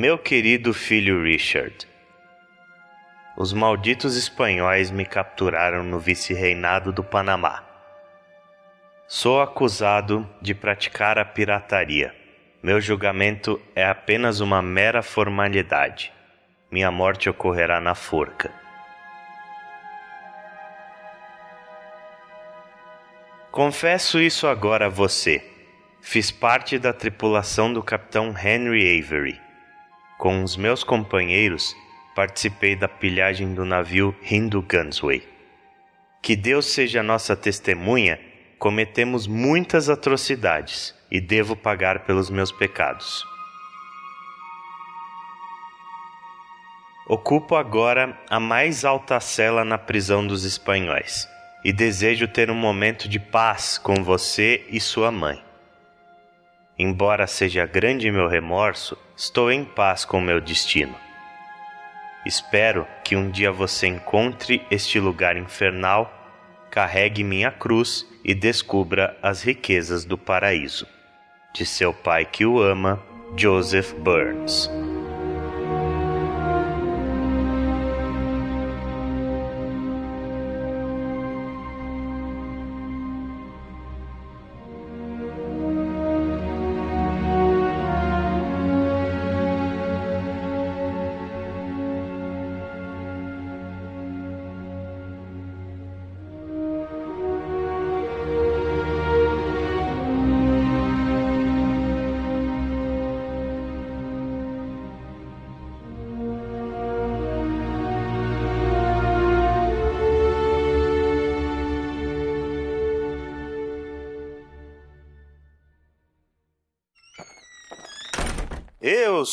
Meu querido filho Richard, os malditos espanhóis me capturaram no vice-reinado do Panamá. Sou acusado de praticar a pirataria. Meu julgamento é apenas uma mera formalidade. Minha morte ocorrerá na forca. Confesso isso agora a você. Fiz parte da tripulação do capitão Henry Avery. Com os meus companheiros, participei da pilhagem do navio Hindu Gunsway. Que Deus seja nossa testemunha, cometemos muitas atrocidades e devo pagar pelos meus pecados. Ocupo agora a mais alta cela na prisão dos espanhóis e desejo ter um momento de paz com você e sua mãe. Embora seja grande meu remorso, estou em paz com meu destino. Espero que um dia você encontre este lugar infernal, carregue minha cruz e descubra as riquezas do paraíso. De seu pai que o ama, Joseph Burns.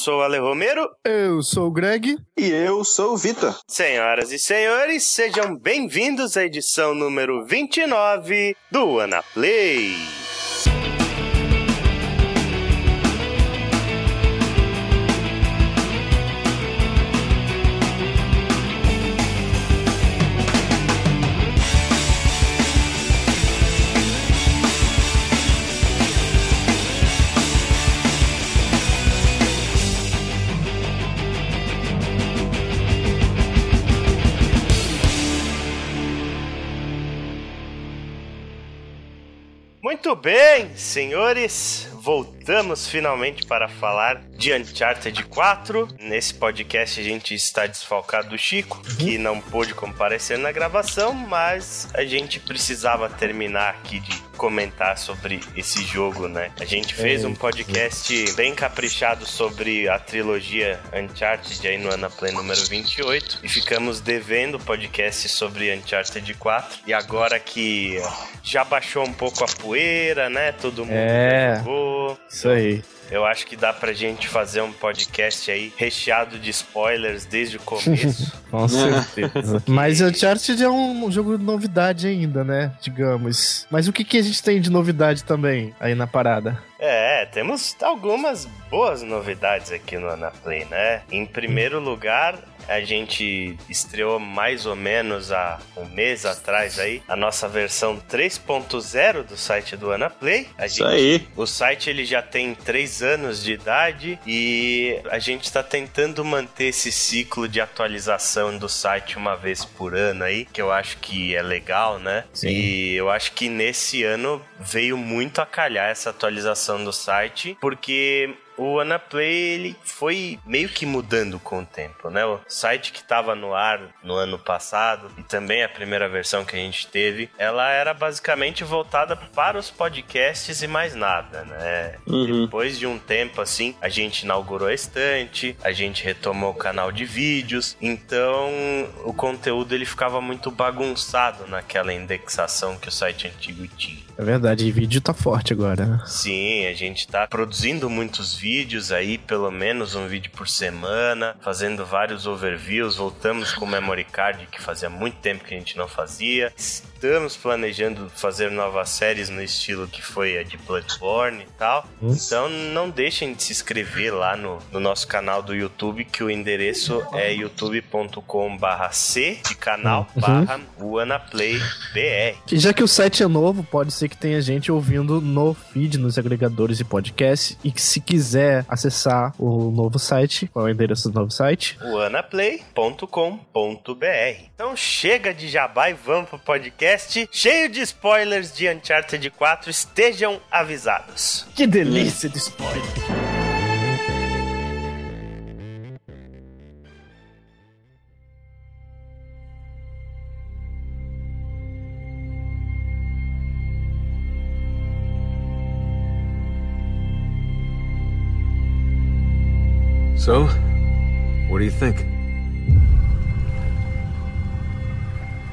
Sou o Ale Romero. Eu sou o Greg. E eu sou o Vitor. Senhoras e senhores, sejam bem-vindos à edição número 29 do Anaplay. Muito senhores, voltamos finalmente para falar de Uncharted 4. Nesse podcast a gente está desfalcado do Chico, que não pôde comparecer na gravação, mas a gente precisava terminar aqui de comentar sobre esse jogo, né? A gente fez um podcast bem caprichado sobre a trilogia Uncharted aí no Anaplay número 28 e ficamos devendo podcast sobre Uncharted 4 e agora que já baixou um pouco a poeira, né? Todo mundo É. jogou. Isso aí. Eu acho que dá pra gente fazer um podcast aí recheado de spoilers desde o começo. Com certeza. Mas Uncharted é um jogo de novidade ainda, né? Digamos. Mas o que, que a gente tem de novidade também aí na parada? É, temos algumas boas novidades aqui no Anaplay, né? Em primeiro lugar, a gente estreou mais ou menos há um mês atrás aí a nossa versão 3.0 do site do Anaplay. A Isso gente aí. O site ele já tem 3 anos de idade e a gente está tentando manter esse ciclo de atualização do site uma vez por ano aí, que eu acho que é legal, né? Sim. E eu acho que nesse ano veio muito a calhar essa atualização do site, porque o Anaplay ele foi meio que mudando com o tempo, né? O site que estava no ar no ano passado e também a primeira versão que a gente teve, ela era basicamente voltada para os podcasts e mais nada, né? Uhum. Depois de um tempo assim, a gente inaugurou a estante, a gente retomou o canal de vídeos, então o conteúdo ele ficava muito bagunçado naquela indexação que o site antigo tinha. É verdade, e vídeo tá forte agora, né? Sim, a gente tá produzindo muitos vídeos aí, pelo menos um vídeo por semana, fazendo vários overviews, voltamos com o memory card que fazia muito tempo que a gente não fazia. Estamos planejando fazer novas séries no estilo que foi a de Bloodborne e tal. Então não deixem de se inscrever lá no, no nosso canal do YouTube, que o endereço é youtube.com barra C de canal barra WannaPlayBR. E já que o site é novo, pode ser que tenha gente ouvindo no feed, nos agregadores de podcast, e que se quiser quiser acessar o novo site, qual é o endereço do novo site? anaplay.com.br. Então chega de jabá e vamos pro podcast cheio de spoilers de Uncharted 4. Estejam avisados. Que delícia de spoiler! So, what do you think?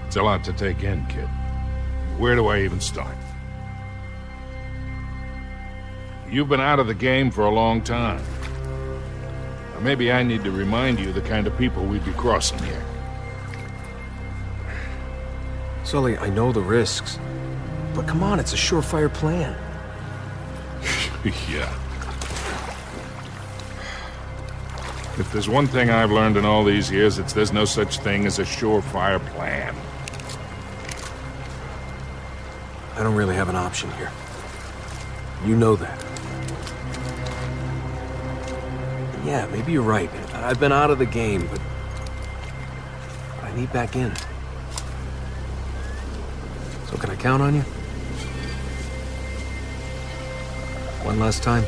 It's a lot to take in, kid. Where do I even start? You've been out of the game for a long time. maybe I need to remind you the kind of people we'd be crossing here. Sully, I know the risks. But come on, it's a surefire plan. yeah. If there's one thing I've learned in all these years, it's there's no such thing as a surefire plan. I don't really have an option here. You know that. Yeah, maybe you're right. I've been out of the game, but... I need back in. So can I count on you? One last time?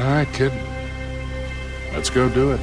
All right, kid. Let's go do it.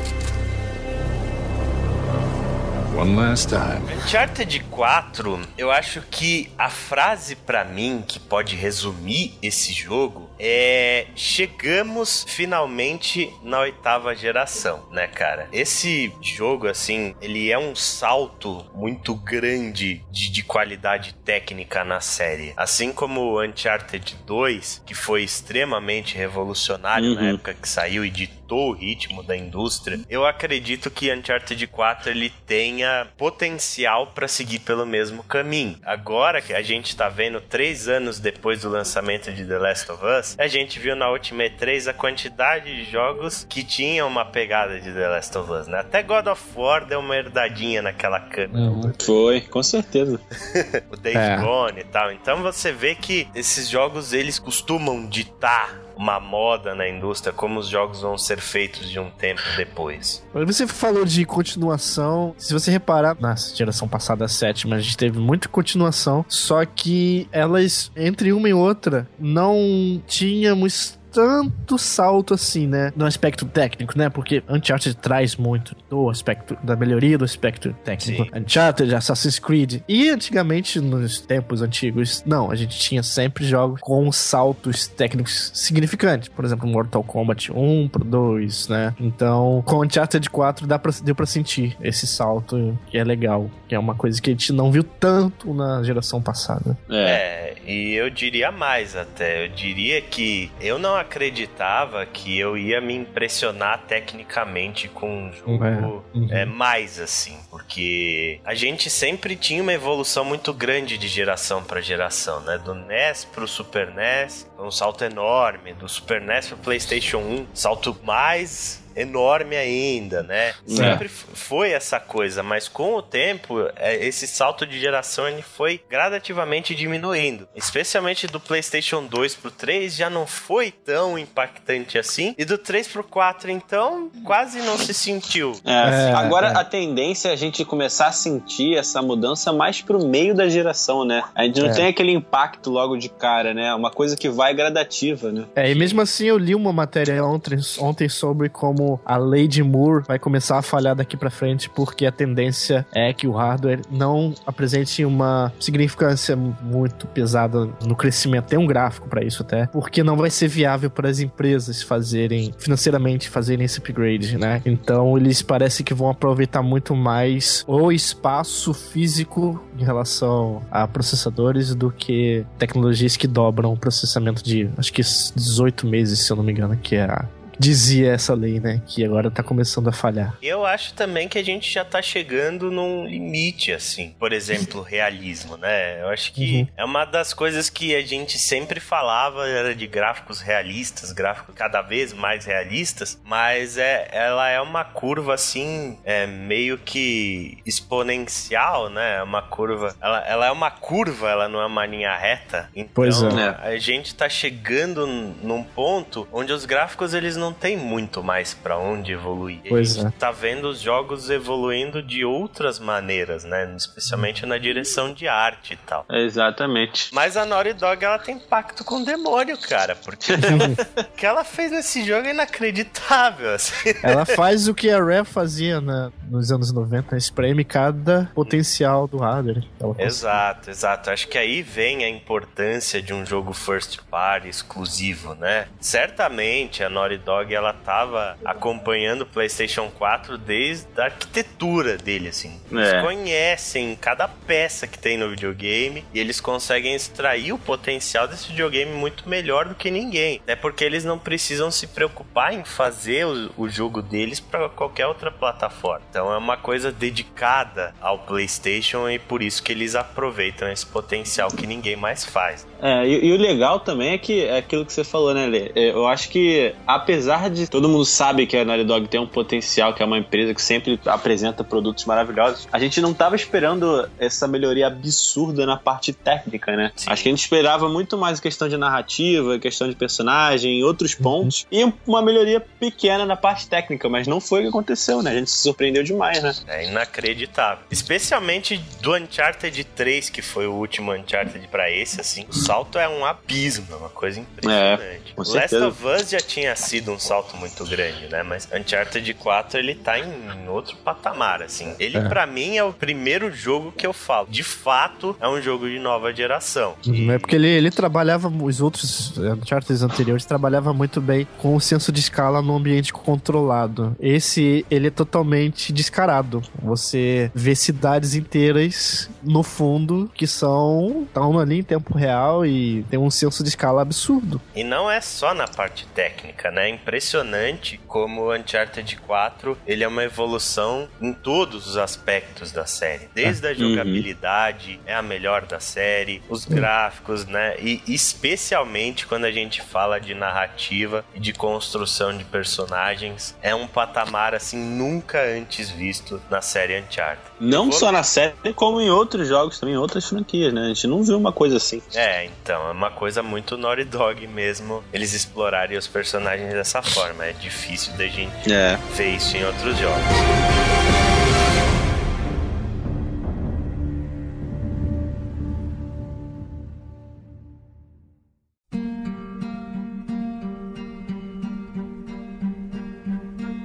One last time. Uncharted 4, eu acho que a frase para mim que pode resumir esse jogo é chegamos finalmente na oitava geração, né, cara? Esse jogo assim, ele é um salto muito grande de, de qualidade técnica na série. Assim como o Uncharted 2, que foi extremamente revolucionário uhum. na época que saiu e ditou o ritmo da indústria, eu acredito que Uncharted 4 ele tenha potencial para seguir pelo mesmo caminho. Agora que a gente tá vendo três anos depois do lançamento de The Last of Us, a gente viu na última E3 a quantidade de jogos que tinham uma pegada de The Last of Us, né? Até God of War deu uma herdadinha naquela câmera. Uhum. Foi, com certeza. o Days é. Gone e tal. Então você vê que esses jogos eles costumam ditar uma moda na indústria, como os jogos vão ser feitos de um tempo depois. Você falou de continuação. Se você reparar, na geração passada, a sétima, a gente teve muita continuação, só que elas, entre uma e outra, não tínhamos tanto salto assim, né? No aspecto técnico, né? Porque Uncharted traz muito do aspecto da melhoria do aspecto técnico. Sim. Uncharted, Assassin's Creed. E antigamente, nos tempos antigos, não, a gente tinha sempre jogos com saltos técnicos significantes. Por exemplo, Mortal Kombat 1 pro 2, né? Então, com Uncharted 4 dá pra, deu pra sentir esse salto que é legal. Que é uma coisa que a gente não viu tanto na geração passada. É, é e eu diria mais até. Eu diria que eu não acreditava que eu ia me impressionar tecnicamente com um jogo é, uhum. é, mais assim, porque a gente sempre tinha uma evolução muito grande de geração para geração, né? Do NES pro Super NES, um salto enorme, do Super NES pro PlayStation 1, salto mais enorme ainda, né? É. Sempre foi essa coisa, mas com o tempo, é, esse salto de geração ele foi gradativamente diminuindo. Especialmente do PlayStation 2 pro 3 já não foi tão impactante assim, e do 3 pro 4 então quase não se sentiu. É, é, agora é. a tendência é a gente começar a sentir essa mudança mais pro meio da geração, né? A gente não é. tem aquele impacto logo de cara, né? Uma coisa que vai gradativa, né? É, e mesmo assim eu li uma matéria ontem, ontem sobre como a Lady Moore vai começar a falhar daqui para frente, porque a tendência é que o hardware não apresente uma significância muito pesada no crescimento. Tem um gráfico para isso até, porque não vai ser viável para as empresas fazerem financeiramente fazerem esse upgrade, né? Então eles parecem que vão aproveitar muito mais o espaço físico em relação a processadores do que tecnologias que dobram o processamento de acho que 18 meses, se eu não me engano, que é a dizia essa lei, né? Que agora tá começando a falhar. Eu acho também que a gente já tá chegando num limite, assim. Por exemplo, realismo, né? Eu acho que uhum. é uma das coisas que a gente sempre falava era de gráficos realistas, gráficos cada vez mais realistas, mas é, ela é uma curva assim, é meio que exponencial, né? É uma curva. Ela, ela é uma curva, ela não é uma linha reta. Então, pois é. a gente tá chegando num ponto onde os gráficos eles não têm muito mais para onde evoluir. Pois a gente é. tá vendo os jogos evoluindo de outras maneiras, né? Especialmente na direção de arte e tal. Exatamente. Mas a Naughty Dog ela tem pacto com o demônio, cara, porque o que ela fez nesse jogo é inacreditável. Assim. Ela faz o que a Rare fazia na, nos anos 90, espreme cada potencial do hardware. Exato, exato. Acho que aí vem a importância de um jogo first party exclusivo, né? Certamente a Naughty Dog ela tava acompanhando o PlayStation 4 desde a arquitetura dele, assim. Eles é. conhecem cada peça que tem no videogame e eles conseguem extrair o potencial desse videogame muito melhor do que ninguém. É porque eles não precisam se preocupar em fazer o, o jogo deles para qualquer outra plataforma. Então é uma coisa dedicada ao PlayStation e por isso que eles aproveitam esse potencial que ninguém mais faz. É, e, e, o legal também é que é aquilo que você falou, né, Lê? É, eu acho que, apesar de todo mundo sabe que a Naughty Dog tem um potencial, que é uma empresa que sempre apresenta produtos maravilhosos, a gente não estava esperando essa melhoria absurda na parte técnica, né? Sim. Acho que a gente esperava muito mais questão de narrativa, questão de personagem, outros uhum. pontos, uhum. e uma melhoria pequena na parte técnica, mas não foi o que aconteceu, né? A gente se surpreendeu demais, né? É inacreditável. Especialmente do Uncharted 3, que foi o último Uncharted para esse, assim salto é um abismo, é uma coisa impressionante. É, Last of Us já tinha sido um salto muito grande, né? Mas Uncharted 4 ele tá em outro patamar, assim. Ele, é. para mim, é o primeiro jogo que eu falo. De fato, é um jogo de nova geração. E... É porque ele, ele trabalhava, os outros Uncharted anteriores trabalhava muito bem com o senso de escala no ambiente controlado. Esse, ele é totalmente descarado. Você vê cidades inteiras no fundo que são estão ali em tempo real e tem um senso de escala absurdo. E não é só na parte técnica, né? É impressionante como o Uncharted 4 ele é uma evolução em todos os aspectos da série. Desde a uhum. jogabilidade, uhum. é a melhor da série, os gráficos, né? E especialmente quando a gente fala de narrativa e de construção de personagens, é um patamar assim nunca antes visto na série Uncharted. Não só na série, como em outros jogos também, em outras franquias, né? A gente não viu uma coisa assim. É, então, é uma coisa muito Naughty Dog mesmo, eles explorarem os personagens dessa forma. É difícil da gente é. ver isso em outros jogos.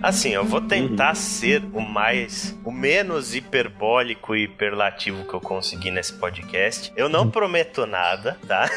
Assim, eu vou tentar uhum. ser o mais, o menos hiperbólico e hiperlativo que eu conseguir nesse podcast. Eu não prometo nada, tá?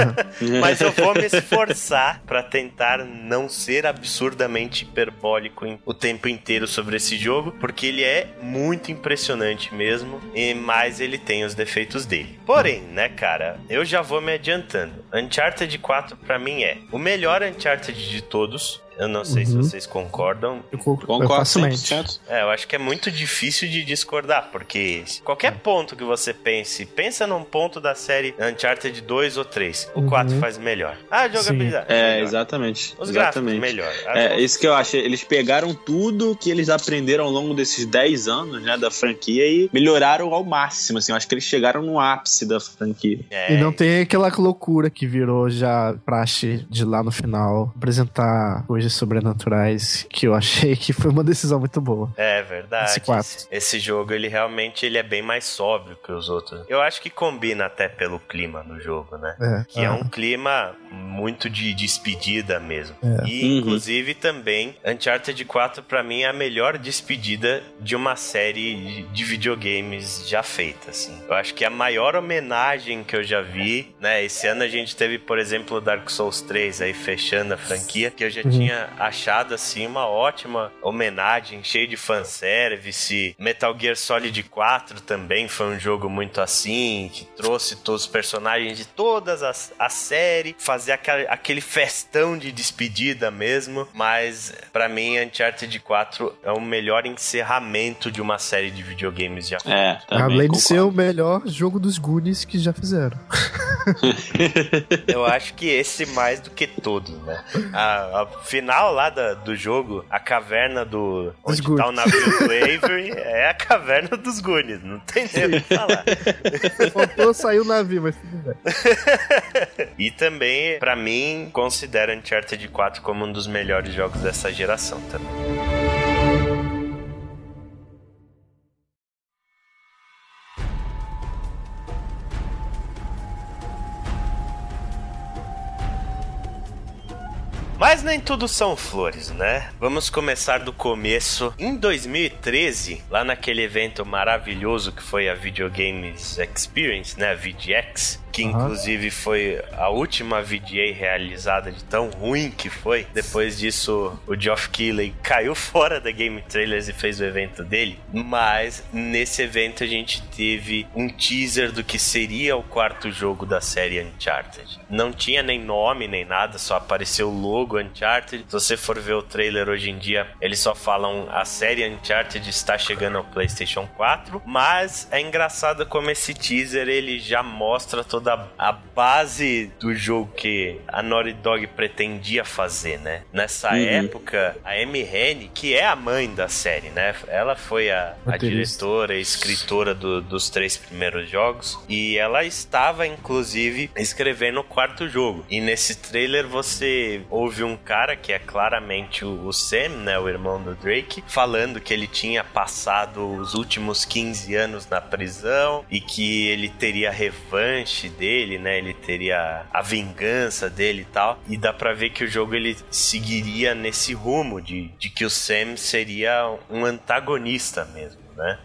Mas eu vou me esforçar para tentar não ser absurdamente hiperbólico o tempo inteiro sobre esse jogo, porque ele é muito impressionante mesmo, e mais ele tem os defeitos dele. Porém, né, cara, eu já vou me adiantando. Uncharted 4 para mim é o melhor Uncharted de todos. Eu não sei uhum. se vocês concordam. Eu concordo facilmente. É, eu acho que é muito difícil de discordar, porque qualquer ponto que você pense, pensa num ponto da série Uncharted 2 ou 3, o uhum. 4 faz melhor. Ah, jogabilidade. Sim. É, exatamente. Os exatamente. gráficos melhor. É, isso que eu acho. Eles pegaram tudo que eles aprenderam ao longo desses 10 anos, né, da franquia e melhoraram ao máximo, assim. Eu acho que eles chegaram no ápice da franquia. É. E não tem aquela loucura que virou já praxe de lá no final apresentar coisas sobrenaturais que eu achei que foi uma decisão muito boa. É verdade. Esse, esse, esse jogo, ele realmente ele é bem mais sóbrio que os outros. Eu acho que combina até pelo clima no jogo, né? É, que é um clima muito de despedida mesmo. É. E, uhum. inclusive, também, Uncharted 4 para mim é a melhor despedida de uma série de videogames já feita, assim. Eu acho que é a maior homenagem que eu já vi, né? Esse ano a gente teve, por exemplo, o Dark Souls 3 aí fechando a franquia, que eu já uhum. tinha achado assim uma ótima homenagem, cheio de fanservice. Metal Gear Solid 4 também foi um jogo muito assim, que trouxe todos os personagens de todas as a série, faz fazer aquele, aquele festão de despedida mesmo, mas para mim Uncharted 4 é o melhor encerramento de uma série de videogames já. É, também Além de concordo. ser o melhor jogo dos Goonies que já fizeram. Eu acho que esse mais do que todos, né? A, a final lá da- do jogo, a caverna do. Onde tá o navio do Avery é a caverna dos Goonies, não tem nem o que falar. Faltou sair o navio, mas tudo bem. E também, pra mim, considero Uncharted 4 como um dos melhores jogos dessa geração também. Mas nem tudo são flores, né? Vamos começar do começo. Em 2013, lá naquele evento maravilhoso que foi a Videogames Experience, né? A VGX, que Aham. inclusive foi a última VGA realizada de tão ruim que foi. Depois disso, o Geoff Keighley caiu fora da Game Trailers e fez o evento dele. Mas nesse evento a gente teve um teaser do que seria o quarto jogo da série Uncharted. Não tinha nem nome nem nada, só apareceu o logo Uncharted. Se você for ver o trailer hoje em dia, eles só falam a série Uncharted está chegando ao PlayStation 4, mas é engraçado como esse teaser ele já mostra toda a base do jogo que a Naughty Dog pretendia fazer, né? Nessa Uhum. época, a Amy Hennig, que é a mãe da série, né? Ela foi a, a diretora e escritora do- dos três primeiros jogos e ela estava inclusive escrevendo o quarto jogo. E nesse trailer você ouve um cara que é claramente o, o Sam, né, o irmão do Drake, falando que ele tinha passado os últimos 15 anos na prisão e que ele teria revanche dele, né? Ele teria a vingança dele e tal. E dá pra ver que o jogo ele seguiria nesse rumo de, de que o Sam seria um antagonista mesmo, né?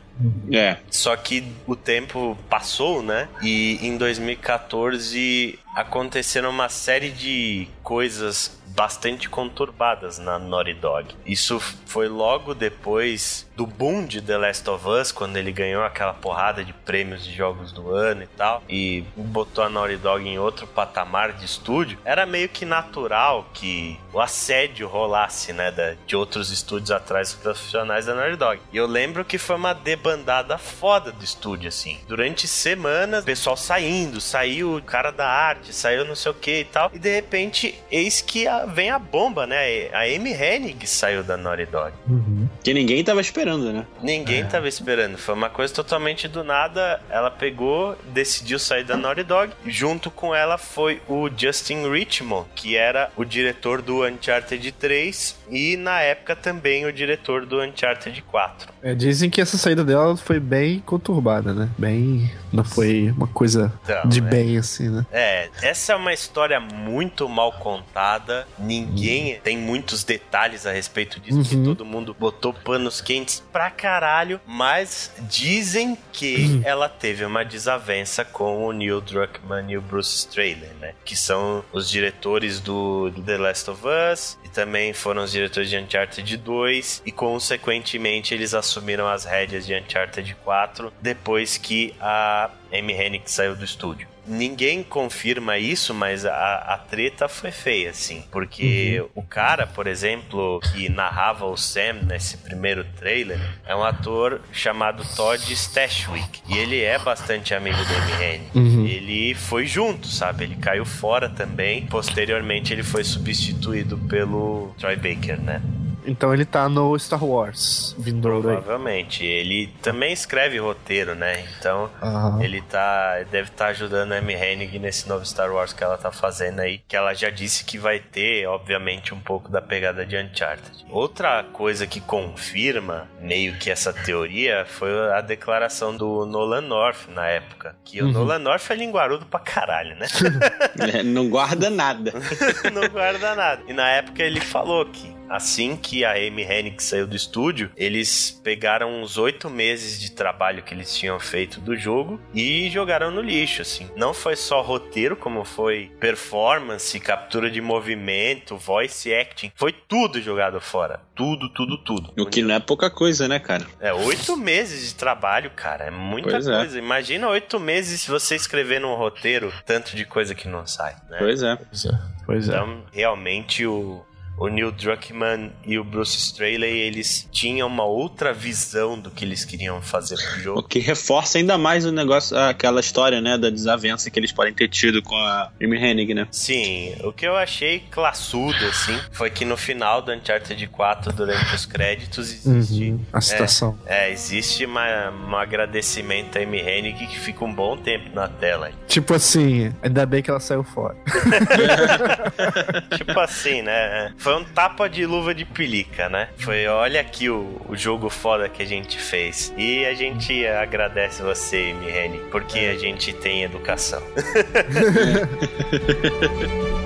É. Só que o tempo passou, né? E em 2014 aconteceram uma série de coisas bastante conturbadas na Naughty Dog. Isso foi logo depois do boom de The Last of Us, quando ele ganhou aquela porrada de prêmios de jogos do ano e tal, e botou a Naughty Dog em outro patamar de estúdio. Era meio que natural que o assédio rolasse, né, de outros estúdios atrás dos profissionais da Naughty Dog. E eu lembro que foi uma debandada foda do estúdio, assim. Durante semanas, o pessoal saindo, saiu o cara da arte, saiu não sei o que e tal. E de repente, eis que a- vem a bomba, né? A Amy Hennig saiu da Naughty Dog. Uhum. Que ninguém tava esperando, né? Ninguém tava esperando. Foi uma coisa totalmente do nada. Ela pegou, decidiu sair da Naughty Dog. Junto com ela foi o Justin Richmond, que era o diretor do Uncharted 3 e na época também o diretor do Uncharted 4. É, dizem que essa saída dela foi bem conturbada, né? Bem. Não foi uma coisa Então, de é. bem, assim, né? É, essa é uma história muito mal contada. Ninguém tem muitos detalhes a respeito disso, Uhum. todo mundo botou panos quentes pra caralho. Mas dizem que ela teve uma desavença com o Neil Druckmann e o Bruce Straley, né? Que são os diretores do, do The Last of Us e também foram os diretores de Uncharted 2 e consequentemente eles assumiram as rédeas de Uncharted 4 depois que a Amy Hennig saiu do estúdio. Ninguém confirma isso, mas a, a treta foi feia, assim. Porque o cara, por exemplo, que narrava o Sam nesse primeiro trailer, é um ator chamado Todd Stashwick. E ele é bastante amigo do Hennig. Uhum. Ele foi junto, sabe? Ele caiu fora também. Posteriormente, ele foi substituído pelo Troy Baker, né? Então ele tá no Star Wars, vindouro aí. Provavelmente. Ele também escreve roteiro, né? Então, Aham. ele tá deve estar ajudando a Amy Hennig nesse novo Star Wars que ela tá fazendo aí, que ela já disse que vai ter, obviamente, um pouco da pegada de Uncharted. Outra coisa que confirma meio que essa teoria foi a declaração do Nolan North na época, que o Uhum. Nolan North é linguarudo pra caralho, né? É, não guarda nada. não guarda nada. E na época ele falou que assim que a Amy Hennig saiu do estúdio, eles pegaram uns oito meses de trabalho que eles tinham feito do jogo e jogaram no lixo, assim. Não foi só roteiro, como foi performance, captura de movimento, voice acting, foi tudo jogado fora. Tudo, tudo, tudo. O que não é pouca coisa, né, cara? É, oito meses de trabalho, cara, é muita Pois é. coisa. Imagina oito meses se você escrever num roteiro tanto de coisa que não sai, né? Pois é. Pois é. Pois é. Então, realmente, o, o Neil Druckmann e o Bruce Straley, eles tinham uma outra visão do que eles queriam fazer pro O jogo. que reforça ainda mais o negócio, aquela história, né, da desavença que eles podem ter tido com a Amy Hennig, né? Sim, o que eu achei classudo, assim, foi que no final do Uncharted 4, durante os créditos, existe... Uhum. A citação. É, existe uma, um agradecimento a Amy Hennig que fica um bom tempo na tela. Tipo assim, ainda bem que ela saiu fora. tipo assim, né? Foi um tapa de luva de pelica, né? Foi, olha aqui o, o jogo foda que a gente fez. E a gente agradece você, Mihene, porque a gente tem educação. E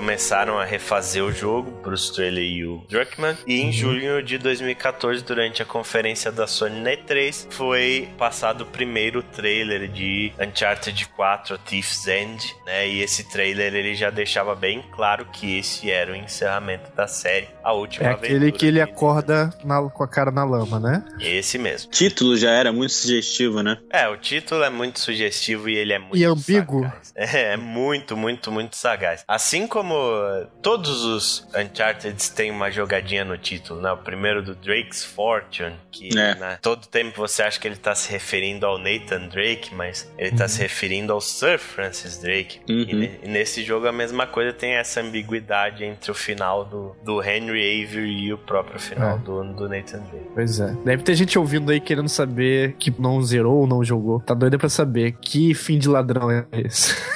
começaram a refazer o jogo, Bruce Straley e o Druckmann. E em junho de 2014, durante a conferência da Sony na E3, foi passado o primeiro trailer de Uncharted 4 Thief's End, né? E esse trailer ele já deixava bem claro que esse era o encerramento da série, a última É aquele que ele acorda na- com a cara na lama, né? Esse mesmo. O título já era muito sugestivo, né? É, o título é muito sugestivo e ele é muito E ambíguo. sagaz. É, é muito, muito, muito sagaz. Assim como todos os Uncharted têm uma jogadinha no título, né? O primeiro do Drake's Fortune, que É. né, todo tempo você acha que ele tá se referindo ao Nathan Drake, mas ele tá Uhum. se referindo ao Sir Francis Drake. Uhum. E, e nesse jogo a mesma coisa tem essa ambiguidade entre o final do, do Henry Avery e o próprio final É. do, do Nathan Drake. Pois é. Deve ter gente ouvindo aí querendo saber que não zerou ou não jogou. Tá doido pra saber que fim de ladrão é esse.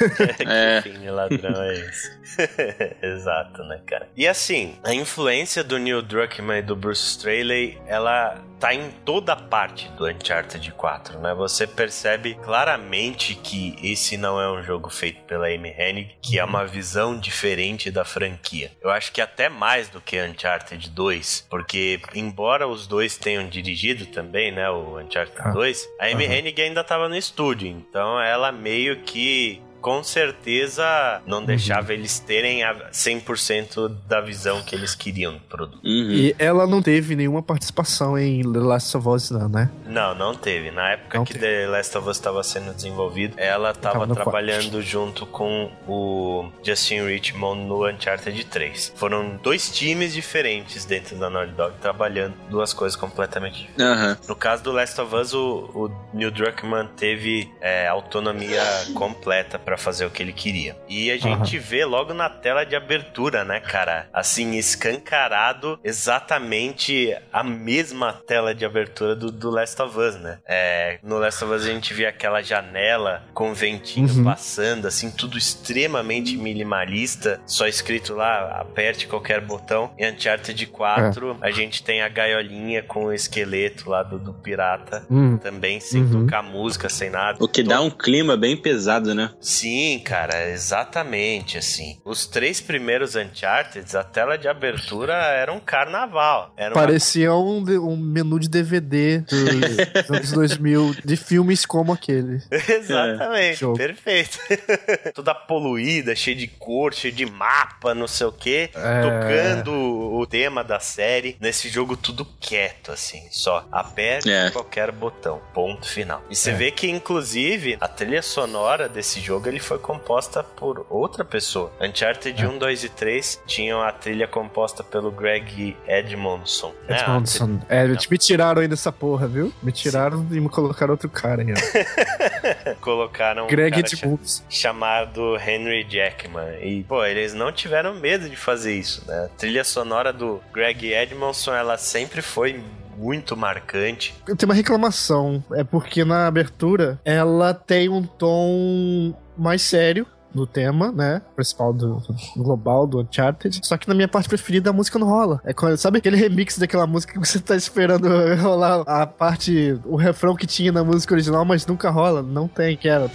É. Que fim de ladrão é esse? Exato, né, cara? E assim, a influência do Neil Druckmann e do Bruce Straley, ela tá em toda parte do Uncharted 4, né? Você percebe claramente que esse não é um jogo feito pela Amy Hennig, que é uma visão diferente da franquia. Eu acho que até mais do que Uncharted 2, porque embora os dois tenham dirigido também, né, o Uncharted Ah. 2, a Amy Aham. Hennig ainda tava no estúdio, então ela meio que com certeza não deixava eles terem a 100% da visão que eles queriam do produto. Uhum. E ela não teve nenhuma participação em The Last of Us, não, né? Não, não teve. Na época Não que teve. The Last of Us estava sendo desenvolvido, ela estava trabalhando junto com o Justin Richmond no Uncharted 3. Foram dois times diferentes dentro da Naughty Dog trabalhando duas coisas completamente diferentes. Aham. No caso do Last of Us, o, o Neil Druckmann teve é, autonomia completa pra fazer o que ele queria. E a gente vê logo na tela de abertura, né, cara? Assim, escancarado exatamente a mesma tela de abertura do, do Last of Us, né? É, no Last of Us a gente vê aquela janela com ventinho Uhum. passando, assim, tudo extremamente minimalista, só escrito lá, aperte qualquer botão. Em Uncharted 4, a gente tem a gaiolinha com o esqueleto lá do, do pirata. Hum. Também sem Uhum. tocar música, sem nada. O que dá um clima bem pesado, né? Sim, cara, exatamente assim. Os três primeiros Uncharted, a tela de abertura era um carnaval. Era uma Parecia um, um menu de DVD dos anos 2000 de filmes como aquele. Exatamente, Jogo. perfeito. Toda poluída, cheia de cor, cheia de mapa, não sei o quê. É. Tocando o tema da série. Nesse jogo, tudo quieto, assim. Só aperte É. qualquer botão. Ponto final. E você É. vê que, inclusive, a trilha sonora desse jogo ele foi composta por outra pessoa. Uncharted É. 1, 2 e 3 tinham a trilha composta pelo Greg Edmondson. né? Edmondson. É, me tiraram aí dessa porra, viu? Me tiraram e me colocaram outro cara aí, Colocaram um Greg cara cha- Edmondson. chamado Henry Jackman. E, pô, eles não tiveram medo de fazer isso, né? A trilha sonora do Greg Edmondson, ela sempre foi muito marcante. Eu tenho uma reclamação. É porque na abertura ela tem um tom mais sério. Do tema, né? Principal do, global, do Uncharted. Só que na minha parte preferida a música não rola. É quando, sabe aquele remix daquela música que você tá esperando rolar a parte, o refrão que tinha na música original, mas nunca rola? Não tem, que era.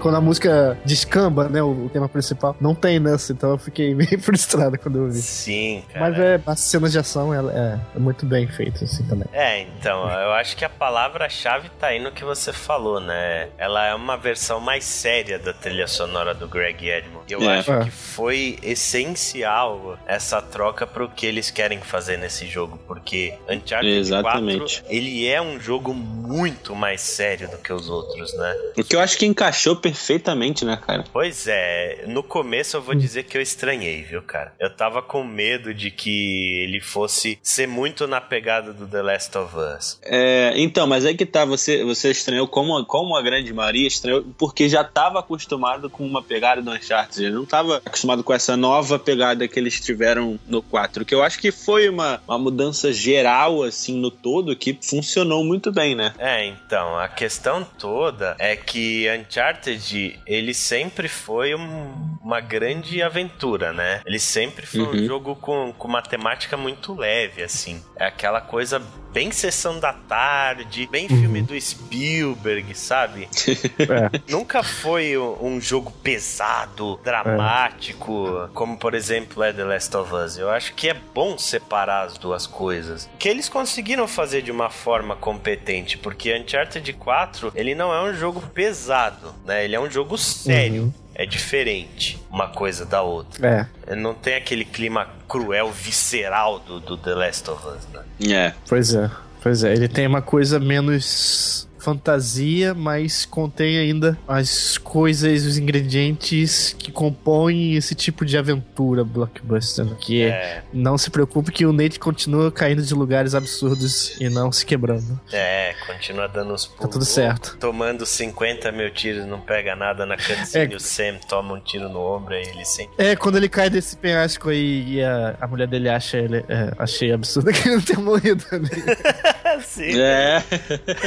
Quando a música descamba, né? O, tema principal, não tem nessa, então eu fiquei meio frustrado quando eu vi. Sim, cara. Mas é, as cenas de ação é, é muito bem feita, assim, também. É, então, eu acho que a palavra-chave tá aí no que você falou, né? Ela é uma versão mais séria da trilha sonora do Greg Edmond. Eu É. acho É. que foi essencial essa troca pro que eles querem fazer nesse jogo, porque Uncharted Exatamente. 4, ele é um jogo muito mais sério do que os outros, né? O que eu acho que encaixou perfeitamente, né, cara? Pois é, no começo eu vou dizer que eu estranhei, viu, cara? Eu tava com medo de que ele fosse ser muito na pegada do The Last of Us. É, então, mas aí que tá, você, você estranhou como, como a grande maioria estranhou, porque já tava acostumado com uma pegada do Uncharted, ele não tava acostumado com essa nova pegada que eles tiveram no 4, que eu acho que foi uma, uma mudança geral, assim, no todo, que funcionou muito bem, né? É, então, a questão toda é que Uncharted, ele sempre foi um- uma grande aventura, né? Ele sempre foi um Uhum. jogo com, com uma temática muito leve, assim. É aquela coisa bem sessão da tarde, bem filme do Spielberg, sabe? É. Nunca foi um jogo pesado, dramático, como por exemplo é The Last of Us. Eu acho que é bom separar as duas coisas. Que eles conseguiram fazer de uma forma competente, porque Uncharted 4, ele não é um jogo pesado, né? Ele é um jogo sério. Uhum. É diferente uma coisa da outra. É, Ele Não tem aquele clima cruel, visceral do, do The Last of Us, né? É. pois é. Pois é, ele tem uma coisa menos fantasia, mas contém ainda as coisas, os ingredientes que compõem esse tipo de aventura blockbuster. né? Que É, não se preocupe que o Nate continua caindo de lugares absurdos e não se quebrando. é, continua dando os pulos. Tá tudo certo. Tomando 50 mil tiros, não pega nada na cutscene. É. O Sam toma um tiro no ombro e ele sempre. É, quando ele cai desse penhasco aí e a, a mulher dele acha ele. É, achei absurdo que ele não tenha morrido ali. Assim, É.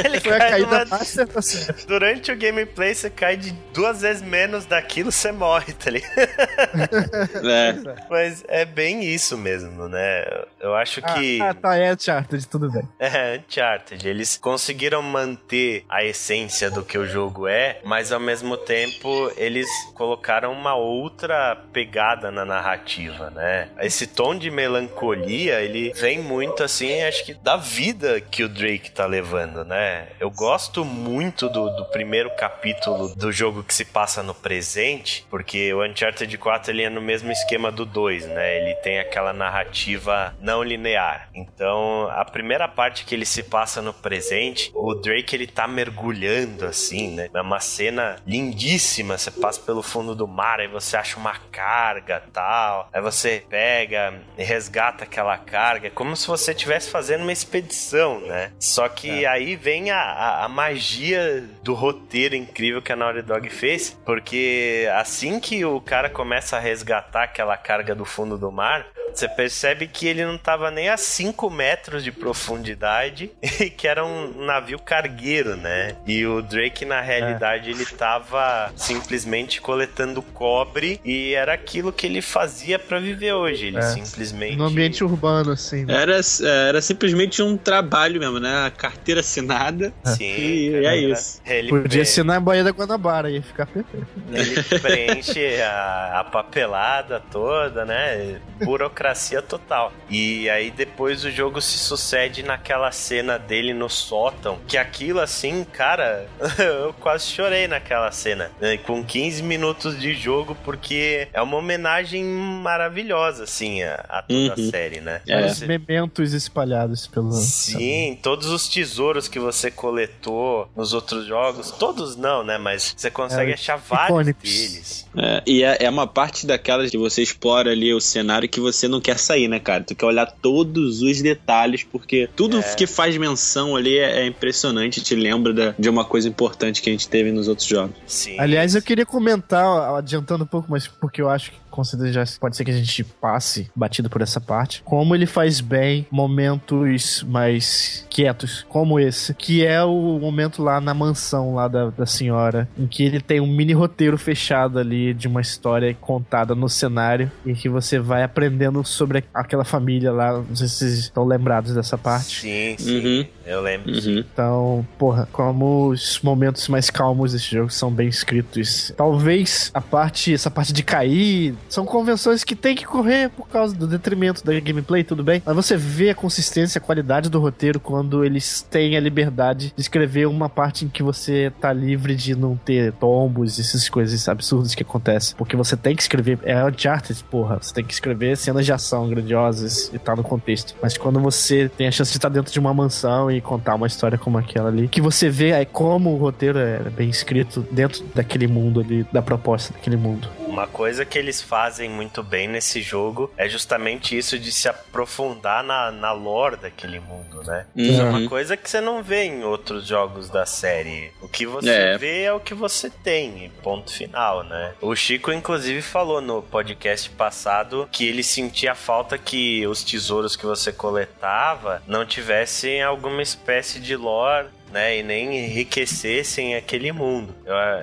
ele Foi a cai master, tá certo. Durante o gameplay, você cai de duas vezes menos daquilo, você morre, tá ligado? é. Mas é bem isso mesmo, né? Eu acho que. Ah, tá, é Uncharted, tudo bem. É, Uncharted. Eles conseguiram manter a essência do que o jogo é, mas ao mesmo tempo eles colocaram uma outra pegada na narrativa, né? Esse tom de melancolia, ele vem muito assim, acho que da vida que o Drake tá levando, né? Eu gosto muito do, do primeiro capítulo do jogo que se passa no presente, porque o Uncharted 4 ele é no mesmo esquema do 2, né? Ele tem aquela narrativa não linear. Então, a primeira parte que ele se passa no presente, o Drake ele tá mergulhando assim, né? É uma cena lindíssima. Você passa pelo fundo do mar, aí você acha uma carga, tal. Aí você pega e resgata aquela carga, é como se você estivesse fazendo uma expedição, né? Só que aí vem a, a, a magia do roteiro incrível que a Naughty Dog fez, porque assim que o cara começa a resgatar aquela carga do fundo do mar, você percebe que ele não tava nem a 5 metros de profundidade e que era um navio cargueiro, né? E o Drake, na realidade, ele tava simplesmente coletando cobre e era aquilo que ele fazia pra viver hoje. Ele É. simplesmente. No ambiente urbano, assim. né? Era, era simplesmente um trabalho mesmo, né? A carteira assinada. Sim, E cara, é isso. Ele Podia pre- ser na Baía da Guanabara, ia ficar perfeito. Ele preenche a, a papelada toda, né? Burocracia total. E aí depois o jogo se sucede naquela cena dele no sótão. Que aquilo assim, cara, eu quase chorei naquela cena. né? Com 15 minutos de jogo, porque é uma homenagem maravilhosa, assim, a, a toda Uhum. a série, né? É. Os mementos espalhados pelo. Sim, todos os tesouros que você coletou nos outros jogos, todos não, né? Mas você consegue É, achar vários icônicos. deles. É, e é, é uma parte daquelas que você explora ali o cenário que você não quer sair, né, cara? Tu quer olhar todos os detalhes, porque tudo É. que faz menção ali é, é impressionante, te lembra da- de uma coisa importante que a gente teve nos outros jogos. Sim. Aliás, eu queria comentar, adiantando um pouco, mas porque eu acho que com certeza já pode ser que a gente passe batido por essa parte. Como ele faz bem momentos mais quietos, como esse, que é o momento lá na mansão lá da, da senhora, em que ele tem um mini roteiro fechado ali de uma história contada no cenário e que você vai aprendendo sobre aquela família lá. Não sei se vocês estão lembrados dessa parte. Sim, sim. Uhum. Eu lembro. Uhum. Então, porra, como os momentos mais calmos desse jogo são bem escritos. Talvez a parte, essa parte de cair, são convenções que tem que correr por causa do detrimento da gameplay, tudo bem. Mas você vê a consistência, a qualidade do roteiro quando eles têm a liberdade de escrever uma parte em que você tá livre de não ter tombos, essas coisas absurdas que acontecem. Porque você tem que escrever, é Uncharted, porra, você tem que escrever cenas de ação grandiosas e tá no contexto. Mas quando você tem a chance de estar dentro de uma mansão e contar uma história como aquela ali, que você vê como o roteiro é bem escrito dentro daquele mundo ali, da proposta daquele mundo. Uma coisa que eles fazem muito bem nesse jogo é justamente isso de se aprofundar na, na lore daquele mundo, né? Isso é uma Uhum. coisa que você não vê em outros jogos da série. O que você É. vê é o que você tem, e ponto final, né? O Chico, inclusive, falou no podcast passado que ele sentia falta que os tesouros que você coletava não tivessem alguma espécie de lore né, e nem enriquecessem aquele mundo.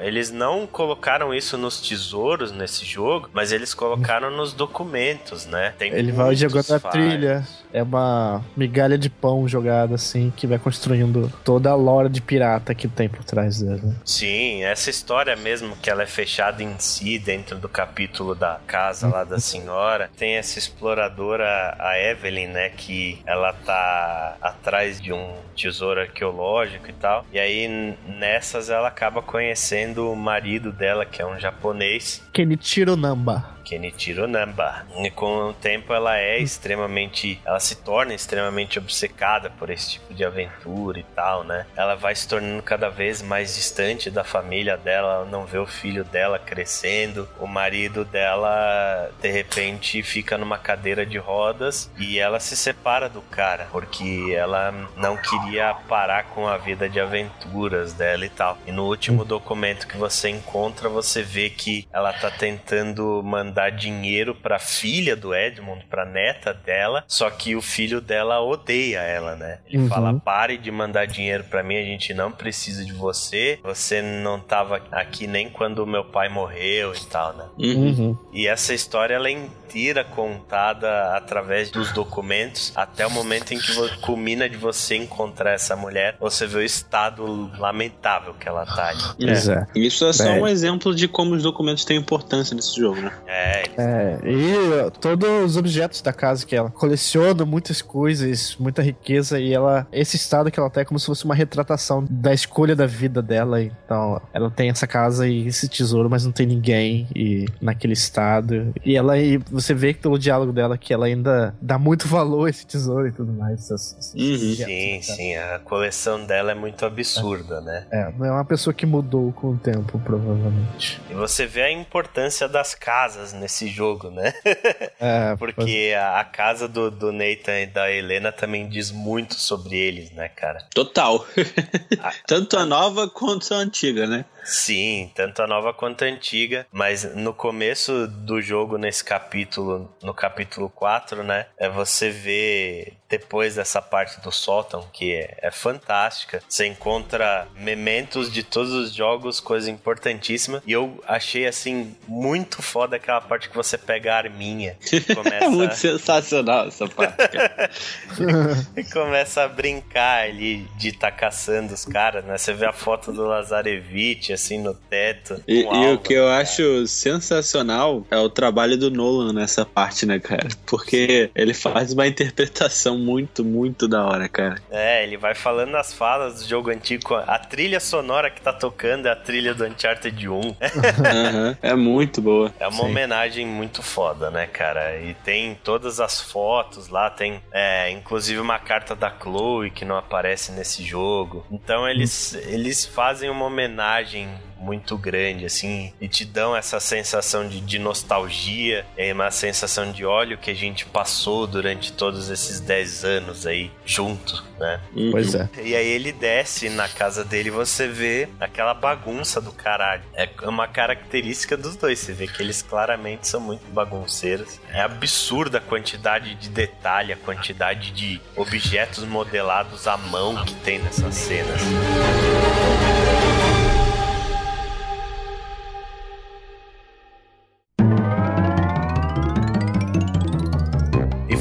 Eles não colocaram isso nos tesouros nesse jogo, mas eles colocaram nos documentos, né? Tem Ele vai jogando a trilha. É uma migalha de pão jogada assim, que vai construindo toda a lore de pirata que tem por trás dela. né? Sim, essa história mesmo que ela é fechada em si dentro do capítulo da casa lá da senhora. Tem essa exploradora, a Evelyn, né, que ela tá atrás de um tesouro arqueológico e tal. E aí nessas ela acaba conhecendo o marido dela, que é um japonês. Kenichiro Namba. Kenichiro Namba. E com o tempo ela é extremamente. Ela se torna extremamente obcecada por esse tipo de aventura e tal, né? Ela vai se tornando cada vez mais distante da família dela, ela não vê o filho dela crescendo. O marido dela, de repente, fica numa cadeira de rodas e ela se separa do cara, porque ela não queria parar com a vida de aventuras dela e tal. E no último documento que você encontra, você vê que ela tá tentando mandar dinheiro pra filha do Edmund, pra neta dela, só que o filho dela odeia ela, né? Ele Uhum. fala: pare de mandar dinheiro pra mim, a gente não precisa de você, você não tava aqui nem quando meu pai morreu e tal, né? Uhum. Uhum. E essa história ela é inteira contada através dos documentos até o momento em que culmina de você encontrar essa mulher, você vê o estado lamentável que ela tá ali. Pois é. Isso é só É. um exemplo de como os documentos têm importância nesse jogo, né? É, eles- É, e todos os objetos da casa que ela coleciona muitas coisas, muita riqueza, e ela. Esse estado que ela tá é como se fosse uma retratação da escolha da vida dela. Então, ela tem essa casa e esse tesouro, mas não tem ninguém e naquele estado. E ela e você vê que pelo diálogo dela que ela ainda dá muito valor a esse tesouro e tudo mais. essas- Uhum. sim, né? sim, a coleção dela é muito absurda, né? É, não é uma pessoa que mudou com o tempo, provavelmente. E você vê a importância das casas nesse jogo, né? É, Porque a, a casa do, do Nathan e da Helena também diz muito sobre eles, né, cara? Total. Tanto a nova quanto a antiga, né? Sim, tanto a nova quanto a antiga, mas no começo do jogo, nesse capítulo, no capítulo 4, né, é você vê depois dessa parte do sótão, que é, é fantástica, você encontra mementos de todos os jogos, coisa importantíssima, e eu achei, assim, muito foda aquela parte que você pega a arminha e começa... É muito sensacional essa parte. cara. E começa a brincar ali de estar caçando os caras, né? Você vê a foto do Lazarevich, assim, no teto. E, com e o que eu cara. acho sensacional é o trabalho do Nolan nessa parte, né, cara? Porque ele faz uma interpretação muito, muito da hora, cara. É, ele vai falando as falas do jogo antigo. A trilha sonora que tá tocando é a trilha do Uncharted 1. Aham. É muito boa. É uma Sim. homenagem muito foda, né, cara? E tem todas as fotos lá, tem é, inclusive uma carta da Chloe que não aparece nesse jogo. Então eles, eles fazem uma homenagem muito grande, assim, e te dão essa sensação de, de nostalgia, é uma sensação de óleo que a gente passou durante todos esses 10 anos aí junto, né? Pois é. E aí ele desce na casa dele e você vê aquela bagunça do caralho. É uma característica dos dois. Você vê que eles claramente são muito bagunceiros. É absurda a quantidade de detalhe, a quantidade de objetos modelados à mão que tem nessas cenas.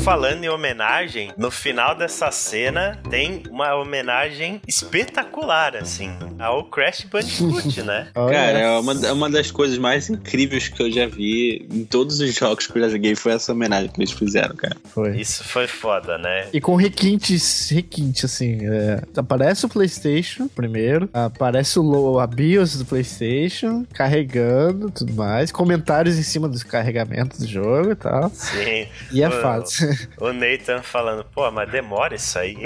Falando em homenagem, no final dessa cena tem uma homenagem espetacular, assim, ao Crash Bandicoot, né? Cara, é uma, é uma das coisas mais incríveis que eu já vi em todos os jogos que eu já joguei. Foi essa homenagem que eles fizeram, cara. Foi. Isso foi foda, né? E com requintes, requinte, assim. é, aparece o PlayStation primeiro, aparece o a BIOS do PlayStation, carregando tudo mais, comentários em cima dos carregamentos do jogo e tal. Sim. E é fácil. O Nathan falando, pô, mas demora isso aí.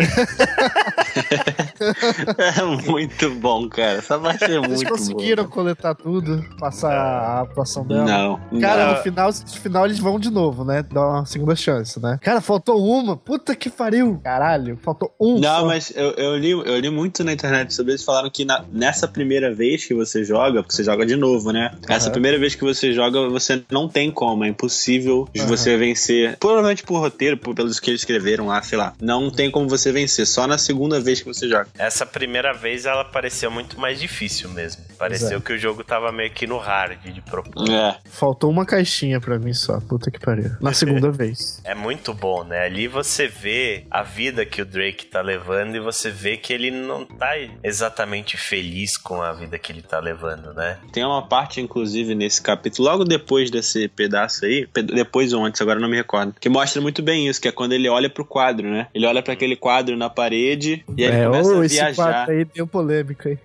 É muito bom, cara. Essa parte é Eles muito conseguiram coletar tudo, passar a atuação boa. dela. Não. Cara, Não. no final, no final eles vão de novo, né? Dá uma segunda chance, né? Cara, faltou uma. Puta que pariu. Caralho, faltou um. Não, só. mas eu, eu, li, eu li muito na internet sobre isso. Falaram que na- nessa primeira vez que você joga, porque você joga de novo, né? Essa Aham. primeira vez que você joga, você não tem como. É impossível de você vencer. Provavelmente por roteiro, pelos que eles escreveram lá, sei lá. Não tem como você vencer. Só na segunda vez que você joga. Essa primeira vez ela pareceu muito mais difícil mesmo. Pareceu é. que o jogo tava meio que no hard de propor. É. Faltou uma caixinha pra mim só. Puta que pariu. Na segunda vez. É muito bom, né? Ali você vê a vida que o Drake tá levando e você vê que ele não tá exatamente feliz com a vida que ele tá levando, né? Tem uma parte, inclusive, nesse capítulo, logo depois desse pedaço aí, depois ou antes, agora não me recordo, que mostra muito bem isso, que é quando ele olha pro quadro, né? Ele olha pra aquele quadro na parede e aí ele é, começa ô, a esse viajar. quadro aí deu polêmica aí.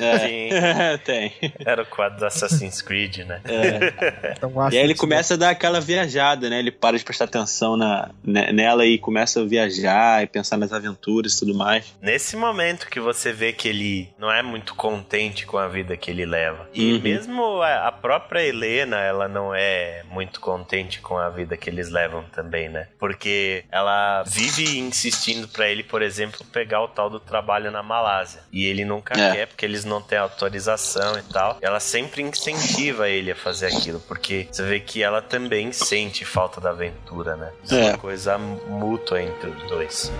É. Tem. Era o quadro do Assassin's Creed, né? É. Então, E aí ele começa a dar aquela viajada, né? Ele para de prestar atenção na, ne- nela e começa a viajar e pensar nas aventuras e tudo mais. Nesse momento que você vê que ele não é muito contente com a vida que ele leva. E Uhum. mesmo a a própria Helena, ela não é muito contente com a vida que eles levam também, né? Porque ela vive insistindo pra ele, por exemplo, pegar o tal do trabalho na Malásia. E ele nunca É. quer, porque eles não têm autorização e tal. Ela sempre incentiva ele a fazer aquilo, porque você vê que ela também sente falta da aventura, né? Isso é É. uma coisa mútua entre os dois.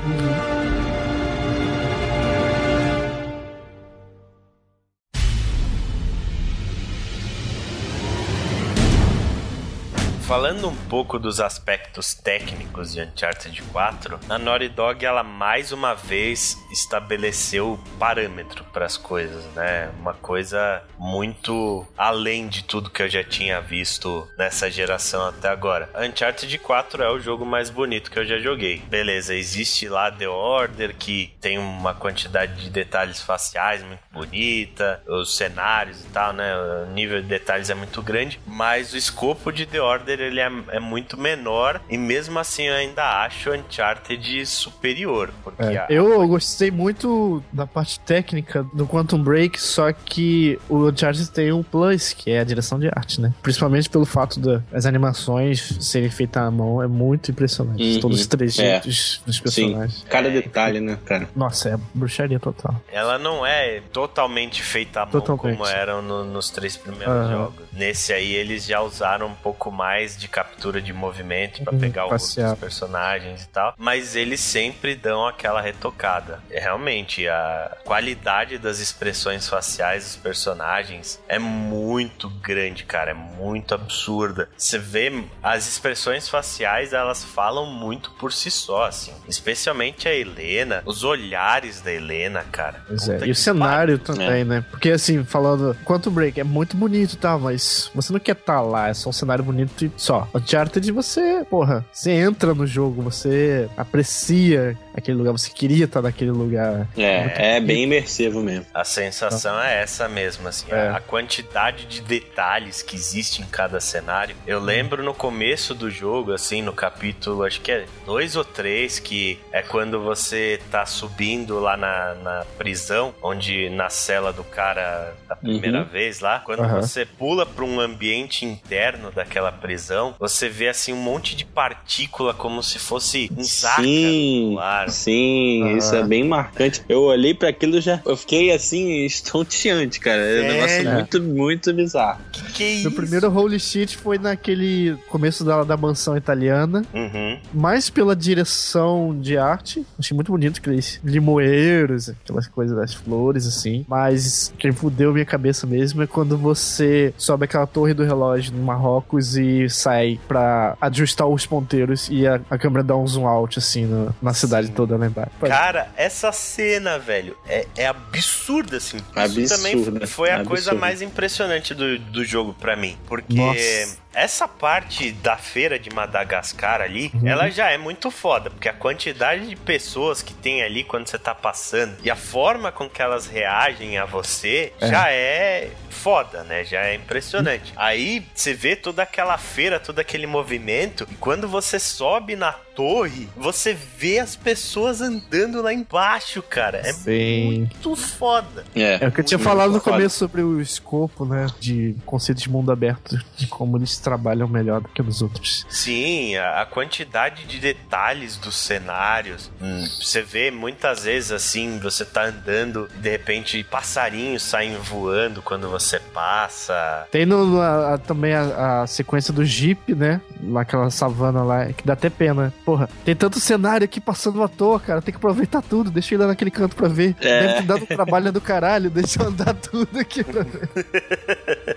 Falando um pouco dos aspectos técnicos de Uncharted 4, a Naughty Dog ela mais uma vez estabeleceu parâmetro para as coisas, né? Uma coisa muito além de tudo que eu já tinha visto nessa geração até agora. Uncharted 4 é o jogo mais bonito que eu já joguei. Beleza, existe lá The Order que tem uma quantidade de detalhes faciais muito bonita, os cenários e tal, né? O nível de detalhes é muito grande, mas o escopo de The Order ele é, é muito menor e mesmo assim eu ainda acho Uncharted superior, porque É, a- eu gostei muito da parte técnica do Quantum Break, só que o Uncharted tem um plus, que é a direção de arte, né? Principalmente pelo fato da- das animações serem feitas à mão, é muito impressionante. Uhum, Todos os trejeitos dos personagens. Cada detalhe, né, cara? Nossa, é bruxaria total. Ela não é totalmente feita à mão Totalmente. como eram no- nos três primeiros Aham. jogos. Nesse aí eles já usaram um pouco mais de captura de movimento pra Uhum, pegar o rosto dos personagens e tal, mas eles sempre dão aquela retocada. É, realmente a qualidade das expressões faciais dos personagens é muito grande, cara, é muito absurda. Você vê as expressões faciais, elas falam muito por si só, assim. Especialmente a Helena, os olhares da Helena, cara. Pois é. E o cenário pariu. também, né? Porque assim, falando Quantum Break é muito bonito e tal, mas você não quer estar lá, é só um cenário bonito e só. Uncharted você, porra, você entra no jogo, você aprecia aquele lugar, você queria estar naquele lugar. É, é bem imersivo mesmo. A sensação é essa mesmo, assim, É. a quantidade de detalhes que existe em cada cenário. Eu lembro no começo do jogo, assim, no capítulo, acho que é dois ou três, que é quando você tá subindo lá na, na prisão, onde na cela do cara da primeira vez lá, quando Aham. você pula pra um ambiente interno daquela prisão, você vê assim um monte de partícula como se fosse um zácaro Sim, no ar. sim, Ah. isso é bem marcante. Eu olhei pra aquilo e já. Eu fiquei assim, estonteante, cara. É um Sério? negócio muito, muito bizarro. Que que é isso? Meu primeiro Holy Shit foi naquele começo da, da mansão italiana, Uhum. mais pela direção de arte. Achei muito bonito aqueles limoeiros, aquelas coisas das flores, assim. Mas quem fudeu minha cabeça mesmo é quando você sobe aquela torre do relógio no Marrocos e sai pra ajustar os ponteiros e a, a câmera dá um zoom out, assim, no- na cidade toda lá embaixo. Cara, essa cena, velho, é, é absurda, assim. Isso Absurda, também foi a absurda. coisa mais impressionante do, do jogo pra mim. Porque Nossa. essa parte da feira de Madagascar ali, Uhum. ela já é muito foda. Porque a quantidade de pessoas que tem ali quando você tá passando e a forma com que elas reagem a você É. já é foda, né? Já é impressionante. Aí você vê toda aquela feira, todo aquele movimento, e quando você sobe na torre, você vê as pessoas andando lá embaixo, cara. É Sim. muito foda. É, É o que eu tinha falado no foda. começo sobre o escopo, né? De conceito de mundo aberto, de como eles trabalham melhor do que nos outros. Sim, a, a quantidade de detalhes dos cenários. Hum, você vê muitas vezes assim, você tá andando e de repente passarinhos saem voando quando você passa. Tem no, a- a- também a, a sequência do Jeep, né? Naquela savana lá, que dá até pena. Porra, tem tanto cenário aqui passando à toa, cara. Tem que aproveitar tudo. Deixa eu ir lá naquele canto pra ver. É. Deve ter dado um trabalho do caralho. Deixa eu andar tudo aqui pra ver.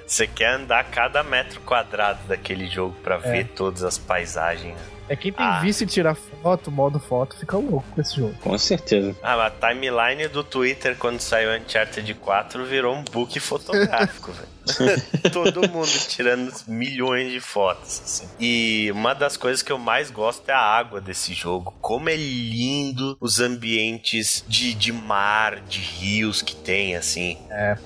Você quer andar cada metro quadrado daquele jogo pra ver todas as paisagens. É quem tem Ah. vício em tirar foto, modo foto, fica louco com esse jogo. Com certeza. Ah, a timeline do Twitter quando saiu Uncharted 4 virou um book fotográfico, velho. Todo mundo tirando milhões de fotos, assim. E uma das coisas que eu mais gosto é a água desse jogo. Como é lindo os ambientes de, de mar, de rios que tem, assim.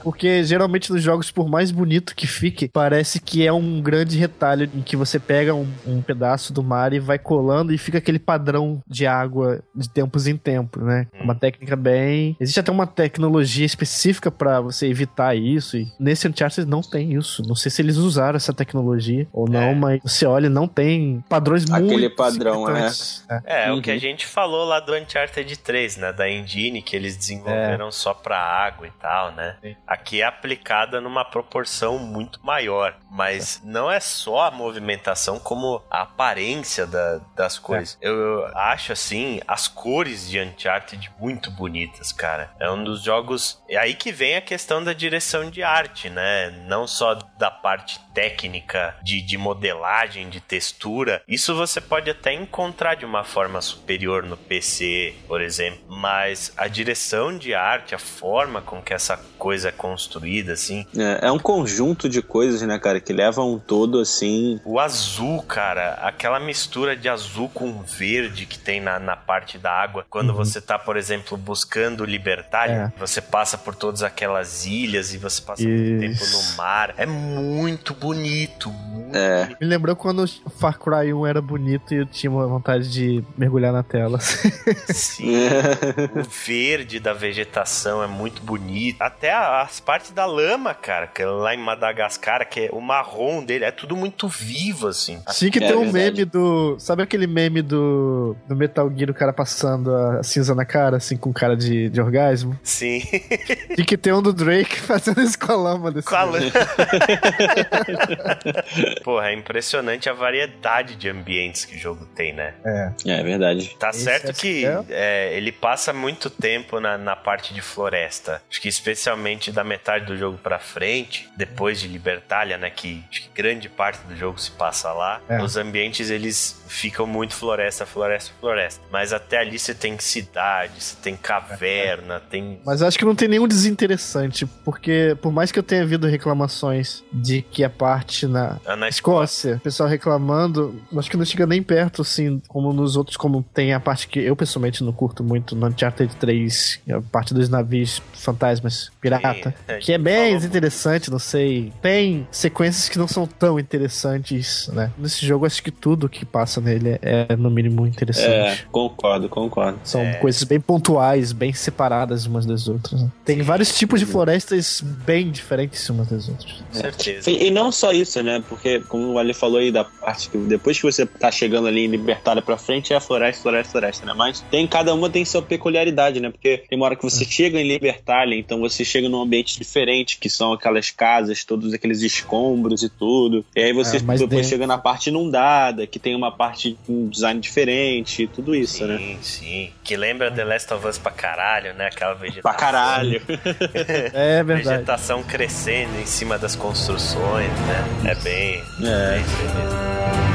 Porque geralmente nos jogos, por mais bonito que fique, parece que é um grande retalho em que você pega um, um pedaço do mar e vai colando e fica aquele padrão de água de tempos em tempos, né? Hum. Uma técnica bem. Existe até uma tecnologia específica pra você evitar isso. E nesse Uncharted não tem isso. Não sei se eles usaram essa tecnologia ou não, É. mas você olha, não tem padrões muito. Aquele padrão, significantes. É. É, Uhum. o que a gente falou lá do Uncharted 3, né? Da engine que eles desenvolveram só pra água e tal, né? Sim. Aqui é aplicada numa proporção muito maior. Mas não é só a movimentação, como a aparência da- das coisas. Eu, eu acho, assim, as cores de Uncharted muito bonitas, cara. É um dos jogos... É aí que vem a questão da direção de arte, né? Não só da parte técnica de, de modelagem, de textura. Isso você pode até encontrar de uma forma superior no PC, por exemplo. Mas a direção de arte, a forma com que essa coisa é construída, assim. É, é um conjunto de coisas, né, cara, que leva um todo assim. O azul, cara, aquela mistura de azul com verde que tem na, na parte da água. Quando você tá, por exemplo, buscando Libertália, você passa por todas aquelas ilhas e você passa muito tempo Isso. no mar. É muito bonito, muito É. bonito. Me lembrou quando o Far Cry 1 era bonito e eu tinha uma vontade de mergulhar na tela. Sim. O verde da vegetação é muito bonito. Até as partes da lama, cara, que é lá em Madagascar, que é o marrom dele, é tudo muito vivo, assim. Tinha que É ter um verdade. meme do. Sabe aquele meme do, do Metal Gear, o cara passando a cinza na cara, assim, com cara de, de orgasmo? Sim. Tinha que ter um do Drake fazendo isso com a lama desse Com a meme. Porra, é impressionante a variedade de ambientes que o jogo tem, né? É verdade. Tá Esse certo é que é, ele passa muito tempo na, na parte de floresta. Acho que especialmente da metade do jogo pra frente, depois de Libertalia, né? Que acho que grande parte do jogo se passa lá. É. Os ambientes, eles ficam muito floresta, floresta, floresta. Mas até ali você tem cidade, você tem caverna, tem. Mas acho que não tem nenhum desinteressante, porque por mais que eu tenha havido reclamações de que a parte na, Ah, na Escócia, o pessoal reclamando, acho que não chega nem perto, assim, como nos outros, como tem a parte que eu pessoalmente não curto muito no Uncharted 3, a parte dos navios fantasmas pirata, Sim, é, que é bem interessante, não sei. Tem sequências que não são tão interessantes, né? Nesse jogo, acho que tudo que passa nele é, no mínimo, É, interessante. concordo, concordo. São É. coisas bem pontuais, bem separadas umas das outras. né? Tem vários tipos de florestas bem diferentes umas das outras. Com certeza. E, e não só isso, né? Porque, como o Ali falou aí da parte que depois que você tá chegando ali em Libertália pra frente, é a floresta, floresta, floresta, né? Mas tem, cada uma tem sua peculiaridade, né? Porque tem uma hora que você É. chega em Libertália, então você chega num ambiente diferente, que são aquelas casas, todos aqueles escombros e tudo. E aí você É, depois dentro- chega na parte inundada, que tem uma parte com um design diferente, tudo isso, né? Sim, sim. Que lembra The Last of Us pra caralho, né? Aquela vegetação. Pra caralho. É verdade. Vegetação crescendo em cima das construções, né? É bem. É. bem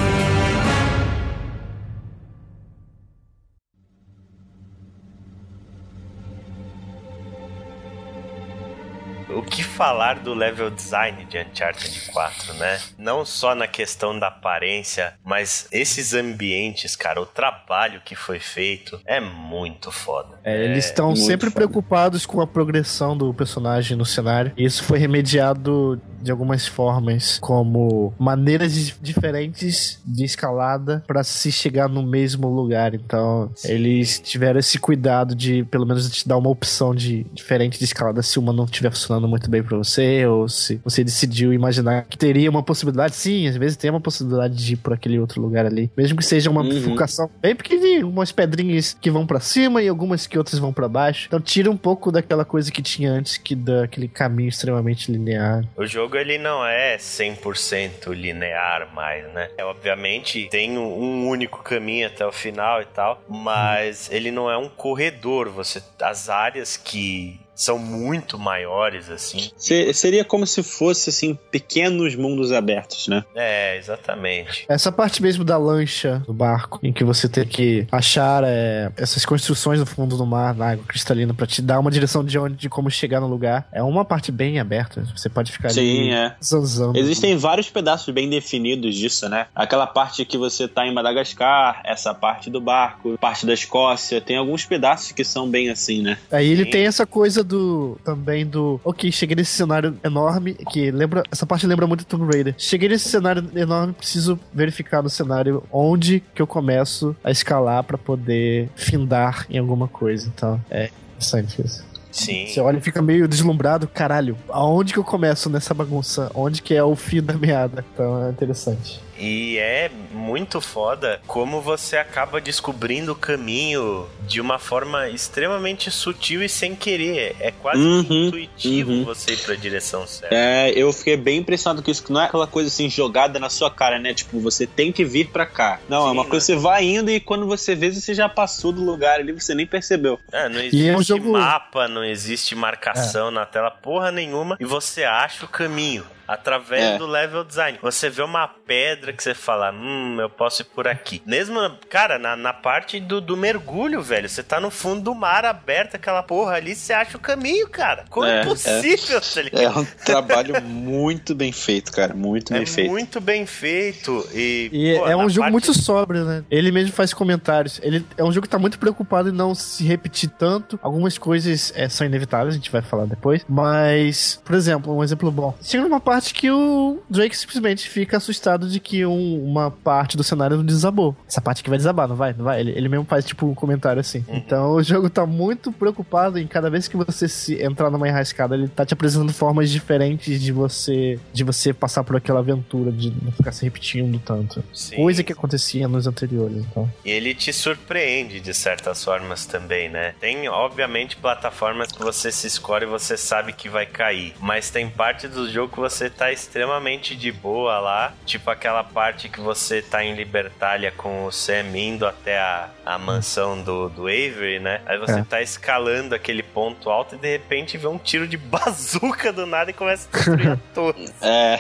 O que falar do level design de Uncharted 4, né? Não só na questão da aparência, mas esses ambientes, cara, o trabalho que foi feito é muito foda. É, eles estão muito sempre foda. preocupados com a progressão do personagem no cenário. E isso foi remediado de algumas formas, como maneiras di- diferentes de escalada para se chegar no mesmo lugar. Então, Sim. eles tiveram esse cuidado de, pelo menos, te dar uma opção de diferente de escalada se uma não estiver funcionando muito bem para você, ou se você decidiu imaginar que teria uma possibilidade. Sim, às vezes tem uma possibilidade de ir por aquele outro lugar ali, mesmo que seja uma Uhum. bifurcação bem pequenininha, umas pedrinhas que vão para cima e algumas que outras vão para baixo. Então tira um pouco daquela coisa que tinha antes, que daquele caminho extremamente linear. O jogo ele não é 100% linear mais, né? É, obviamente tem um- um único caminho até o final e tal, mas ele não é um corredor. Você as áreas que são muito maiores assim. Se- seria como se fosse, assim, pequenos mundos abertos, né? É, exatamente. Essa parte mesmo da lancha do barco, em que você tem que achar é, essas construções no fundo do mar, na água cristalina, pra te dar uma direção de onde, de como chegar no lugar, é uma parte bem aberta. Você pode ficar Sim, ali é. zanzando. Existem vários pedaços bem definidos disso, né? Aquela parte que você tá em Madagascar, essa parte do barco, parte da Escócia, tem alguns pedaços que são bem assim, né? Aí ele Sim. tem essa coisa do. também do. Ok, cheguei nesse cenário enorme. Que lembra. Essa parte lembra muito Tomb Raider. Cheguei nesse cenário enorme, preciso verificar no cenário onde que eu começo a escalar pra poder findar em alguma coisa. Então, é interessante isso. Sim. Você olha e fica meio deslumbrado, caralho, aonde que eu começo nessa bagunça? Onde que é o fio da meada? Então é interessante. E é muito foda como você acaba descobrindo o caminho de uma forma extremamente sutil e sem querer. É quase Uhum, intuitivo uhum. você ir pra direção certa. É, eu fiquei bem impressionado com isso, que não é aquela coisa assim jogada na sua cara, né? Tipo, você tem que vir pra cá. Não, é Sim, uma né? coisa que você vai indo e quando você vê, você já passou do lugar ali, você nem percebeu. É, não E existe é um jogo- mapa, não existe marcação na tela, porra nenhuma, e você acha o caminho. Através É. do level design. Você vê uma pedra que você fala, hum, eu posso ir por aqui. Mesmo, cara, na, na parte do, do mergulho, velho, você tá no fundo do mar aberto, aquela porra ali, você acha o caminho, cara. Como é, É, possível, tá ligado? É um trabalho muito bem feito, cara. Muito É bem feito. muito bem feito. E, E pô, é um jogo parte- muito sóbrio, né? Ele mesmo faz comentários. Ele é um jogo que tá muito preocupado em não se repetir tanto. Algumas coisas é, são inevitáveis, a gente vai falar depois. Mas, por exemplo, um exemplo bom. Chega numa parte que o Drake simplesmente fica assustado de que um- uma parte do cenário não desabou. Essa parte aqui vai desabar, não vai? Não vai? Ele, ele mesmo faz tipo um comentário assim. Então o jogo tá muito preocupado em cada vez que você se entrar numa enrascada, ele tá te apresentando formas diferentes de você de você passar por aquela aventura, de não ficar se repetindo tanto Sim. coisa que acontecia nos anteriores, então. E ele te surpreende de certas formas também, né? Tem, obviamente, plataformas que você se escolhe e você sabe que vai cair. Mas tem parte do jogo que você tá extremamente de boa lá. Tipo aquela parte que você tá em Libertália com o Sam indo até a, a mansão do, do Avery, né? Aí você É. tá escalando aquele ponto alto e de repente vê um tiro de bazuca do nada e começa a destruir a torre. É,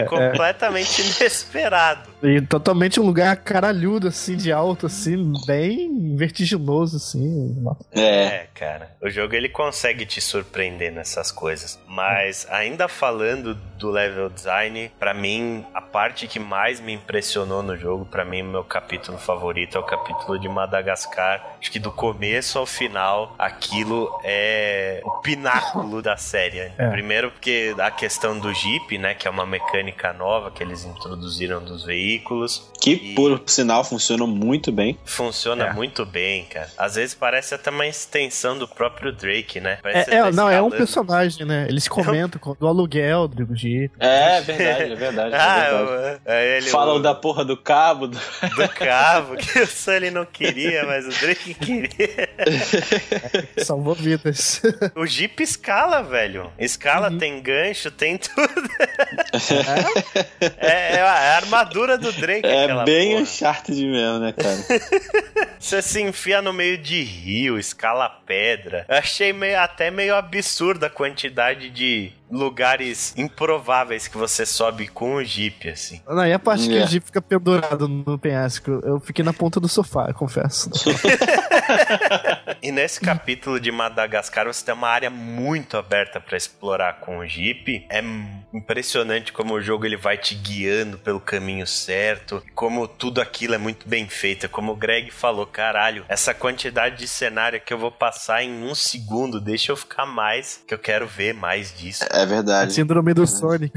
É completamente inesperado. E totalmente um lugar caralhudo, assim, de alto, assim, bem vertiginoso, assim. é. É, cara. O jogo ele consegue te surpreender nessas coisas. Mas ainda falando do level design, pra mim a parte que mais me impressionou no jogo, pra mim meu capítulo favorito é o capítulo de Madagascar. Acho que do começo ao final, aquilo é o pináculo da série. É. Primeiro porque a questão do Jeep, né, que é uma mecânica nova que eles introduziram dos veículos. Que, E- por sinal, funcionou muito bem. Funciona É. muito bem, cara. Às vezes parece até uma extensão do próprio Drake, né? É, Parece que é, tá não, é um personagem, né? Eles comentam com- do aluguel do Jeep. É verdade, é verdade. é Ah, verdade. o- é ele, Falam o, da porra do cabo. Do... do cabo, que o Sully não queria, mas o Drake queria. Salvou vidas. O Jeep escala, velho. Escala, Uhum. tem gancho, tem tudo. é, é a é a armadura do Drake, É aquela bem porra. Uncharted mesmo, né, cara? Você se enfia no meio de rio, escala pedra. Eu achei meio, até meio absurda a quantidade de lugares improváveis que você sobe com o Jeep, assim. Não, e a parte que É. o Jeep fica pendurado no penhasco, eu fiquei na ponta do sofá, eu confesso. E nesse capítulo de Madagascar você tem uma área muito aberta pra explorar com o Jeep. É impressionante como o jogo ele vai te guiando pelo caminho certo, como tudo aquilo é muito bem feito. Como o Greg falou, caralho, essa quantidade de cenário que eu vou passar em um segundo, deixa eu ficar mais, que eu quero ver mais disso. É A verdade. síndrome do Sonic.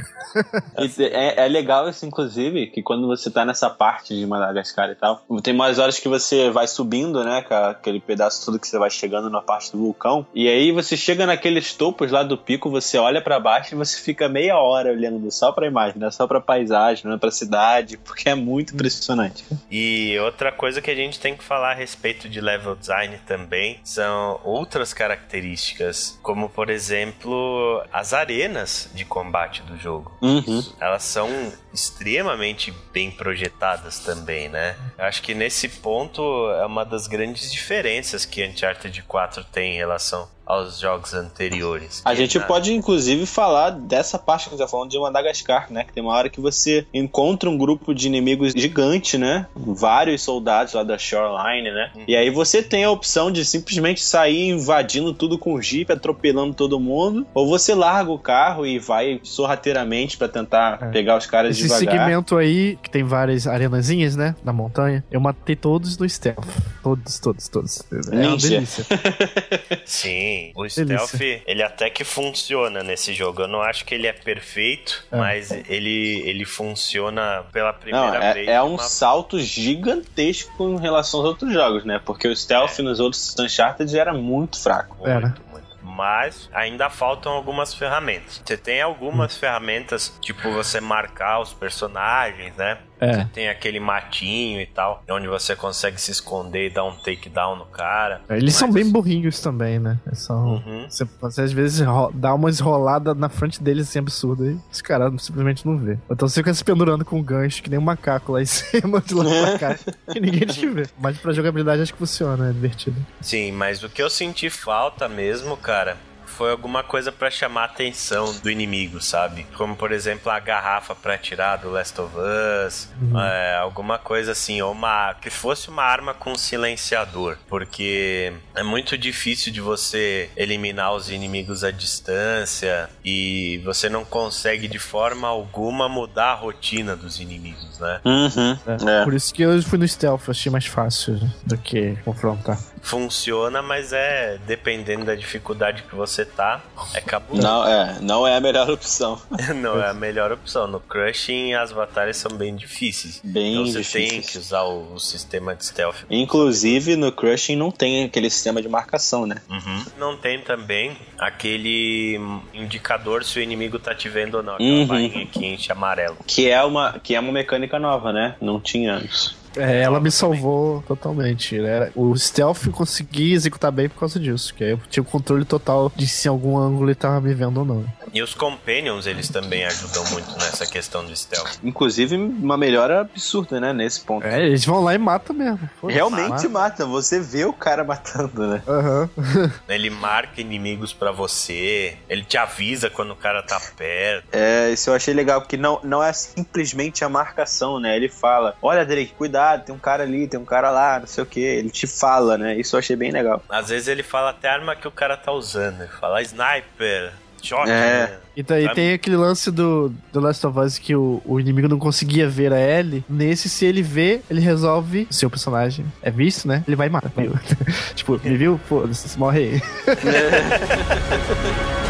E É, é legal isso, inclusive, que quando você tá nessa parte de Madagascar e tal, tem umas horas que você vai subindo, né, com aquele pedaço todo que você vai chegando na parte do vulcão, e aí você chega naqueles topos lá do pico, você olha pra baixo e você fica meia hora olhando só pra imagem, não é só pra paisagem, não é pra cidade, porque é muito impressionante. E outra coisa que a gente tem que falar a respeito de level design também são outras características, como por exemplo as arenas de combate do jogo. Uhum. Elas são extremamente bem projetadas também, né? Eu acho que nesse ponto é uma das grandes diferenças que Uncharted 4 tem em relação aos jogos anteriores. A gente na- pode, inclusive, falar dessa parte que a gente tá falando de Madagascar, né? Que tem uma hora que você encontra um grupo de inimigos gigante, né? Vários soldados lá da Shoreline, né? E aí você tem a opção de simplesmente sair invadindo tudo com o Jeep, atropelando todo mundo, ou você larga o carro e vai sorrateiramente pra tentar É. pegar os caras Esse devagar. segmento aí, que tem várias arenazinhas, né? Na montanha, eu matei todos no stealth. Todos, todos, todos. É uma delícia. Sim, o Delícia. stealth, ele até que funciona nesse jogo. Eu não acho que ele é perfeito, É. mas ele, ele funciona pela primeira Não, vez. é, é de um uma- salto gigantesco em relação aos outros jogos, né? Porque o stealth nos outros Uncharted era muito fraco. Era. Muito, muito. Mas ainda faltam algumas ferramentas. Você tem algumas ferramentas, tipo você marcar os personagens, né? É. Você tem aquele matinho e tal, onde você consegue se esconder e dar um takedown no cara. Eles são Mas- bem burrinhos também, né? Eles São... Uhum. Você, você às vezes dá uma enrolada na frente deles assim absurda e os caras simplesmente não vê. Então você fica se pendurando com um gancho que nem um macaco lá em cima de lá pra cá que ninguém te vê. Mas pra jogabilidade acho que funciona, é divertido. Sim, mas o que eu senti falta mesmo, cara, foi alguma coisa pra chamar a atenção do inimigo, sabe? Como, por exemplo, a garrafa pra atirar do Last of Us, é, alguma coisa assim, ou uma que fosse uma arma com silenciador, porque é muito difícil de você eliminar os inimigos à distância e você não consegue de forma alguma mudar a rotina dos inimigos, né? Uhum. É. É. Por isso que eu fui no stealth, achei mais fácil do que confrontar. Funciona, mas é dependendo da dificuldade que você tá, é cabuloso. Não, é, não é a melhor opção. Não é a melhor opção. No Crushing as batalhas são bem difíceis. Bem então você difíceis. tem que usar o, o sistema de stealth. Inclusive, no Crushing não tem aquele sistema de marcação, né? Uhum. Não tem também aquele indicador se o inimigo tá te vendo ou não. Aquela Uhum. barrinha que enche amarelo. Que é uma, que é uma mecânica nova, né? Não tinha antes. É, ela me salvou totalmente. Era, o stealth eu consegui executar bem por causa disso. Que aí eu tinha o controle total de se em algum ângulo ele tava me vendo ou não. E os companions, eles também ajudam muito nessa questão do stealth. Inclusive, uma melhora absurda, né? Nesse ponto. É, eles vão lá e matam mesmo. Realmente Mata. mata, você vê o cara matando, né? Aham. Ele marca inimigos pra você, ele te avisa quando o cara tá perto. É, isso eu achei legal, porque não, não é simplesmente a marcação, né? Ele fala: Olha, Drake, cuidado, tem um cara ali, tem um cara lá, não sei o que. Ele te fala, né? Isso eu achei bem legal. Às vezes ele fala até a arma que o cara tá usando. Ele fala sniper, shotgun. É. E daí Sabe? tem aquele lance do, do Last of Us que o, o inimigo não conseguia ver a Ellie. Nesse, se ele vê, ele resolve. O seu personagem é visto, né? Ele vai e mata. Viu? tipo, me viu? Foda-se, morre aí.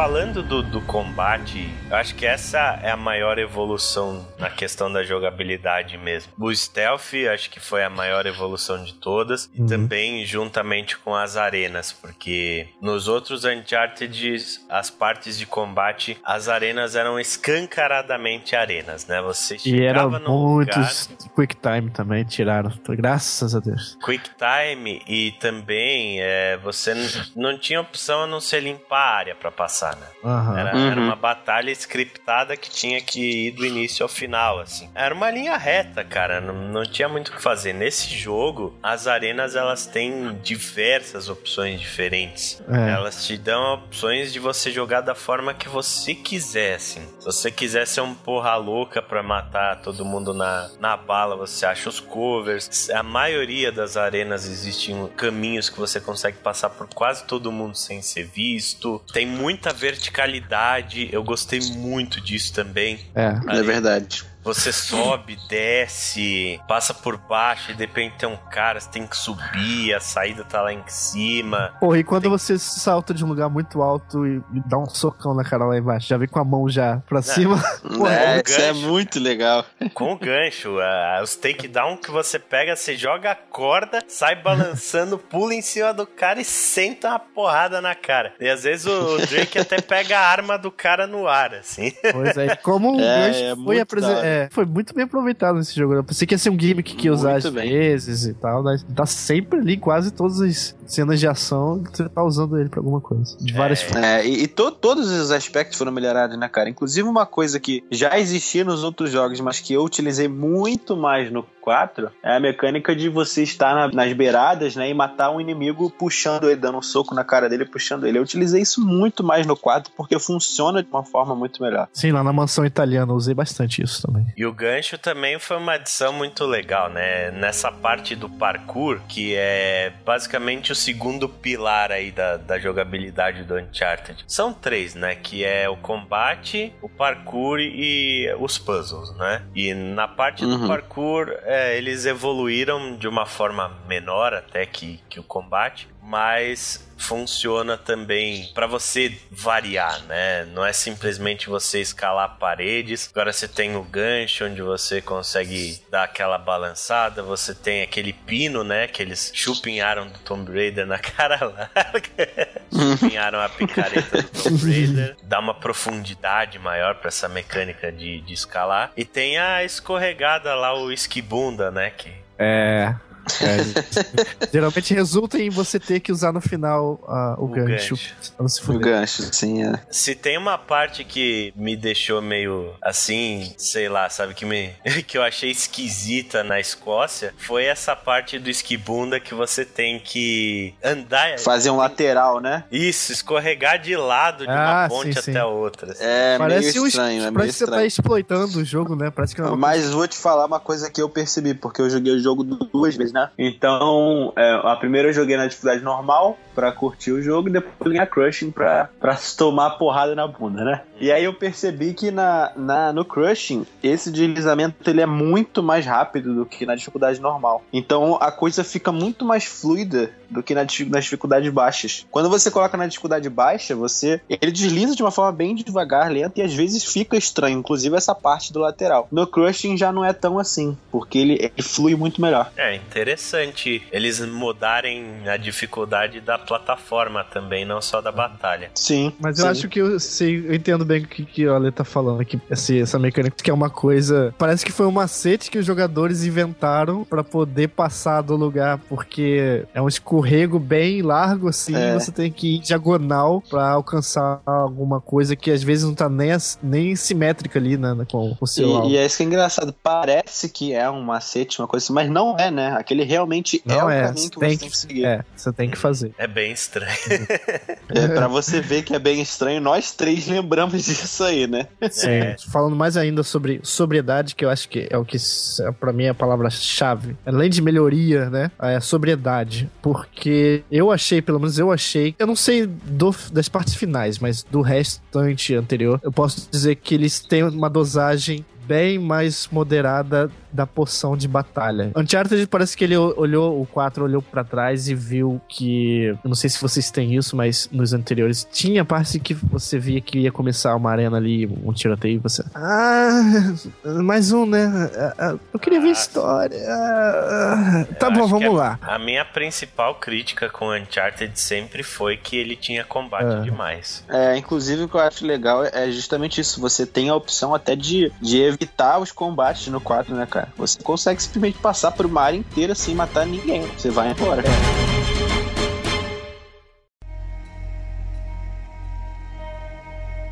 Falando do, do combate, eu acho que essa é a maior evolução na questão da jogabilidade mesmo. O stealth, acho que foi a maior evolução de todas, e Uhum. também juntamente com as arenas, porque nos outros Uncharted, as partes de combate, as arenas eram escancaradamente arenas, né? Você E era chegava num lugar... muitos Quick Time também, tiraram. Graças a Deus. Quick Time e também é, você não tinha opção a não ser limpar a área pra passar, né? Aham. Era, Uhum. era uma batalha scriptada que tinha que ir do início ao final, assim. Era uma linha reta, cara. Não, não tinha muito o que fazer. Nesse jogo, as arenas elas têm diversas opções diferentes. É. Elas te dão opções de você jogar da forma que você quiser, assim. Se você quiser ser um porra louca pra matar todo mundo na, na bala, você acha os covers. A maioria das arenas existem caminhos que você consegue passar por quase todo mundo sem ser visto. Tem muita verticalidade. Eu gostei muito disso também. É. É verdade. Você sobe, desce, passa por baixo e de repente tem um cara, você tem que subir, a saída tá lá em cima. Porra, e quando você salta de um lugar muito alto e dá um socão na cara lá embaixo, já vem com a mão já pra cima. Porra, é, isso é muito legal. Com o gancho, ah, os takedown que você pega, você joga a corda, sai balançando, pula em cima do cara e senta uma porrada na cara. E às vezes o Drake até pega a arma do cara no ar, assim. Pois é, como o É, gancho é foi, muito apresen- da hora. É, foi muito bem aproveitado nesse jogo. Eu pensei que ia ser um gimmick que ia usar Muito às bem. vezes e tal, mas tá sempre ali, quase todas as cenas de ação, que você tá usando ele pra alguma coisa. De várias formas. É, e, e to- todos os aspectos foram melhorados, né, cara? Inclusive uma coisa que já existia nos outros jogos, mas que eu utilizei muito mais no 4, é a mecânica de você estar na- nas beiradas, né, e matar um inimigo puxando ele, dando um soco na cara dele, puxando ele. Eu utilizei isso muito mais no 4 porque funciona de uma forma muito melhor. Sim, lá na mansão italiana eu usei bastante isso também. E o gancho também foi uma adição muito legal, né? Nessa parte do parkour, que é basicamente o segundo pilar aí da, da jogabilidade do Uncharted. São três, né? Que é o combate, o parkour e os puzzles, né? E na parte do Uhum. parkour, é, eles evoluíram de uma forma menor até que, que o combate, mas funciona também para você variar, né? Não é simplesmente você escalar paredes. Agora você tem o gancho onde você consegue dar aquela balançada, você tem aquele pino, né, que eles chupinharam do Tomb Raider na cara larga. chupinharam a picareta do Tomb Raider, dá uma profundidade maior para essa mecânica de, de escalar. E tem a escorregada lá, o esquibunda, né, que É. é, geralmente resulta em você ter que usar no final ah, o, O gancho. gancho. O gancho, sim, é. Se tem uma parte que me deixou meio assim, sei lá, sabe, que me que eu achei esquisita na Escócia, foi essa parte do esquibunda que você tem que andar. Fazer um lateral, né? Isso, escorregar de lado de Ah, uma ponte sim, sim. até a outra. assim. É Parece, meio um, estranho, é meio parece que você tá estranho. exploitando o jogo, né? Parece que é Mas vou te falar uma coisa que eu percebi, porque eu joguei o jogo duas vezes, né? Então, é, a primeira eu joguei na dificuldade normal pra curtir o jogo e depois eu a Crushing pra, pra tomar porrada na bunda, né? E aí eu percebi que na, na, no Crushing, esse deslizamento ele é muito mais rápido do que na dificuldade normal. Então a coisa fica muito mais fluida do que na, nas dificuldades baixas. Quando você coloca na dificuldade baixa, você ele desliza de uma forma bem devagar, lenta e às vezes fica estranho, inclusive essa parte do lateral. No Crushing já não é tão assim, porque ele, ele flui muito melhor. É interessante. Interessante eles mudarem a dificuldade da plataforma também, não só da batalha. Sim. Mas eu sim. acho que eu, sei, eu entendo bem o que, que o Ale tá falando aqui. Esse, essa mecânica que é uma coisa. Parece que foi um macete que os jogadores inventaram pra poder passar do lugar, porque é um escorrego bem largo assim. É. Você tem que ir diagonal pra alcançar alguma coisa que às vezes não tá nem, nem simétrica ali, né? Com o seu. E, e é isso que é engraçado. Parece que é um macete, uma coisa assim, mas não é, né? Aquele realmente é Não o é, caminho que tem você que- tem que seguir. É, você tem que fazer. É bem estranho. É, pra você ver que é bem estranho, nós três lembramos disso aí, né? Sim. É. Falando mais ainda sobre sobriedade, que eu acho que é o que é, pra mim é a palavra-chave. Além de melhoria, né? É a sobriedade. Porque eu achei, pelo menos eu achei, eu não sei do- das partes finais, mas do restante anterior, eu posso dizer que eles têm uma dosagem bem mais moderada da poção de batalha. Uncharted parece que ele olhou, o 4 olhou pra trás e viu que, eu não sei se vocês têm isso, mas nos anteriores tinha parte que você via que ia começar uma arena ali, um tiroteio e você, ah, mais um, né? Ah, ah, Eu queria ver história. Ah, ah, tá bom, vamos lá. A minha principal crítica com o Uncharted sempre foi que ele tinha combate É. demais. É, inclusive o que eu acho legal é justamente isso. Você tem a opção até de, de evitar os combates no 4, né, cara? Você consegue simplesmente passar por uma área inteira sem matar ninguém. Você vai embora.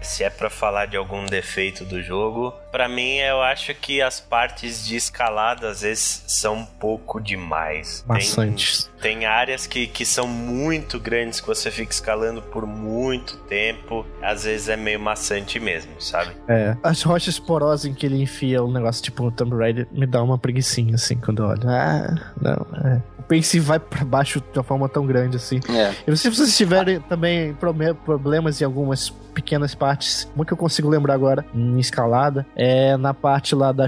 Se é pra falar de algum defeito do jogo, pra mim eu acho que as partes de escalada às vezes são um pouco demais. Tem- Maçantes. Tem áreas que, que são muito grandes que você fica escalando por muito tempo. Às vezes é meio maçante mesmo, sabe? É. As rochas porosas em que ele enfia um negócio tipo um Tomb Raider me dá uma preguiçinha assim quando eu olho. Ah, não. É. Pense vai pra baixo de uma forma tão grande assim. É. E se vocês tiverem também problemas em algumas pequenas partes, uma que eu consigo lembrar agora, em escalada, é na parte lá da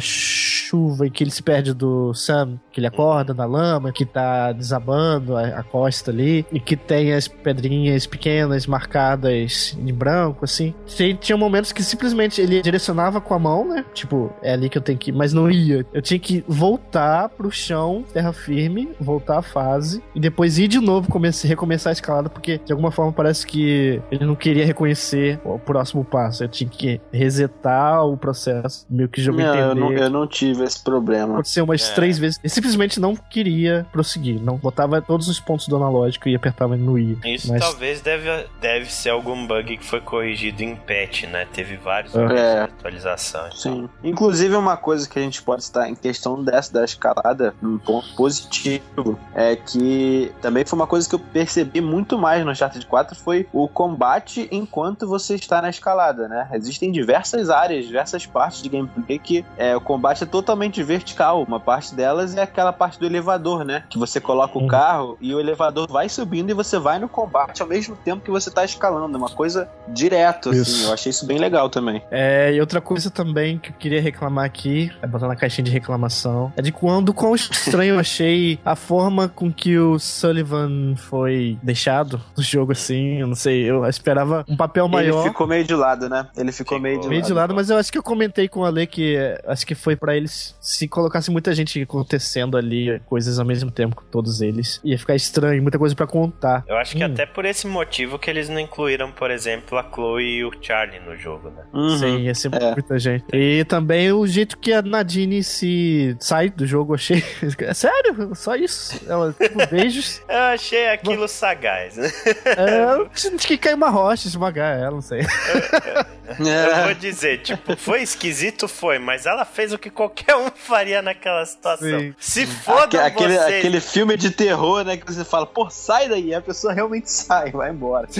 chuva em que ele se perde do Sam, que ele acorda na lama, que tá desabando a, a costa ali, e que tem as pedrinhas pequenas marcadas em branco, assim. Tem- tinha momentos que simplesmente ele direcionava com a mão, né? Tipo, é ali que eu tenho que ir, mas não ia. Eu tinha que voltar pro chão, terra firme, voltar a fase, e depois ir de novo, comece, recomeçar a escalada, porque de alguma forma parece que ele não queria reconhecer o próximo passo. Eu tinha que resetar o processo, meio que Não, entender. eu, não, eu não tive esse problema. Aconteceu umas É. três vezes. Ele simplesmente não queria prosseguir. Não botava todos os pontos do analógico e apertava no I. Isso Mas talvez deve, deve ser algum bug que foi corrigido em patch, né? Teve vários É. de É. atualização. Sim. Inclusive, uma coisa que a gente pode estar em questão dessa da escalada, um ponto positivo, é que também foi uma coisa que eu percebi muito mais no Uncharted 4 foi o combate enquanto você está na escalada, né? Existem diversas áreas, diversas partes de gameplay que é, o combate é totalmente vertical. Uma parte delas é aquela parte do elevador, né? Que você coloca o Uhum. carro e o elevador vai subindo e você vai no combate ao mesmo tempo que você está escalando. É uma coisa direto, assim. Isso. Eu achei isso bem legal também. É, e outra coisa também que eu queria reclamar aqui, é botar na caixinha de reclamação, é de quando quão estranho eu achei a forma com que o Sullivan foi deixado no jogo, assim. Eu não sei, eu esperava um papel maior. Ele ficou meio de lado, né? Ele ficou, Ficou. meio de Meio lado. de lado, mas eu acho que eu comentei com o Ale que é, acho que foi pra se colocasse muita gente acontecendo ali, coisas ao mesmo tempo com todos eles. Ia ficar estranho, muita coisa pra contar. Eu acho que Hum. até por esse motivo que eles não incluíram, por exemplo, a Chloe e o Charlie no jogo, né? Uhum. Sim, ia ser É. muita gente. E também o jeito que a Nadine se sai do jogo, eu achei. É sério, só isso. Ela, tipo, beijos. Eu achei aquilo sagaz, né? É, que cair uma rocha, esmagar ela, não sei. Eu É. vou dizer, tipo, foi esquisito, foi, mas ela fez o que qualquer um faria naquela situação. Sim. Se foda aquele, vocês. aquele filme de terror, né? Que você fala, pô, sai daí. E a pessoa realmente sai, vai embora.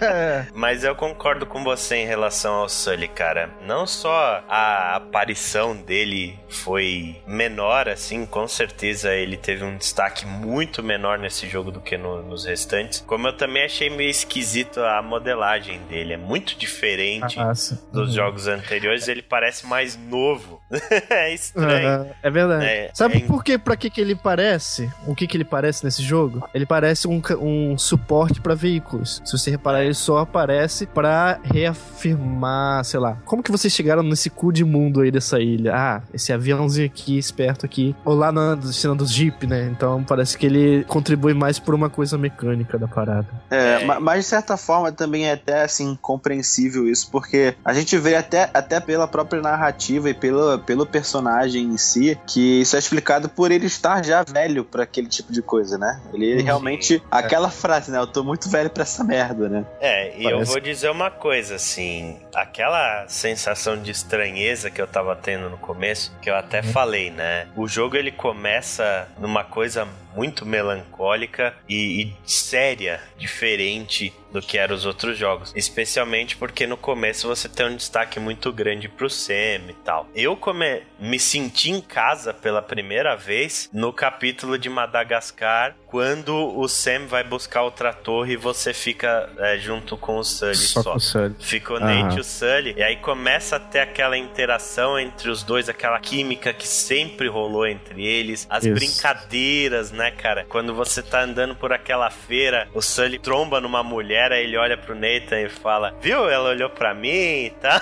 É. Mas eu concordo com você em relação ao Sully, cara. Não só a aparição dele foi menor, assim, com certeza ele teve um destaque muito menor nesse jogo do que no- nos restantes. Como eu também achei meio esquisito a modelagem dele. É muito diferente Nossa. dos Uhum. jogos anteriores. Ele parece mais novo novo. é estranho. Uhum, é verdade. É, Sabe é- por que, pra que, que ele parece? O que, que ele parece nesse jogo? Ele parece um, um suporte pra veículos. Se você reparar, ele só aparece pra reafirmar, sei lá, como que vocês chegaram nesse cu de mundo aí dessa ilha? Ah, esse aviãozinho aqui, esperto aqui. Ou lá na cena dos Jeep, né? Então parece que ele contribui mais por uma coisa mecânica da parada. É, É. ma- mas de certa forma também é até assim compreensível isso, porque a gente vê até, até pela própria narrativa e pelo, pelo personagem em si que isso é explicado por ele estar já velho pra aquele tipo de coisa, né? Ele Sim. realmente. Aquela frase, né? Eu tô muito velho pra essa merda, né? É, e eu vou dizer uma coisa, assim, aquela sensação de estranheza que eu tava tendo no começo, que eu até falei, né? O jogo ele começa numa coisa muito melancólica e, e séria, diferente do que eram os outros jogos. Especialmente porque no começo você tem um destaque muito grande pro Sam e tal. Eu come... me senti em casa pela primeira vez no capítulo de Madagascar, quando o Sam vai buscar outra torre e você fica é, junto com o Sully só. Só com o Sully. Fica o Aham. Nate e o Sully. E aí começa a ter aquela interação entre os dois, aquela química que sempre rolou entre eles. As Isso. brincadeiras, né, cara? Quando você tá andando por aquela feira, o Sully tromba numa mulher, aí ele olha pro Nathan e fala: Viu? Ela olhou pra mim e tá.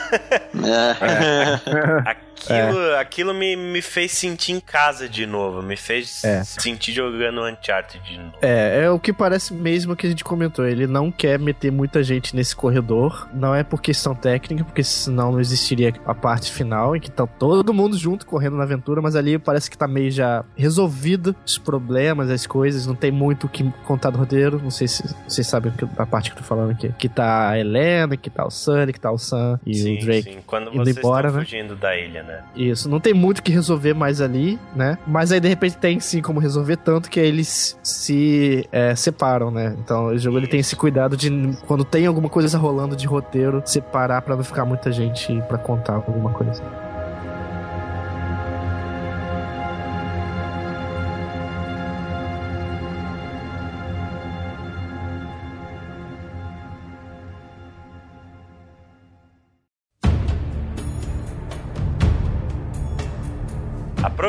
É. Aquilo, aquilo me, me fez sentir em casa de novo. Me fez É. sentir jogando Uncharted de novo. É, é o que parece mesmo que a gente comentou. Ele não quer meter muita gente nesse corredor. Não é por questão técnica, porque senão não existiria a parte final em que tá todo mundo junto correndo na aventura, mas ali parece que tá meio já resolvido os problemas, as coisas. Não tem muito o que contar do roteiro. Não sei se vocês sabem a parte que eu tô falando aqui. Que tá a Helena, que tá o Sunny, que tá o Sam e sim, o Drake. sim. Quando indo vocês embora, né? fugindo da ilha, né? Isso, não tem muito o que resolver mais ali, né? Mas aí de repente tem sim como resolver, tanto que eles se é, separam, né? Então o jogo ele tem esse cuidado de, quando tem alguma coisa rolando de roteiro, separar pra não ficar muita gente pra contar alguma coisa.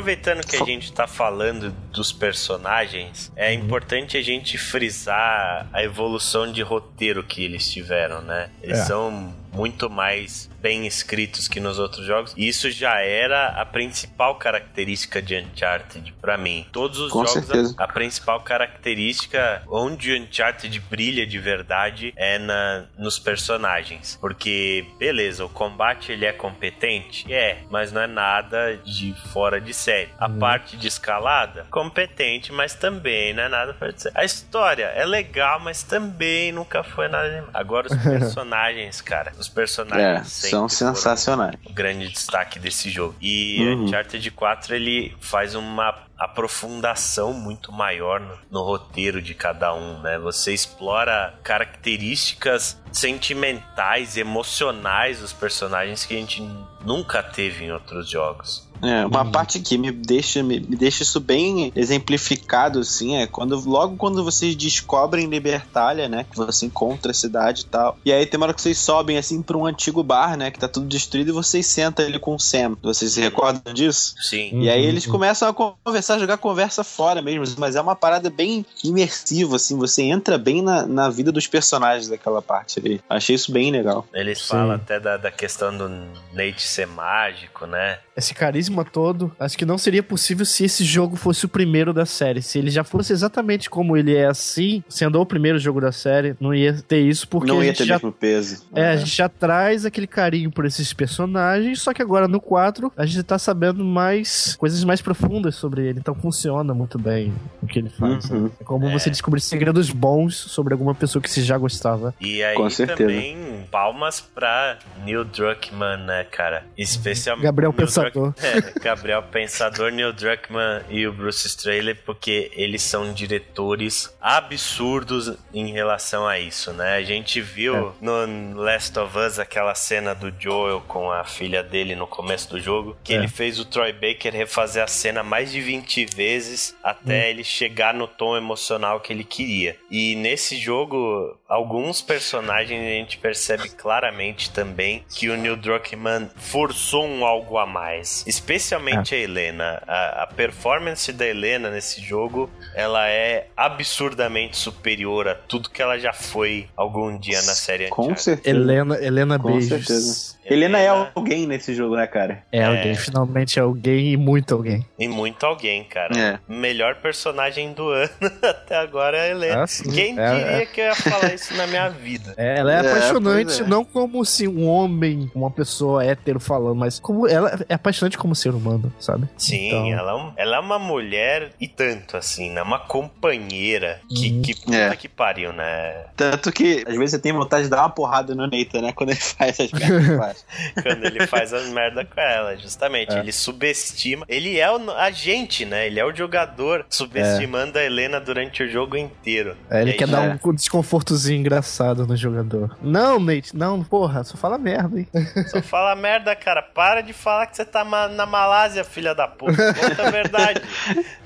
Aproveitando que a gente tá falando dos personagens, é importante a gente frisar a evolução de roteiro que eles tiveram, né? Eles É. são muito mais bem escritos que nos outros jogos. E isso já era a principal característica de Uncharted pra mim. Todos os Com jogos, a, a principal característica onde Uncharted brilha de verdade é na, nos personagens. Porque, beleza, o combate ele é competente? É, mas não é nada de fora de série. A parte de escalada, competente, mas também não é nada fora de série. A história é legal, mas também nunca foi nada demais. Agora os personagens, cara, os personagens É, são sensacionais. o grande destaque desse jogo. E Uhum. Uncharted 4 ele faz uma aprofundação muito maior no, no roteiro de cada um, né? Você explora características sentimentais, emocionais dos personagens que a gente nunca teve em outros jogos. É, uma parte que me deixa, me, me deixa isso bem exemplificado, assim, é quando logo quando vocês descobrem Libertália, né? Que você encontra a cidade e tal. E aí tem uma hora que vocês sobem assim pra um antigo bar, né? Que tá tudo destruído e vocês sentam ali com o Sam. Vocês se recordam disso? Sim. E aí Uhum, eles uhum. começam a conversar, jogar conversa fora mesmo, mas é uma parada bem imersiva, assim, você entra bem na, na vida dos personagens daquela parte ali. Achei isso bem legal. Eles Sim. falam até da, da questão do Nate ser mágico, né? Esse carisma todo, acho que não seria possível se esse jogo fosse o primeiro da série. Se ele já fosse exatamente como ele é assim, sendo o primeiro jogo da série, não ia ter isso porque Não ia ter já mesmo peso. É, a gente já traz aquele carinho por esses personagens, só que agora no 4 a gente tá sabendo mais coisas mais profundas sobre ele, então funciona muito bem o que ele faz. né? Uhum. É como você descobrir segredos bons sobre alguma pessoa que você já gostava. E aí Com certeza. também palmas pra Neil Druckmann, né, cara? Especialmente Gabriel Neil Pensador. Druck- É, Gabriel Pensador, Neil Druckmann e o Bruce Straley, porque eles são diretores absurdos em relação a isso, né? A gente viu é. no Last of Us aquela cena do Joel com a filha dele no começo do jogo, que é. ele fez o Troy Baker refazer a cena mais de 20 vezes até hum. ele chegar no tom emocional que ele queria. E nesse jogo, alguns personagens a gente percebe claramente também que o Neil Druckmann forçou um algo a mais, especialmente é. a Helena. A, a performance da Helena nesse jogo, ela é absurdamente superior a tudo que ela já foi algum dia na série Com certeza. Helena, Helena Com beijos. certeza. Helena é alguém nesse jogo, né, cara? É, alguém, finalmente é alguém e muito alguém. E muito alguém, cara. É. Melhor personagem do ano até agora é a Helena. Ah. Quem É, diria é. que eu ia falar isso na minha vida? É, ela é, É, apaixonante, é. não como assim, um homem, uma pessoa hétero falando, mas como ela é apaixonante como ser humano, sabe? Sim, Então- ela, é um- ela é uma mulher e tanto, assim, né? Uma companheira. Que, Uhum. que puta É. que pariu, né? Tanto que às vezes você tem vontade de dar uma porrada no Nathan, né? Quando ele faz essas merdas. Quando ele faz as merda com ela, justamente. É. Ele subestima. Ele é o agente, né? Ele é o jogador subestimando a Helena durante o jogo inteiro. É, ele aí quer já- dar um desconfortozinho engraçado no jogador. Não, Nate, não, porra, só fala merda, hein? Só fala merda, cara. Para de falar que você tá na Malásia, filha da puta. Conta a verdade.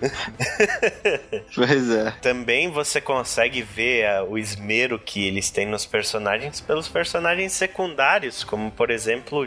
Pois é. Também você consegue ver ah, o esmero que eles têm nos personagens pelos personagens secundários, como por exemplo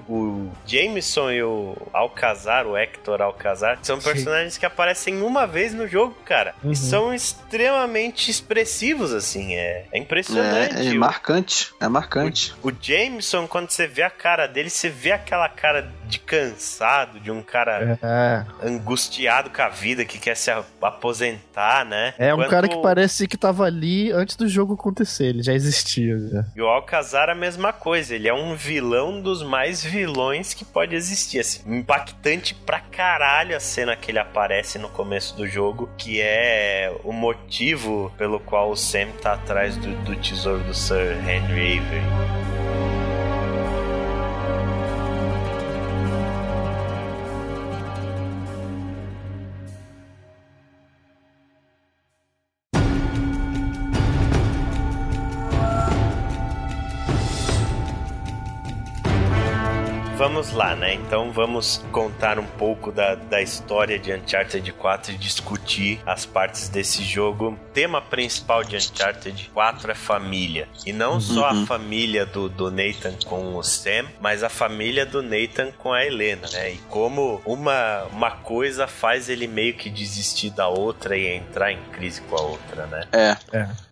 o Jameson e o Alcazar, o Hector Alcazar, são Sim. personagens que aparecem uma vez no jogo, cara. Uhum. E são extremamente expressivos, assim. É, é impressionante. É, é O- marcante. É marcante. o Jameson, quando você vê a cara dele, você vê aquela cara de cansado, de um cara É, angustiado com a vida, que quer se aposentar, né? é um cara que parece que tava ali antes do jogo acontecer, ele já existia. Já. E o Alcazar a mesma coisa, ele é um vilão dos mais vilões que pode existir. Assim, impactante pra caralho a cena que ele aparece no começo do jogo, que é o motivo pelo qual o Sam tá atrás do, do tesouro do Sir Henry Avery. Vamos lá, né? Então vamos contar um pouco da, da história de Uncharted 4 e discutir as partes desse jogo. O tema principal de Uncharted 4 é família. E não só a família do, do Nathan com o Sam, mas a família do Nathan com a Helena, né? E como uma, uma coisa faz ele meio que desistir da outra e entrar em crise com a outra, né? É.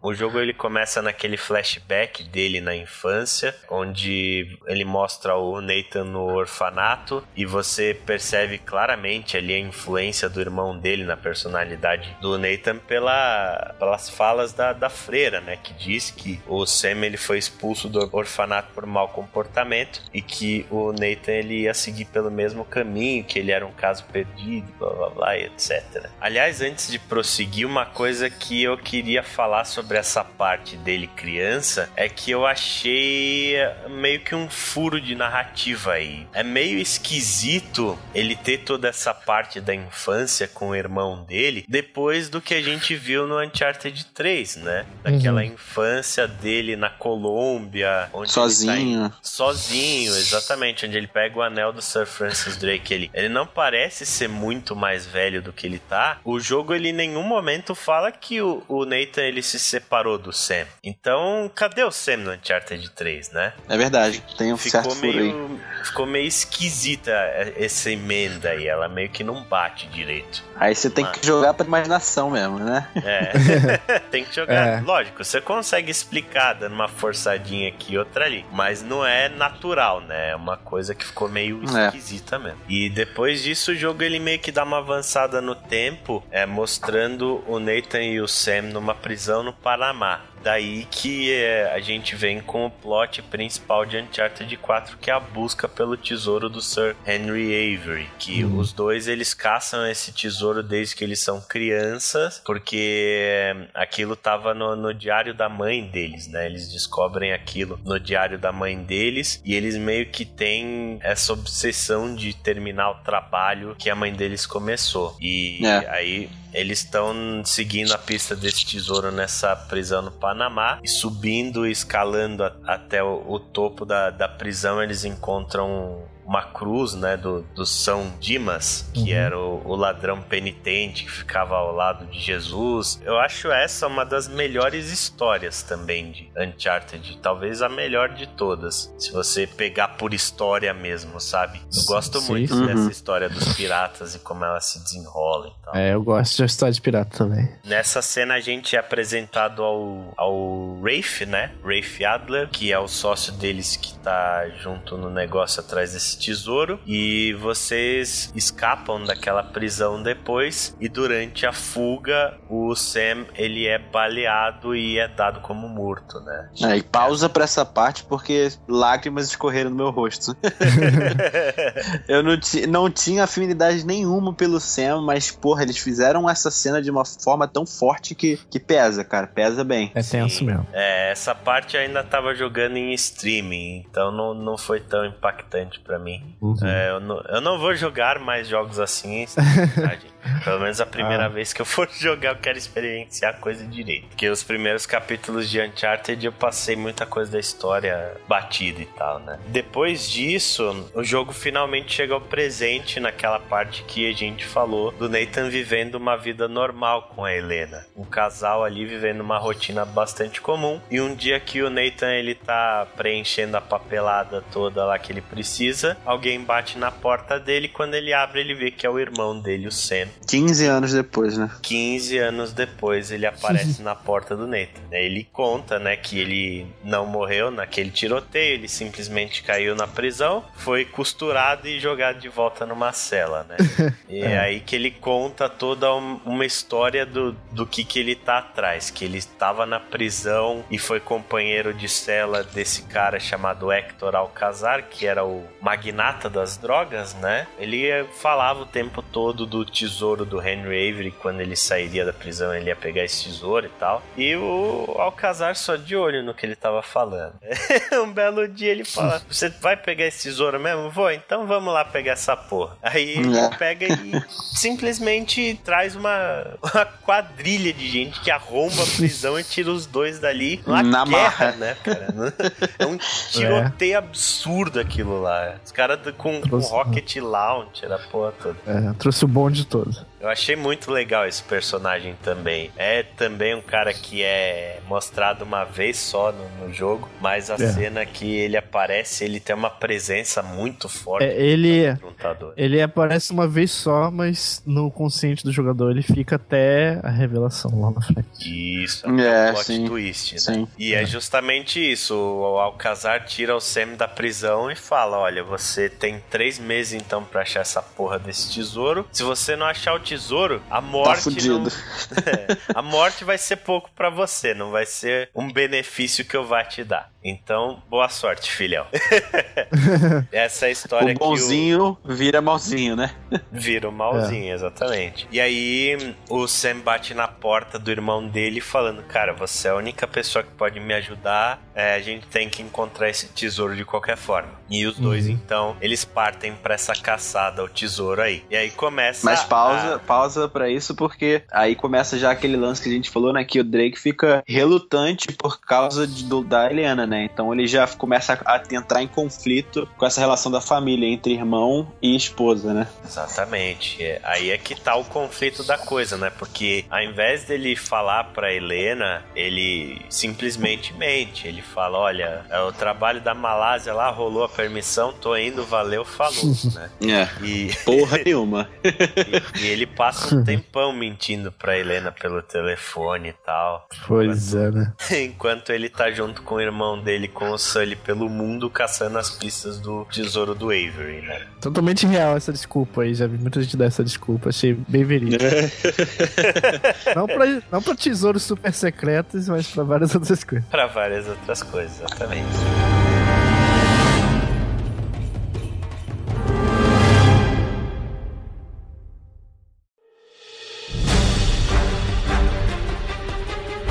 O jogo ele começa naquele flashback dele na infância, onde ele mostra o Nathan no orfanato e você percebe claramente ali a influência do irmão dele na personalidade do Nathan pela, pelas falas da, da freira, né? Que diz que o Sam ele foi expulso do orfanato por mau comportamento e que o Nathan ele ia seguir pelo mesmo caminho, que ele era um caso perdido, blá blá blá, etc. Aliás, antes de prosseguir, uma coisa que eu queria falar sobre essa parte dele criança é que eu achei meio que um furo de narrativa aí. É meio esquisito ele ter toda essa parte da infância com o irmão dele depois do que a gente viu no Uncharted 3, né? Daquela infância dele na Colômbia, onde ele tá Sozinho. sozinho, exatamente, onde ele pega o anel do Sir Francis Drake ele, ele não parece ser muito mais velho do que ele tá. O jogo ele em nenhum momento fala que o, o Nathan ele se separou do Sam. Então, cadê o Sam no Uncharted 3, né? É verdade. Tem um Ficou certo meio, ficou meio esquisita essa emenda aí, ela meio que não bate direito. Aí você tem que jogar pra imaginação mesmo, né? É. Tem que jogar. É. Lógico, você consegue explicar dando uma forçadinha aqui e outra ali. Mas não é natural, né? É uma coisa que ficou meio É. esquisita mesmo. E depois disso, o jogo ele meio que dá uma avançada no tempo, é, mostrando o Nathan e o Sam numa prisão no Panamá. Daí que é, a gente vem com o plot principal de Uncharted 4, que é a busca pelo tesouro do Sir Henry Avery, que Uhum. os dois eles caçam esse tesouro desde que eles são crianças, porque é, aquilo tava no, no diário da mãe deles, né? Eles descobrem aquilo no diário da mãe deles e eles meio que têm essa obsessão de terminar o trabalho que a mãe deles começou. E É. aí eles estão seguindo a pista desse tesouro nessa prisão no Panamá e subindo escalando a- até o, o topo da, da prisão. Eles encontram uma cruz, né, do, do São Dimas, que Uhum. era o, o ladrão penitente que ficava ao lado de Jesus. Eu acho essa uma das melhores histórias também de Uncharted, talvez a melhor de todas, se você pegar por história mesmo, sabe? Eu gosto Sim. muito Uhum. dessa história dos piratas e como ela se desenrola e tal. É, eu gosto de história de pirata também. Nessa cena a gente é apresentado ao, ao Rafe, né? Rafe Adler, que é o sócio deles que tá junto no negócio atrás desse tesouro. E vocês escapam daquela prisão depois. E durante a fuga, o Sam ele é baleado e é dado como morto, né? É, e pausa pra essa parte porque lágrimas escorreram no meu rosto. Eu não, ti- não tinha afinidade nenhuma pelo Sam, mas, porra, eles fizeram essa cena de uma forma tão forte que, que pesa, cara. Pesa bem. É tenso Sim. mesmo. É, essa parte eu ainda tava jogando em streaming, então não, não foi tão impactante pra mim. Uhum. É, eu, não, eu não vou jogar mais jogos assim. Pelo menos a primeira Ah. vez que eu for jogar, eu quero experienciar a coisa direito. Porque os primeiros capítulos de Uncharted eu passei muita coisa da história batida e tal, né? Depois disso, o jogo finalmente chega ao presente naquela parte que a gente falou do Nathan vivendo uma vida normal com a Helena. Um casal ali vivendo uma rotina bastante comum. E um dia que o Nathan ele tá preenchendo a papelada toda lá que ele precisa, alguém bate na porta dele. Quando ele abre, ele vê que é o irmão dele, o Sam. 15 anos depois, né? 15 anos depois ele aparece na porta do Nathan. Ele conta, né, que ele não morreu naquele tiroteio, ele simplesmente caiu na prisão, foi costurado e jogado de volta numa cela, né? E é aí que ele conta toda um- uma história do, do que que ele tá atrás, que ele estava na prisão e foi companheiro de cela desse cara chamado Hector Alcazar, que era o magnata das drogas, né? Ele falava o tempo todo do tesouro do Henry Avery, quando ele sairia da prisão, ele ia pegar esse tesouro e tal. E o Alcazar só de olho no que ele tava falando. um belo dia ele fala: Você vai pegar esse tesouro mesmo? Vou, então vamos lá pegar essa porra. Aí ele É. pega e simplesmente traz uma, uma quadrilha de gente que arromba a prisão e tira os dois dali numa Na guerra, marra. né, cara? É um tiroteio absurdo aquilo lá. Os caras com, com Trouxe- rocket launcher, a porra toda. É, trouxe o bonde todo. Eu achei muito legal esse personagem também. É também um cara que é mostrado uma vez só no, no jogo, mas a É. cena que ele aparece, ele tem uma presença muito forte. É, ele, no lutador. ele aparece uma vez só, mas no consciente do jogador ele fica até a revelação lá na frente. Isso, até É, o plot sim. twist, né? Sim. E é justamente isso. O Alcazar tira o Sam da prisão e fala: Olha, você tem três meses então pra achar essa porra desse tesouro. Se você não achar o tesouro, a Tá morte fudido. não. É, a morte vai ser pouco pra você, não vai ser um benefício que eu vá te dar. Então, boa sorte, filhão. Essa é a história O bonzinho vira malzinho, né? que o... vira o malzinho, exatamente. E aí o Sam bate na porta do irmão dele falando: Cara, você é a única pessoa que pode me ajudar. É, a gente tem que encontrar esse tesouro de qualquer forma. E os dois, Uhum. então, eles partem pra essa caçada ao tesouro aí. E aí começa. Mas pausa, a- pausa para isso, porque aí começa já aquele lance que a gente falou, né? Que o Drake fica relutante por causa de- do- da Helena, né? Então ele já começa a, entrar em conflito com essa relação da família entre irmão e esposa, né? Exatamente. É, Aí é que tá o conflito da coisa, né? Porque ao invés dele falar pra Helena, ele simplesmente mente. Ele fala: Olha, é, o trabalho da Malásia lá rolou a permissão, tô indo, valeu, falou, né? É. E, Porra nenhuma. e, e ele passa um tempão mentindo pra Helena pelo telefone e tal. Pois é, né? Enquanto ele tá junto com o irmão dele, com o Sully, pelo mundo, caçando as pistas do tesouro do Avery, né? Totalmente real essa desculpa aí. Já vi muita gente dar essa desculpa. Achei bem verídico. não, pra, não pra tesouros super secretos, mas pra várias outras coisas. Pra várias outras coisas, exatamente.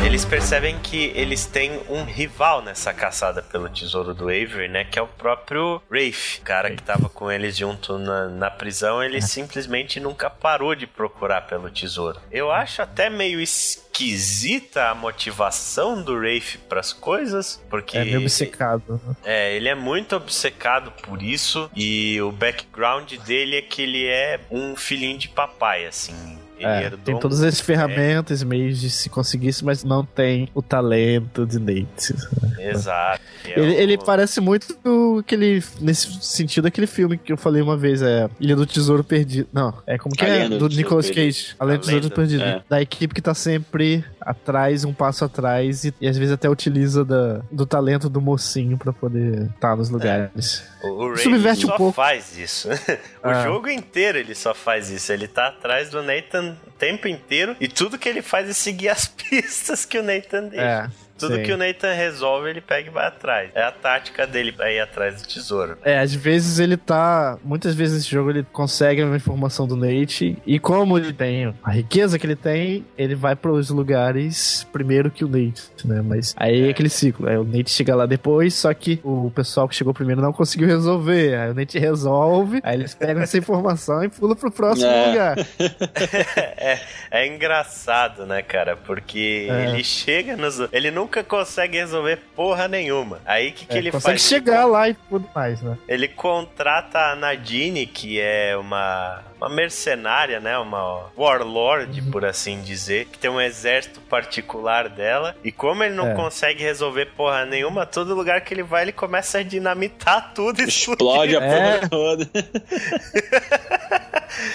Eles percebem que eles têm um rival nessa caçada pelo tesouro do Avery, né? Que é o próprio Rafe. O cara que tava com eles junto na, na prisão, ele simplesmente nunca parou de procurar pelo tesouro. Eu acho até meio esquisita a motivação do Rafe pras coisas, porque... É meio obcecado. né? É, ele é muito obcecado por isso e o background dele é que ele é um filhinho de papai, assim. Ele É, tem todas as ferramentas, meios de se conseguir isso, mas não tem o talento de Nate. Exato. É Ele, o- ele parece muito do aquele. Nesse sentido, aquele filme que eu falei uma vez, é Ilha do Tesouro Perdido. Não, é como que A é? Lenda Do do Nicolas Cage. A Lenda do Tesouro Lenda, Perdido. é. Da equipe que tá sempre atrás, um passo atrás, e, e às vezes até utiliza da, do talento do mocinho pra poder estar nos lugares. O, o Subverte um só pouco. faz isso. o Ah. jogo inteiro ele só faz isso. Ele tá atrás do Nathan o tempo inteiro e tudo que ele faz é seguir as pistas que o Nathan deixa. É. Tudo sim. que o Nathan resolve, ele pega e vai atrás. É a tática dele pra ir atrás do tesouro. É, às vezes ele tá. Muitas vezes nesse jogo ele consegue uma informação do Nate. E como ele tem a riqueza que ele tem, ele vai pros lugares primeiro que o Nate, né? Mas aí é aquele ciclo. Aí o Nate chega lá depois, só que o pessoal que chegou primeiro não conseguiu resolver. Aí o Nate resolve, aí eles pegam essa informação e pulam pro próximo É. lugar. é, é engraçado, né, cara? Porque É. ele chega nos. Ele nunca consegue resolver porra nenhuma. Aí o que, que É, ele consegue faz? chegar lá e tudo mais, né? Ele contrata a Nadine, que é uma, uma mercenária, né? Uma warlord, Uhum. por assim dizer, que tem um exército particular dela. E como ele não É. consegue resolver porra nenhuma, todo lugar que ele vai, ele começa a dinamitar tudo e Explode a É. porra toda.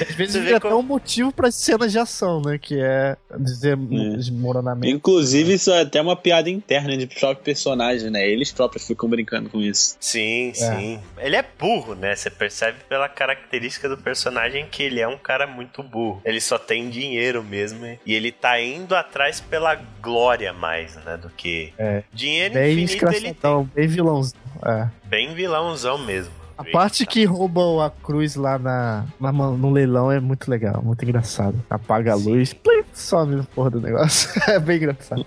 Às vezes Você vê vira como- até um motivo pra cenas de ação, né? Que é dizer desmoronamento. Inclusive, isso é até uma piada interna de próprio personagem, né? Eles próprios ficam brincando com isso. Sim, sim. Ele é burro, né? Você percebe pela característica do personagem que ele é um cara muito burro. Ele só tem dinheiro mesmo. E ele tá indo atrás pela glória mais, né? Do que. É. Dinheiro Bem infinito ele tem. bem vilãozão. É. Bem vilãozão mesmo. A parte que roubam a cruz lá na, na no leilão é muito legal, muito engraçado. Apaga a Sim. luz, plim, some no porra do negócio. é bem engraçado.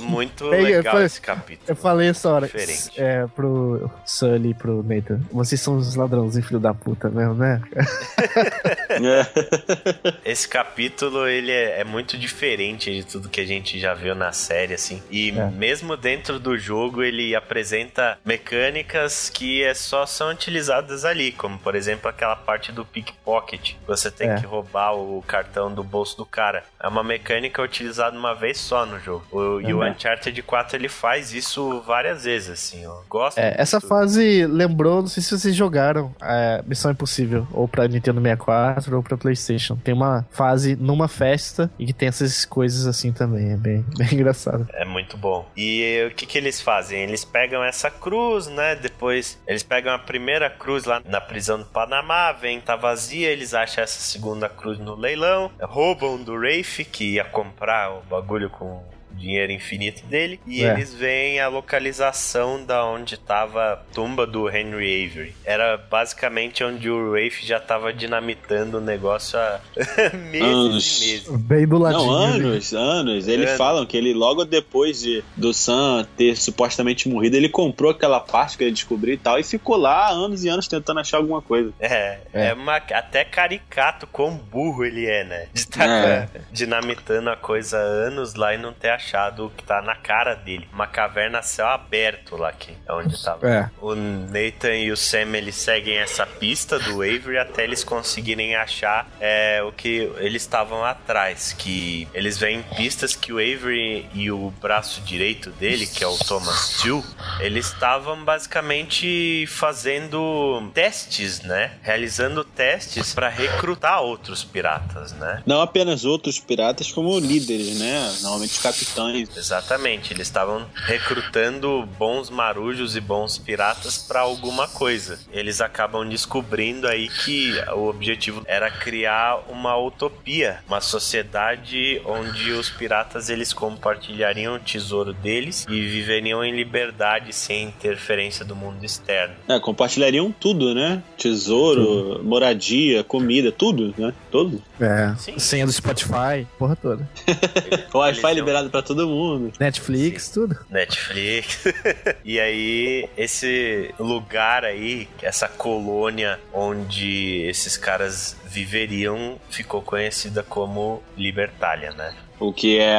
Muito Bem, legal foi- esse capítulo. Eu falei essa hora Diferente. é, pro Sully e pro Nathan. Vocês são os ladrãozinhos, filho da puta mesmo, né? Esse capítulo, ele é, é muito diferente de tudo que a gente já viu na série, assim. E É. mesmo dentro do jogo, ele apresenta mecânicas que é só são utilizadas ali, como, por exemplo, aquela parte do pickpocket. Você tem É. que roubar o cartão do bolso do cara. É uma mecânica utilizada uma vez só no jogo. O, e o Uhum. Uncharted 4, ele faz isso várias vezes, assim. Eu gosto É, essa muito. fase lembrou, não sei se vocês jogaram é, Missão Impossível, ou pra Nintendo 64 ou pra Playstation. Tem uma fase numa festa e que tem essas coisas assim também. É bem, bem engraçado. É muito bom. E o que, que eles fazem? Eles pegam essa cruz, né? Depois eles pegam a primeira cruz lá na prisão do Panamá, vem, tá vazia, eles acham essa segunda cruz no leilão, roubam do Rafe, que ia comprar o bagulho com dinheiro infinito dele, e É. eles veem a localização da onde tava a tumba do Henry Avery. Era basicamente onde o Rafe já tava dinamitando o negócio há meses Anos. e meses. Bem do ladinho. Não, ali. anos, anos. Eles Anos. falam que ele, logo depois de, do Sam ter supostamente morrido, ele comprou aquela parte que ele descobriu e tal, e ficou lá anos e anos tentando achar alguma coisa. É, É. é, uma, até caricato quão burro ele é, né? De estar É. dinamitando a coisa há anos lá e não ter achado achado o que tá na cara dele. Uma caverna a céu aberto lá aqui, é onde tava. É. O Nathan e o Sam eles seguem essa pista do Avery até eles conseguirem achar é, o que eles estavam atrás. Que eles veem pistas que o Avery e o braço direito dele, que é o Thomas Steele, eles estavam basicamente fazendo testes, né? Realizando testes para recrutar outros piratas, né? Não apenas outros piratas, como líderes, né? Normalmente os capitães. Exatamente, eles estavam recrutando bons marujos e bons piratas para alguma coisa. Eles acabam descobrindo aí que o objetivo era criar uma utopia, uma sociedade onde os piratas eles compartilhariam o tesouro deles e viveriam em liberdade sem interferência do mundo externo. É, compartilhariam tudo, né? Tesouro, moradia, comida, tudo, né? Tudo. É. Sim. Senha do Spotify, porra toda. O Wi-Fi liberado pra todo mundo. Netflix, tudo. Netflix. e aí, esse lugar aí, essa colônia onde esses caras viveriam, ficou conhecida como Libertália, né? O que é,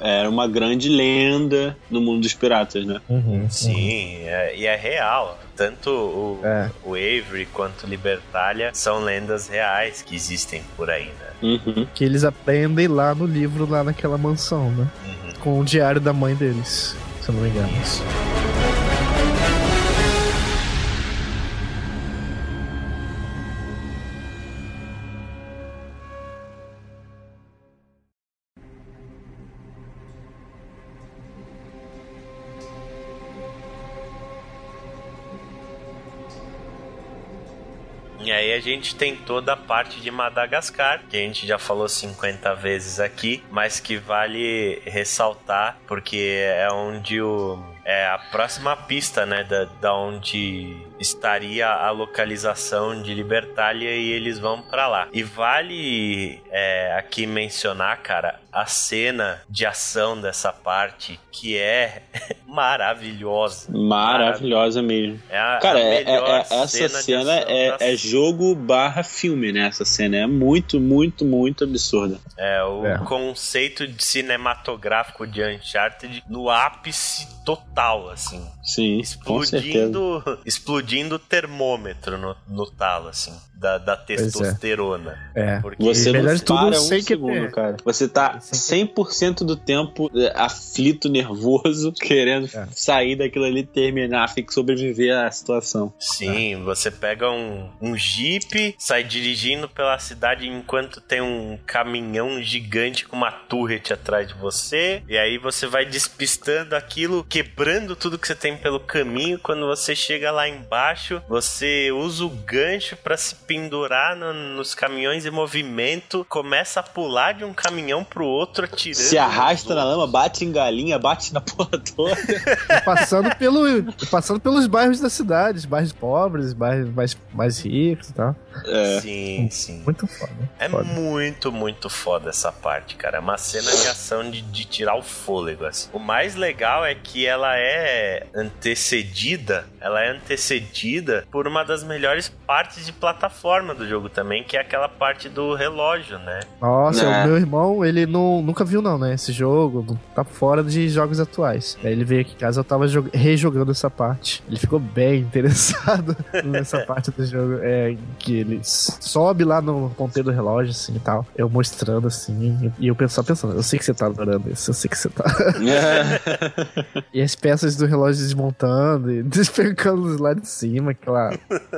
é uma grande lenda no mundo dos piratas, né? Uhum, Sim, é- e é real. Tanto o, É. o Avery quanto Libertália são lendas reais que existem por aí, né? Uhum. Que eles aprendem lá no livro, lá naquela mansão, né? Uhum. Com o diário da mãe deles, se eu não me engano. Isso. E aí a gente tem toda a parte de Madagascar, que a gente já falou 50 vezes aqui, mas que vale ressaltar porque é onde o é a próxima pista, né, da, da onde estaria a localização de Libertália e eles vão pra lá. E vale é, aqui mencionar, cara, a cena de ação dessa parte que é maravilhosa. Maravilhosa mesmo. É a, Cara, a é- é- é- essa cena cena é, da é jogo barra filme, né? Essa cena é muito, muito, muito absurda. É, o É. conceito de cinematográfico de Uncharted no ápice total, assim. Sim, com certeza. Explodindo, explodindo o termômetro no, no talo, assim, da, da testosterona. É. Porque Você não de tudo, para um que segundo, ter. cara. Você tá 100% do tempo é, aflito, nervoso, querendo É. sair daquilo ali, terminar, tem que sobreviver à situação. Sim, você pega um, um jeep, sai dirigindo pela cidade enquanto tem um caminhão gigante com uma turret atrás de você. E aí você vai despistando aquilo, quebrando tudo que você tem pelo caminho. Quando você chega lá embaixo, você usa o gancho pra se pendurar no- nos caminhões em movimento, começa a pular de um caminhão pro outro, atirando. Se arrasta na lama, bate em galinha, bate na porra toda. Passando, pelo, passando pelos bairros da cidade, os bairros pobres, bairros mais, mais ricos e tal. É. Sim, sim. Muito foda. É foda. muito, muito foda essa parte, cara. É uma cena de ação de, de tirar o fôlego, assim. O mais legal é que ela é antecedida, ela é antecedida por uma das melhores partes de plataforma do jogo também, que é aquela parte do relógio, né? Nossa, Né? o meu irmão, ele não, nunca viu não, né? Esse jogo, tá fora de jogos atuais. Aí ele veio aqui em casa, eu tava jog- rejogando essa parte. Ele ficou bem interessado nessa parte do jogo. É, que ele sobe lá no ponteiro do relógio, assim, e tal. Eu mostrando, assim, e eu só pensando, eu sei que você tá adorando isso, eu sei que você tá... E as peças do relógio desmontando e despencando lá de cima, aquela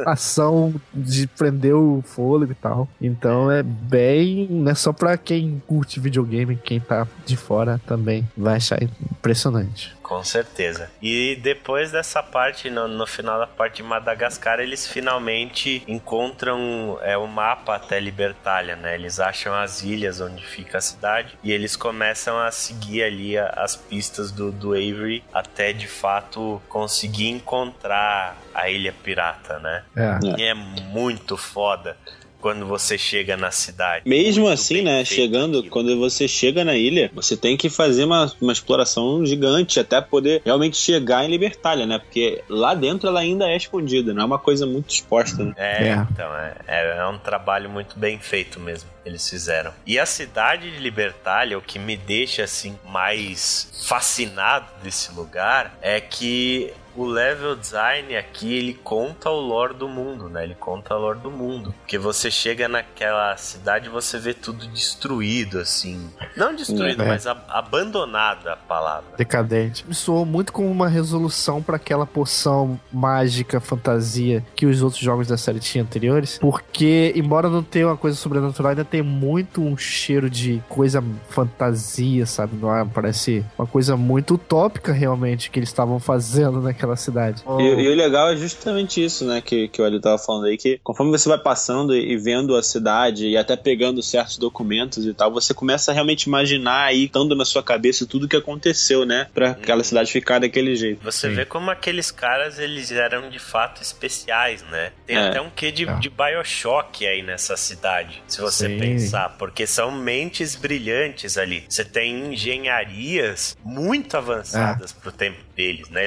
ação de prender o fôlego e tal. Então é bem. Não é só pra quem curte videogame, quem tá de fora também vai achar impressionante. Com certeza. E depois dessa parte, no, no final da parte de Madagascar, eles finalmente encontram é, o mapa até Libertália, né? Eles acham as ilhas onde fica a cidade e eles começam a seguir ali as pistas do, do Avery até de fato conseguir encontrar a ilha pirata, né? É. E é muito foda quando você chega na cidade. Mesmo Muito assim, né? Chegando, aquilo. quando você chega na ilha, você tem que fazer uma, uma exploração gigante até poder realmente chegar em Libertália, né? Porque lá dentro ela ainda é escondida, não é uma coisa muito exposta, né? É, É. então, é, é, é um trabalho muito bem feito mesmo, eles fizeram. E a cidade de Libertália, o que me deixa, assim, mais fascinado desse lugar é que o level design aqui, ele conta o lore do mundo, né? Ele conta o lore do mundo. Porque você chega naquela cidade e você vê tudo destruído, assim. Não destruído, É. mas ab- abandonado a palavra. Decadente. Me soou muito como uma resolução pra aquela poção mágica, fantasia que os outros jogos da série tinham anteriores. Porque, embora não tenha uma coisa sobrenatural, ainda tem muito um cheiro de coisa fantasia, sabe? Não é? Parece uma coisa muito utópica, realmente, que eles estavam fazendo naquela cidade. E, e o legal é justamente isso, né, que, que o Ali tava falando aí, que conforme você vai passando e, e vendo a cidade e até pegando certos documentos e tal, você começa a realmente imaginar aí, estando na sua cabeça tudo que aconteceu, né, pra aquela cidade ficar daquele jeito. Você Sim. vê como aqueles caras, eles eram de fato especiais, né? Tem É. até um quê de, É. de Bioshock aí nessa cidade, se você Sim. pensar. Porque são mentes brilhantes ali. Você tem engenharias muito avançadas pro tempo deles, né?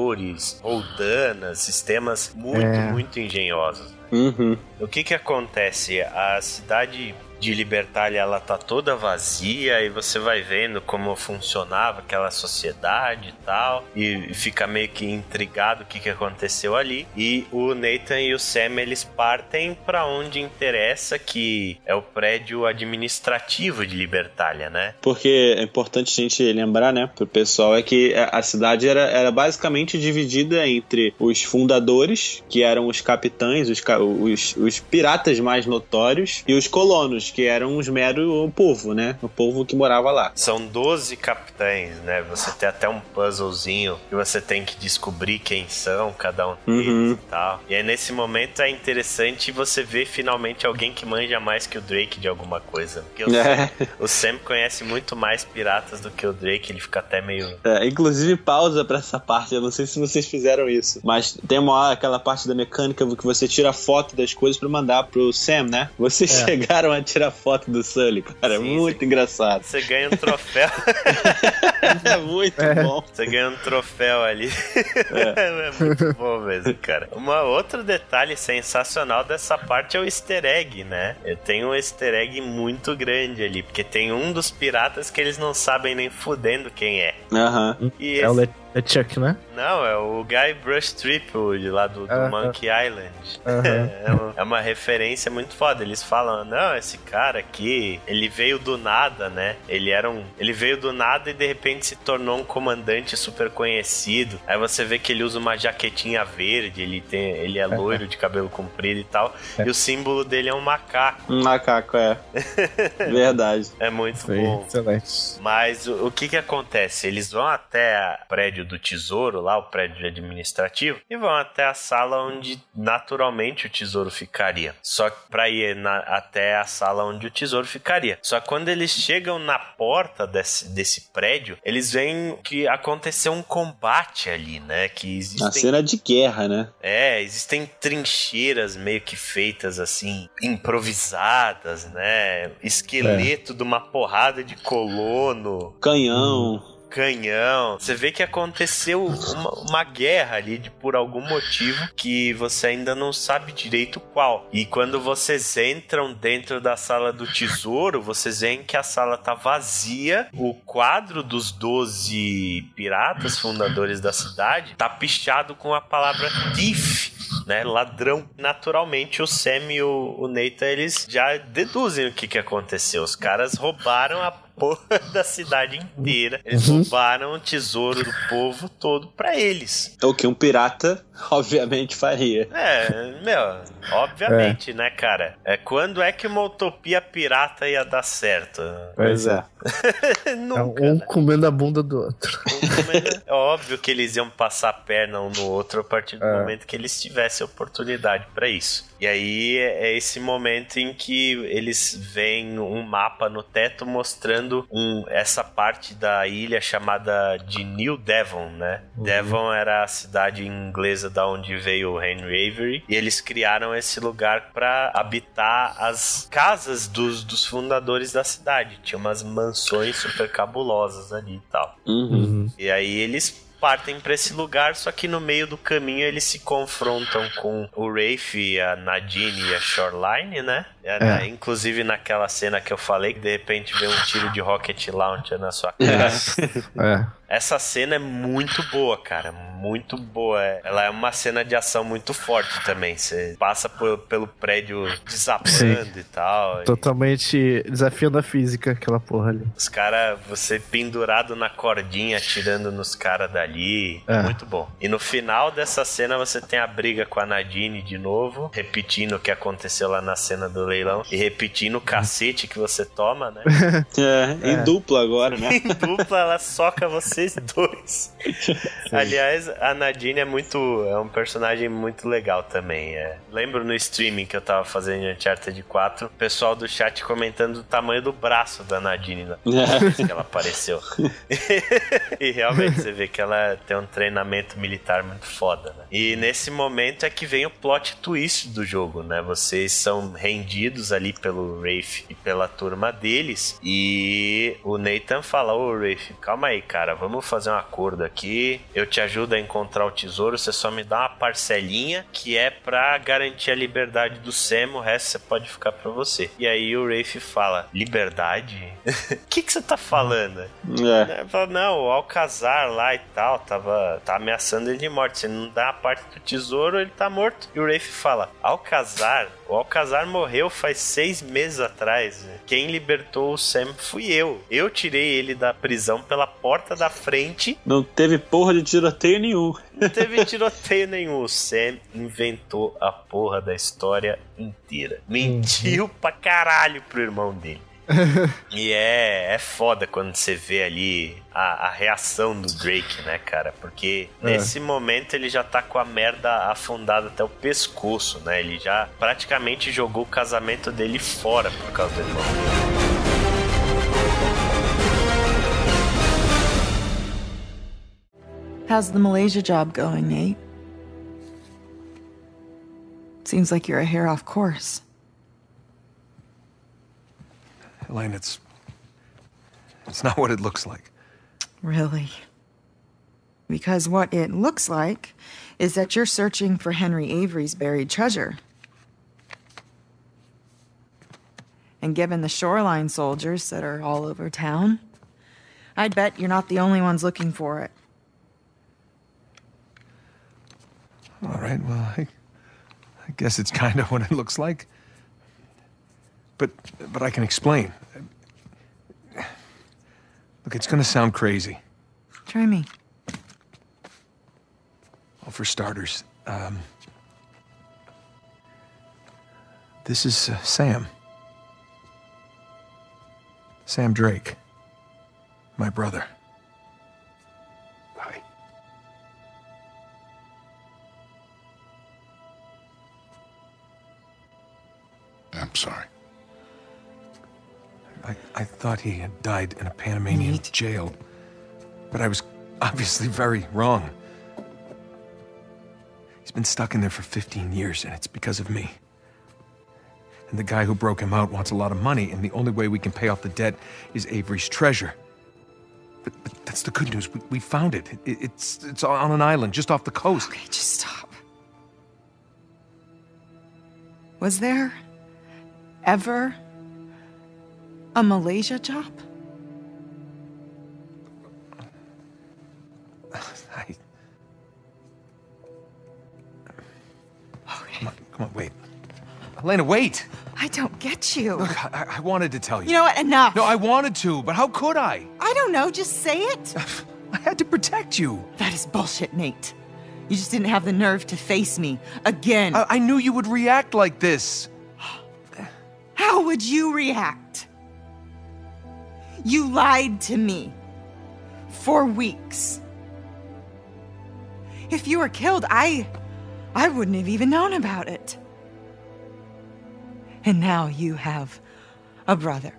Elevadores, roldanas, sistemas muito, É. muito engenhosos. Uhum. O que que acontece? A cidade de Libertália ela tá toda vazia e você vai vendo como funcionava aquela sociedade e tal e fica meio que intrigado o que que aconteceu ali e o Nathan e o Sam eles partem para onde interessa que é o prédio administrativo de Libertália, né? Porque é importante a gente lembrar, né, pro pessoal, é que a cidade era, era basicamente dividida entre os fundadores, que eram os capitães, os, os, os piratas mais notórios, e os colonos, que eram os mero povo, né, o povo que morava lá. São 12 capitães, né? Você tem até um puzzlezinho que você tem que descobrir quem são cada um deles Uhum. e tal. E aí nesse momento é interessante você ver finalmente alguém que manja mais que o Drake de alguma coisa. Porque o, É, o Sam conhece muito mais piratas do que o Drake, ele fica até meio. é, inclusive, pausa pra essa parte, eu não sei se vocês fizeram isso, mas tem uma hora, aquela parte da mecânica que você tira foto das coisas pra mandar pro Sam, né? Vocês É. chegaram a tirar foto do Sully, cara, é Sim, muito engraçado. Você ganha um troféu. É muito É. bom. Você ganha um troféu ali. É. muito bom mesmo, cara. Uma outro detalhe sensacional dessa parte é o easter egg, né? Tem um easter egg muito grande ali, porque tem um dos piratas que eles não sabem nem fudendo quem é. Aham. E É o esse- Le é Chuck, né? Não, é o Guy Brush Triple de lá do, do Aham. Monkey Island. Aham. É, uma, é uma referência muito foda. Eles falam, não, esse cara aqui, ele veio do nada, né? Ele era um. Ele veio do nada e de repente se tornou um comandante super conhecido. Aí você vê que ele usa uma jaquetinha verde, ele tem. Ele é loiro de cabelo comprido e tal. E o símbolo dele é um macaco. Um macaco, é. Verdade. É muito Foi bom. excelente. Mas o, o que que acontece? Eles vão até o prédio do tesouro, lá o prédio administrativo, e vão até a sala onde naturalmente o tesouro ficaria. Só que pra ir na- até a sala onde o tesouro ficaria. Só que quando eles chegam na porta desse, desse prédio, eles veem que aconteceu um combate ali, né? Que Uma existem cena de guerra, né? é, existem trincheiras meio que feitas assim, improvisadas, né? Esqueleto de uma porrada de colono, Canhão. Canhão. Você vê que aconteceu uma, uma guerra ali de, por algum motivo que você ainda não sabe direito qual. E quando vocês entram dentro da sala do tesouro, vocês veem que a sala tá vazia. O quadro dos 12 piratas fundadores da cidade tá pichado com a palavra thief. Né, ladrão. Naturalmente, o Sam e o, o Nathan, eles já deduzem o que, que aconteceu. Os caras roubaram a porra da cidade inteira. Eles roubaram o tesouro do povo todo pra eles. É o que um pirata, obviamente, faria. É, meu, obviamente, né, cara? É, quando é que uma utopia pirata ia dar certo? Pois é. É Nunca. um né? comendo a bunda do outro. É óbvio que eles iam passar a perna um no outro a partir do É. momento que eles tivessem oportunidade pra isso. E aí é esse momento em que eles veem um mapa no teto mostrando um, essa parte da ilha chamada de New Devon, né? Devon era a cidade inglesa da onde veio o Henry Avery e eles criaram esse lugar para habitar as casas dos, dos fundadores da cidade. Tinha umas mansões super cabulosas ali e tal. Uhum. E aí eles partem pra esse lugar, só que no meio do caminho eles se confrontam com o Rafe, a Nadine e a Shoreline, né? É, né? Inclusive naquela cena que eu falei, que de repente vem um tiro de rocket launcher na sua cara. É. Essa cena é muito boa, cara. Muito boa. Ela é uma cena de ação muito forte também. Você passa por- pelo prédio desabando e tal. e Totalmente desafiando a física, aquela porra ali. os caras, você pendurado na cordinha, atirando nos caras dali. É. Muito bom. E no final dessa cena você tem a briga com a Nadine de novo, repetindo o que aconteceu lá na cena do leilão e repetindo o cacete que você toma, né? É, em dupla agora, né? em dupla, ela soca vocês dois. Aliás, a Nadine é muito. É um personagem muito legal também. É. Lembro no streaming que eu tava fazendo em Uncharted 4, o pessoal do chat comentando o tamanho do braço da Nadine lá. que ela apareceu. e realmente você vê que ela tem um treinamento militar muito foda, né? E nesse momento é que vem o plot twist do jogo, né? Vocês são rendidos ali pelo Rafe e pela turma deles. E o Nathan fala: Ô Rafe, calma aí, cara, vamos fazer um acordo aqui. Eu te ajudo a encontrar o tesouro, você só me dá uma parcelinha que é pra garantir a liberdade do Sam, o resto você pode ficar pra você. E aí o Rafe fala: Liberdade? O que, que você tá falando? É. Fala, não, o Alcazar lá e tal, tava tá ameaçando ele de morte. Se não dá a parte do tesouro, ele tá morto. E o Rafe fala, Alcazar? O Alcazar morreu faz seis meses atrás. Quem libertou o Sam fui eu. Eu tirei ele da prisão pela porta da frente. Não teve porra de tiroteio nenhum. Não teve tiroteio nenhum. O Sam inventou a porra da história inteira. Mentiu pra caralho pro irmão dele. E é, é foda quando você vê ali a, a reação do Drake, né, cara? Porque nesse momento ele já tá com a merda afundada até o pescoço, né? Ele já praticamente jogou o casamento dele fora por causa do irmão. How's the Malaysia job going, Nate? Seems like you're a hair off course. Elaine, it's. It's not what it looks like. Really? Because what it looks like is that you're searching for Henry Avery's buried treasure. And given the shoreline soldiers that are all over town, I'd bet you're not the only ones looking for it. All right, well, I, I guess it's kind of what it looks like. But, but I can explain. Look, it's gonna sound crazy. Try me. Well, for starters, um, this is uh, Sam. Sam Drake. My brother. Hi. I'm sorry. I, I thought he had died in a Panamanian Nate. jail, but I was obviously very wrong. He's been stuck in there for 15 years, and it's because of me. And the guy who broke him out wants a lot of money, and the only way we can pay off the debt is Avery's treasure. But, but that's the good news. We, we found it. it. It's it's on an island just off the coast. Okay, just stop. Was there ever a Malaysia job? I, Okay. come on, come on, wait. Elena, wait! I don't get you. Look, I, I wanted to tell you. You know what? Enough. No, I wanted to, but how could I? I don't know. Just say it. I had to protect you. that is bullshit, Nate. You just didn't have the nerve to face me again. I, I knew you would react like this. How would you react? You lied to me for weeks. If you were killed, I I wouldn't have even known about it. And now you have a brother.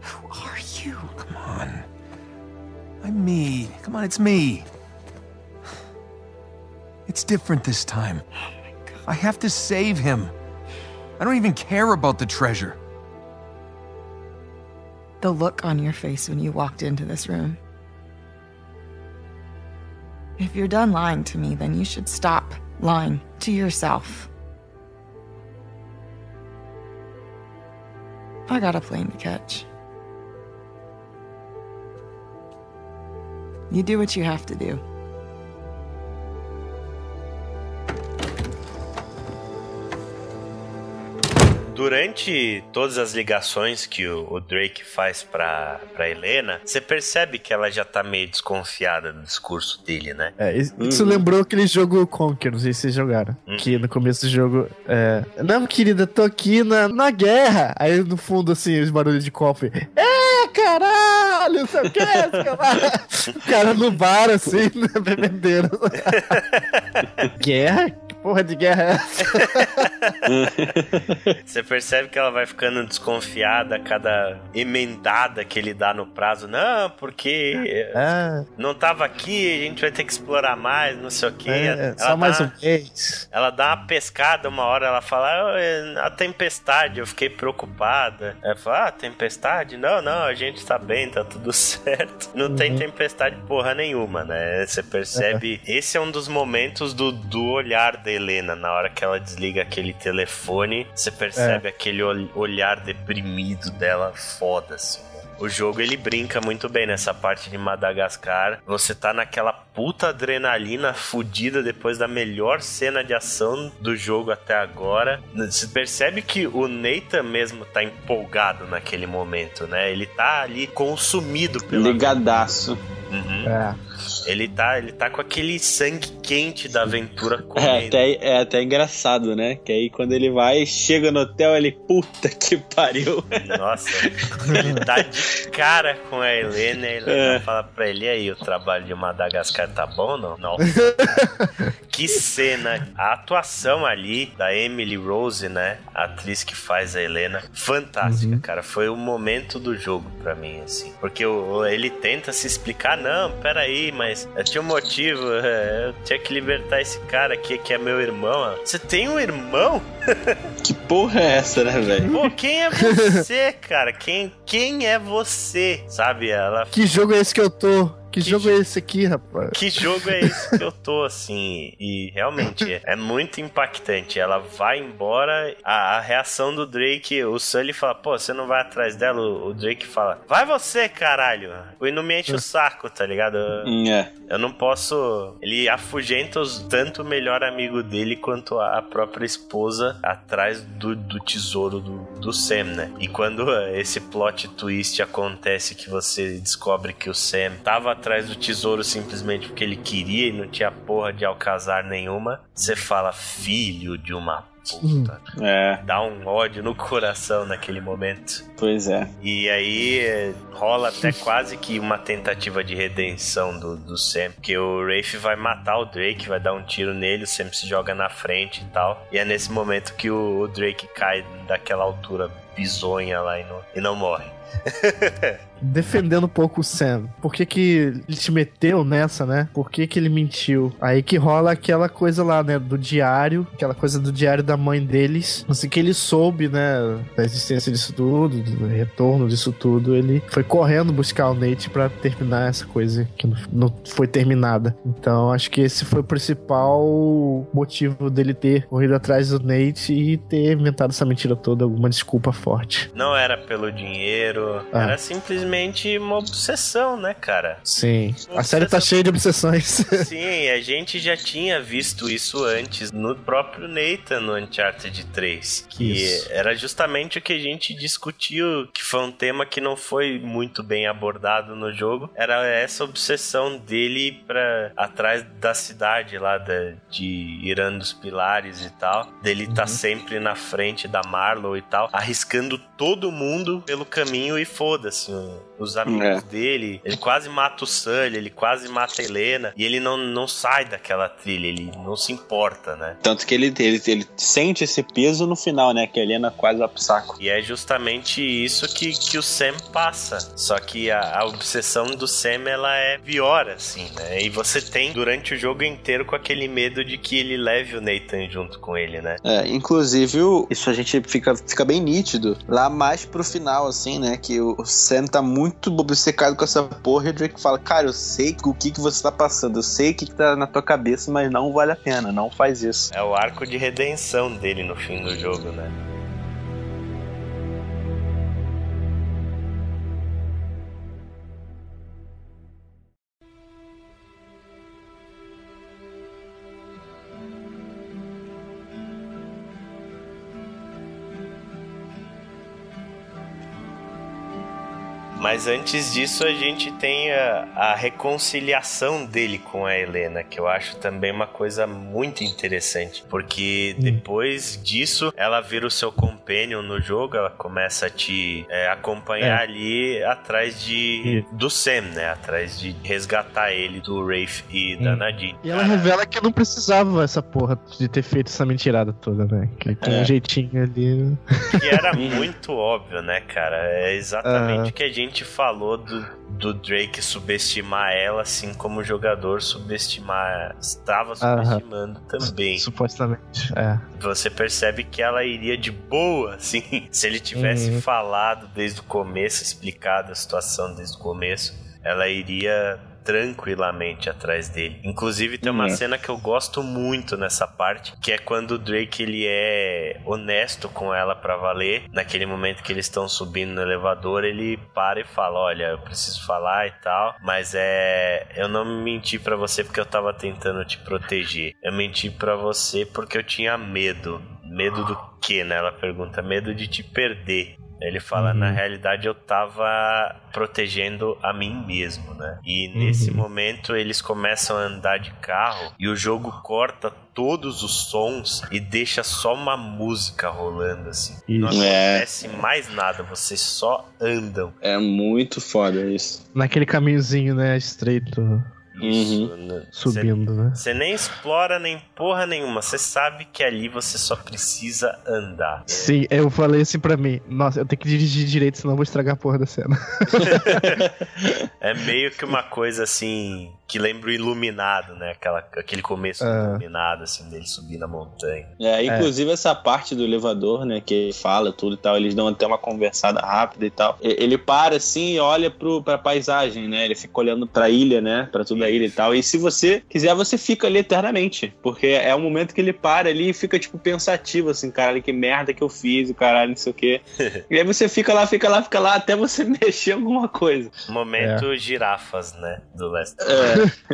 Who are you. Come on. I'm me. Come on, it's me. It's different this time. Oh I have to save him. I don't even care about the treasure. The look on your face when you walked into this room. If you're done lying to me, then you should stop lying to yourself. I got a plane to catch. You do what you have to do. Durante todas as ligações que o, o Drake faz pra, pra Helena, você percebe que ela já tá meio desconfiada do discurso dele, né? É, isso lembrou aquele jogo Conquer, não sei se vocês jogaram. Que no começo do jogo é. Não, querida, tô aqui na, na guerra. Aí no fundo, assim, os barulhos de cofre. É, caralho, não sei o que, o cara no bar, assim, bebendo. guerra? Porra de guerra é essa? Você percebe que ela vai ficando desconfiada a cada emendada que ele dá no prazo. Não, porque Ah, não tava aqui, a gente vai ter que explorar mais, não sei o quê. é, Ela só dá- mais um mês. Ela dá uma pescada uma hora, ela fala, "Ah, é, a tempestade, eu fiquei preocupada. Ela fala, ah, tempestade? Não, não, a gente tá bem, tá tudo certo. Não tem tempestade porra nenhuma, né? Você percebe, esse é um dos momentos do, do olhar da Helena, na hora que ela desliga aquele telefone, você percebe aquele ol- olhar deprimido dela foda, assim. né? O jogo ele brinca muito bem nessa parte de Madagascar. Você tá naquela puta adrenalina fudida depois da melhor cena de ação do jogo até agora. Você percebe que o Nathan mesmo tá empolgado naquele momento, né? Ele tá ali consumido pela Ligadaço. Uhum. É. Ele tá, ele tá com aquele sangue quente da aventura É correndo. até, é até engraçado, né? Que aí quando ele vai, chega no hotel, ele, puta que pariu. Nossa, ele tá de cara com a Helena e a Helena É. fala pra ele, e aí, o trabalho de Madagascar tá bom ou não? Não. que cena. A atuação ali da Emily Rose, né? A atriz que faz a Helena, fantástica, cara. Foi o momento do jogo pra mim, assim. Porque o- ele tenta se explicar, não, peraí, mas eu tinha um motivo, é, eu tinha que libertar esse cara aqui, que é meu irmão. Você tem um irmão? Que porra é essa, né, velho? Pô, quem é você, cara? Quem, quem é você? Sabe, ela. Que jogo é esse que eu tô? Que, Que jogo jo- é esse aqui, rapaz? Que jogo é esse que eu tô, assim? E realmente é muito impactante. Ela vai embora, a, a reação do Drake, o Sully fala, pô, você não vai atrás dela? O, o Drake fala, vai você, caralho. E não me enche o saco, tá ligado? Eu, Hum, É. eu não posso. Ele afugenta os, tanto o melhor amigo dele quanto a própria esposa atrás do, do tesouro do, do Sam, né? E quando eh, esse plot twist acontece que você descobre que o Sam tava atrás do tesouro simplesmente porque ele queria e não tinha porra de alcazar nenhuma, você fala, filho de uma puta. É, Dá um ódio no coração naquele momento. pois é. E aí rola até quase que uma tentativa de redenção do, do Sam. Porque o Rafe vai matar o Drake, vai dar um tiro nele, o Sam se joga na frente e tal. E é nesse momento que o, o Drake cai daquela altura bizonha lá e não, e não morre. Defendendo um pouco o Sam. Por que, que ele te meteu nessa, né? Por que, que ele mentiu? Aí que rola aquela coisa lá, né? Do diário. Aquela coisa do diário da mãe deles. Assim que ele soube, né? Da existência disso tudo, do retorno disso tudo. Ele foi correndo buscar o Nate pra terminar essa coisa que não foi terminada. Então acho que esse foi o principal motivo dele ter corrido atrás do Nate e ter inventado essa mentira toda. Alguma desculpa forte. Não era pelo dinheiro, Ah. era simplesmente uma obsessão, né, cara? Sim. A série tá cheia de obsessões. Sim, a gente já tinha visto isso antes no próprio Nathan no Uncharted 3, que Isso. era justamente o que a gente discutiu, que foi um tema que não foi muito bem abordado no jogo, era essa obsessão dele para atrás da cidade lá da, de Irã dos Pilares e tal, dele tá sempre na frente da Marlow e tal, arriscando todo mundo pelo caminho e foda-se o, os amigos dele. Ele quase mata o Sully, ele quase mata a Helena. E ele não, não sai daquela trilha, ele não se importa, né? Tanto que ele, ele, ele sente esse peso no final, né? Que a Helena quase vai pro saco. E é justamente isso que, que o Sam passa. Só que a, a obsessão do Sam, ela é pior, assim, né? E você tem durante o jogo inteiro com aquele medo de que ele leve o Nathan junto com ele, né? É, inclusive, isso a gente fica, fica bem nítido lá mais pro final, assim, né? Que o Sam tá muito obcecado com essa porra e o Drake fala: Cara, eu sei o que, que você tá passando, eu sei o que, que tá na tua cabeça, mas não vale a pena, não faz isso. É o arco de redenção dele no fim do jogo, né? Mas antes disso, a gente tem a, a reconciliação dele com a Helena, que eu acho também uma coisa muito interessante. Porque depois disso, ela vira o seu companion no jogo, ela começa a te é, acompanhar É. ali atrás de do Sam, né? Atrás de resgatar ele do Rafe e da Hum. Nadine. E ela Cara, revela que não precisava essa porra de ter feito essa mentirada toda, né? Que com É. um jeitinho ali. que era muito óbvio, né, cara? É exatamente o que a gente falou do, do Drake subestimar ela, assim como o jogador subestimar. Estava subestimando também. Supostamente. É. Você percebe que ela iria de boa, assim, se ele tivesse Uhum. falado desde o começo, explicado a situação desde o começo, ela iria tranquilamente atrás dele. Inclusive tem uma Uhum. cena que eu gosto muito nessa parte, que é quando o Drake ele é honesto com ela pra valer. Naquele momento que eles estão subindo no elevador, ele para e fala: "Olha, eu preciso falar e tal, mas é eu não menti pra você porque eu tava tentando te proteger. Eu menti pra você porque eu tinha medo. Medo do quê, né? Ela pergunta: "Medo de te perder". Ele fala, Uhum. na realidade eu tava protegendo a mim mesmo, né? E nesse Uhum. momento eles começam a andar de carro e o jogo corta todos os sons e deixa só uma música rolando assim. Não Isso. É. acontece mais nada, vocês só andam. É muito foda isso. Naquele caminhozinho, né? Estreito, Isso, Uhum. né? subindo, né? Você nem explora nem porra nenhuma. Você sabe que ali você só precisa andar. Sim, eu falei assim pra mim, nossa, eu tenho que dirigir direito, senão eu vou estragar a porra da cena. É meio que uma coisa assim que lembra o iluminado, né? Aquela, aquele começo do É. iluminado, assim, dele subir na montanha. É, inclusive essa parte do elevador, né, que ele fala tudo e tal, eles dão até uma conversada rápida e tal. Ele para assim e olha pro, pra paisagem, né, ele fica olhando pra ilha, né, pra toda a ilha e tal. E se você quiser, você fica ali eternamente, porque é o momento que ele para ali e fica, tipo, pensativo, assim, caralho, que merda que eu fiz, o caralho, não sei o quê. e aí você fica lá, fica lá, fica lá, até você mexer alguma coisa. Momento girafas, né? Do Last. É,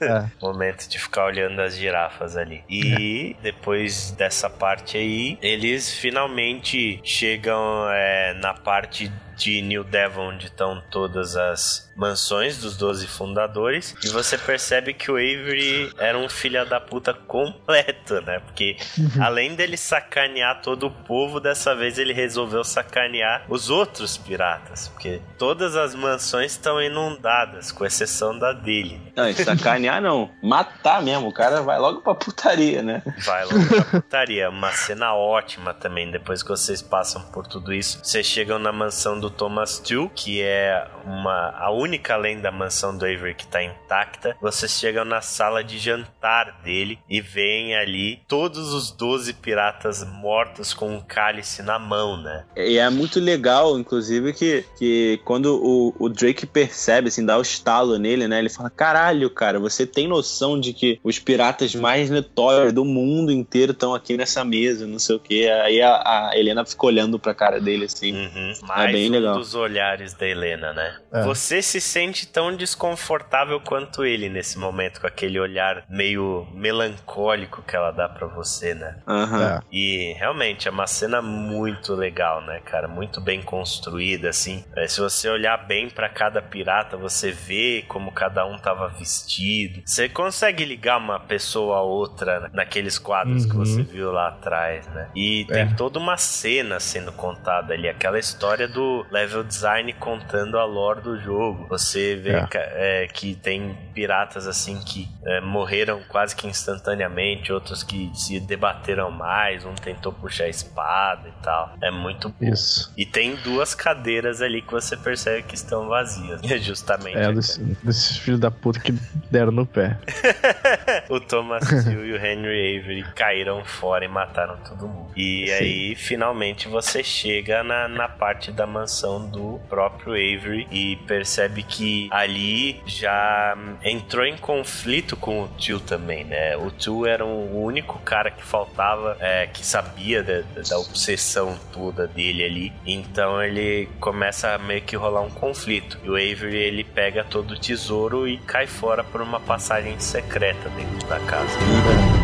É. Momento de ficar olhando as girafas ali. E depois dessa parte aí, eles finalmente chegam é, na parte de New Devon, onde estão todas as mansões dos 12 fundadores. E você percebe que o Avery era um filho da puta completo, né? Porque além dele sacanear todo o povo, dessa vez ele resolveu sacanear os outros piratas. Porque todas as mansões estão inundadas, com exceção da dele. não, e sacanear não, matar mesmo, o cara vai logo pra putaria, né. Vai logo pra putaria. Uma cena ótima também. Depois que vocês passam por tudo isso, vocês chegam na mansão do Thomas Tew, que é uma, a única além da mansão do Avery que tá intacta. Vocês chegam na sala de jantar dele e veem ali todos os 12 piratas mortos com um cálice na mão, né? E é muito legal, inclusive, que, que quando o, o Drake percebe, assim, dá o estalo nele, né? Ele fala: Caralho, cara, você tem noção de que os piratas mais notórios do mundo inteiro estão aqui nessa mesa, não sei o quê. Aí a, a Helena fica olhando pra cara dele, assim. Uhum. Mais bem um legal. dos olhares da Helena, né? É. Você se sente tão desconfortável quanto ele nesse momento, com aquele olhar meio melancólico que ela dá pra você, né? Aham. É. E realmente é uma cena muito legal, né, cara? Muito bem construída, assim. É, se você olhar bem pra cada pirata, você vê como cada um tava vestido. Você consegue ligar uma pessoa a outra naqueles quadros que Uhum. você viu lá atrás, né? E tem É. toda uma cena sendo contada ali, aquela história do level design contando a lore do jogo. Você vê É. ca- é, que tem piratas assim que é, morreram quase que instantaneamente, outros que se debateram mais, um tentou puxar a espada e tal. É muito bom. Isso. E tem duas cadeiras ali que você percebe que estão vazias. É justamente. É, a desse- desses filhos da puta que deram no pé. o Thomas Steele e o Henry Avery caíram fora e mataram todo mundo. E Sim. aí, finalmente, você chega na, na parte da mansão do próprio Avery e percebe que ali já entrou em conflito com o tio também, né? O tio era o único cara que faltava, é, que sabia da, da obsessão toda dele ali. Então ele começa a meio que rolar um conflito. E o Avery ele pega todo o tesouro e cai fora por uma passagem secreta dentro da casa.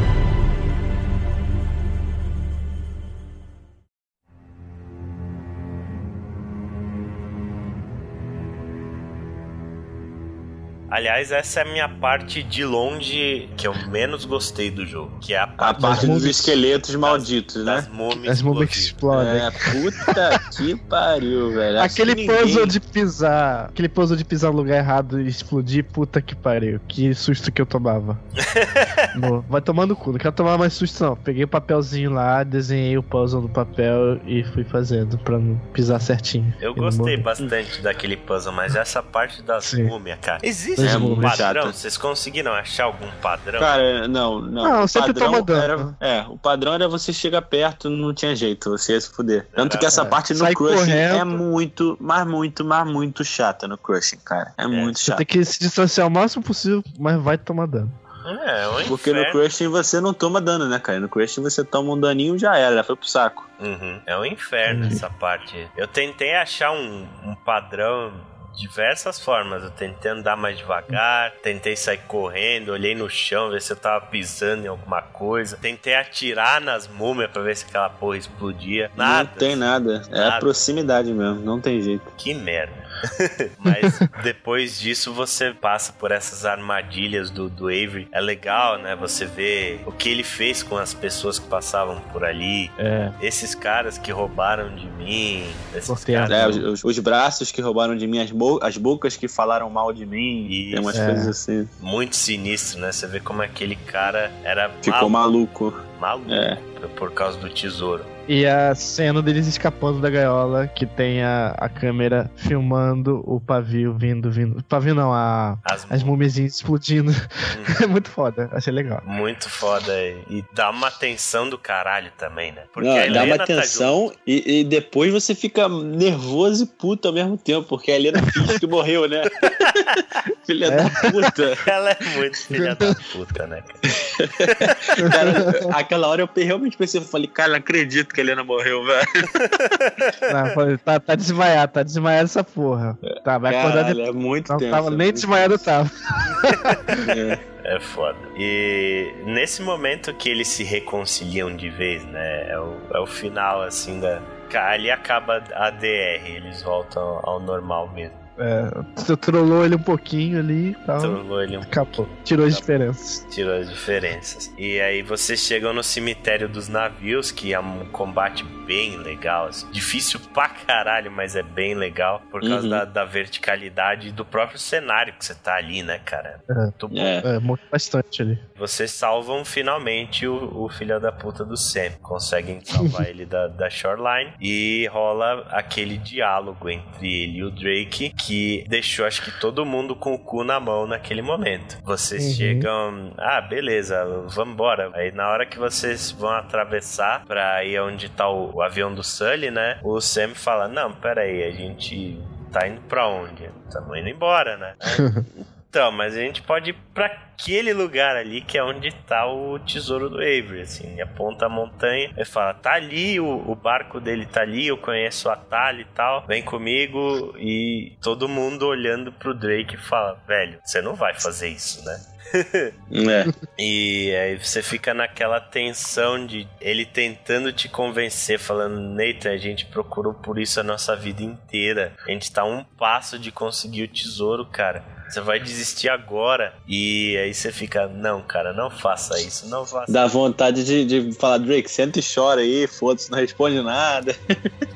Aliás, essa é a minha parte de longe que eu menos gostei do jogo, que é a A parte parte dos múmias- esqueletos malditos, das né? As múmias explodem. É, puta que pariu, velho. Aquele que ninguém- puzzle de pisar. Aquele puzzle de pisar no lugar errado e explodir, puta que pariu. Que susto que eu tomava. No- vai tomando cu, não quero tomar mais susto, não. Peguei o papelzinho lá, desenhei o puzzle no papel e fui fazendo pra não pisar certinho. Eu gostei bastante daquele puzzle, mas essa parte das Sim. múmias, cara. Existe É um muito padrão? chato. Vocês conseguiram achar algum padrão? Cara, não, não. Não, o sempre padrão toma dano. Era, é, o padrão era você chegar perto, não tinha jeito, você ia se fuder. Tanto Era- que essa é, parte no sai Crushing correndo. é muito, mas muito, mas muito chata no Crushing, cara. É, muito Você chato. tem que se distanciar o máximo possível, mas vai tomar dano. É, é um Porque no inferno. Crushing você não toma dano, né, cara? No Crushing você toma um daninho já era, já foi pro saco. Uhum. É um inferno Uhum. essa parte. Eu tentei achar um, um padrão diversas formas. Eu tentei andar mais devagar, tentei sair correndo, olhei no chão, ver se eu tava pisando em alguma coisa. Tentei atirar nas múmias pra ver se aquela porra explodia. Nada. Não tem nada. É Nada. a proximidade mesmo, não tem jeito. Que merda. Mas depois disso você passa por essas armadilhas do, do Avery. É legal, né? Você vê o que ele fez com as pessoas que passavam por ali. É. Esses caras que roubaram de mim. Esses caras. É, os, os- os braços que roubaram de mim, as, bo- as bocas que falaram mal de mim. Isso. Tem umas É. coisas assim. Muito sinistro, né? Você vê como aquele cara era Ficou maluco, maluco. maluco É. por causa do tesouro. E a cena deles escapando da gaiola, que tem a, a câmera filmando o pavio vindo, vindo. Pavio não, a, As, as mu- múmias explodindo. é muito foda, achei legal. Muito foda. E dá uma tensão do caralho também, né? Porque Não, a dá uma tá tensão e, e depois você fica nervoso e puto ao mesmo tempo, porque a Helena finge que morreu, né? Filha da puta. Ela é muito filha da puta, né? Cara, aquela hora eu realmente pensei, eu falei, cara, não acredito que a Helena morreu, velho. Não, tá, tá desmaiado, tá desmaiado essa porra. Tá, vai acordar Caralho, depois. é muito Não tenso. tava é nem muito desmaiado, tava. tenso. É foda. E nesse momento que eles se reconciliam de vez, né? É o, é o final, assim, da. Ali acaba a DR, eles voltam ao normal mesmo. É, você trollou ele um pouquinho ali e tal. Trollou ele um Acabou. Tirou as diferenças. tirou as diferenças. E aí vocês chegam no cemitério dos navios, que é um combate bem legal. assim. Difícil pra caralho, mas é bem legal. Por causa Uhum. da, da verticalidade do próprio cenário que você tá ali, né, cara? É. Muito bom. É. É, morreu bastante ali. Vocês salvam finalmente o, o filho da puta do Sam. Conseguem salvar ele da, da shoreline. E rola aquele diálogo entre ele e o Drake que deixou, acho que todo mundo com o cu na mão naquele momento. Vocês Uhum. chegam. Ah, beleza, vamos embora. Aí na hora que vocês vão atravessar pra ir onde tá o, o avião do Sully, né? O Sam fala: Não, pera aí, a gente tá indo pra onde? Estamos indo embora, né? Então, mas a gente pode ir pra aquele lugar ali que é onde tá o tesouro do Avery, assim, aponta a montanha e fala, tá ali, o, o barco dele tá ali, eu conheço o atalho e tal, vem comigo e todo mundo olhando pro Drake fala, velho, você não vai fazer isso, né? É. E aí você fica naquela tensão de ele tentando te convencer, falando, Nathan, a gente procurou por isso a nossa vida inteira. A gente tá um passo de conseguir o tesouro, cara. Você vai desistir agora. E aí você fica, não, cara, não faça isso, não faça Dá vontade de, de falar, Drake, senta e chora aí, foda-se, não responde nada.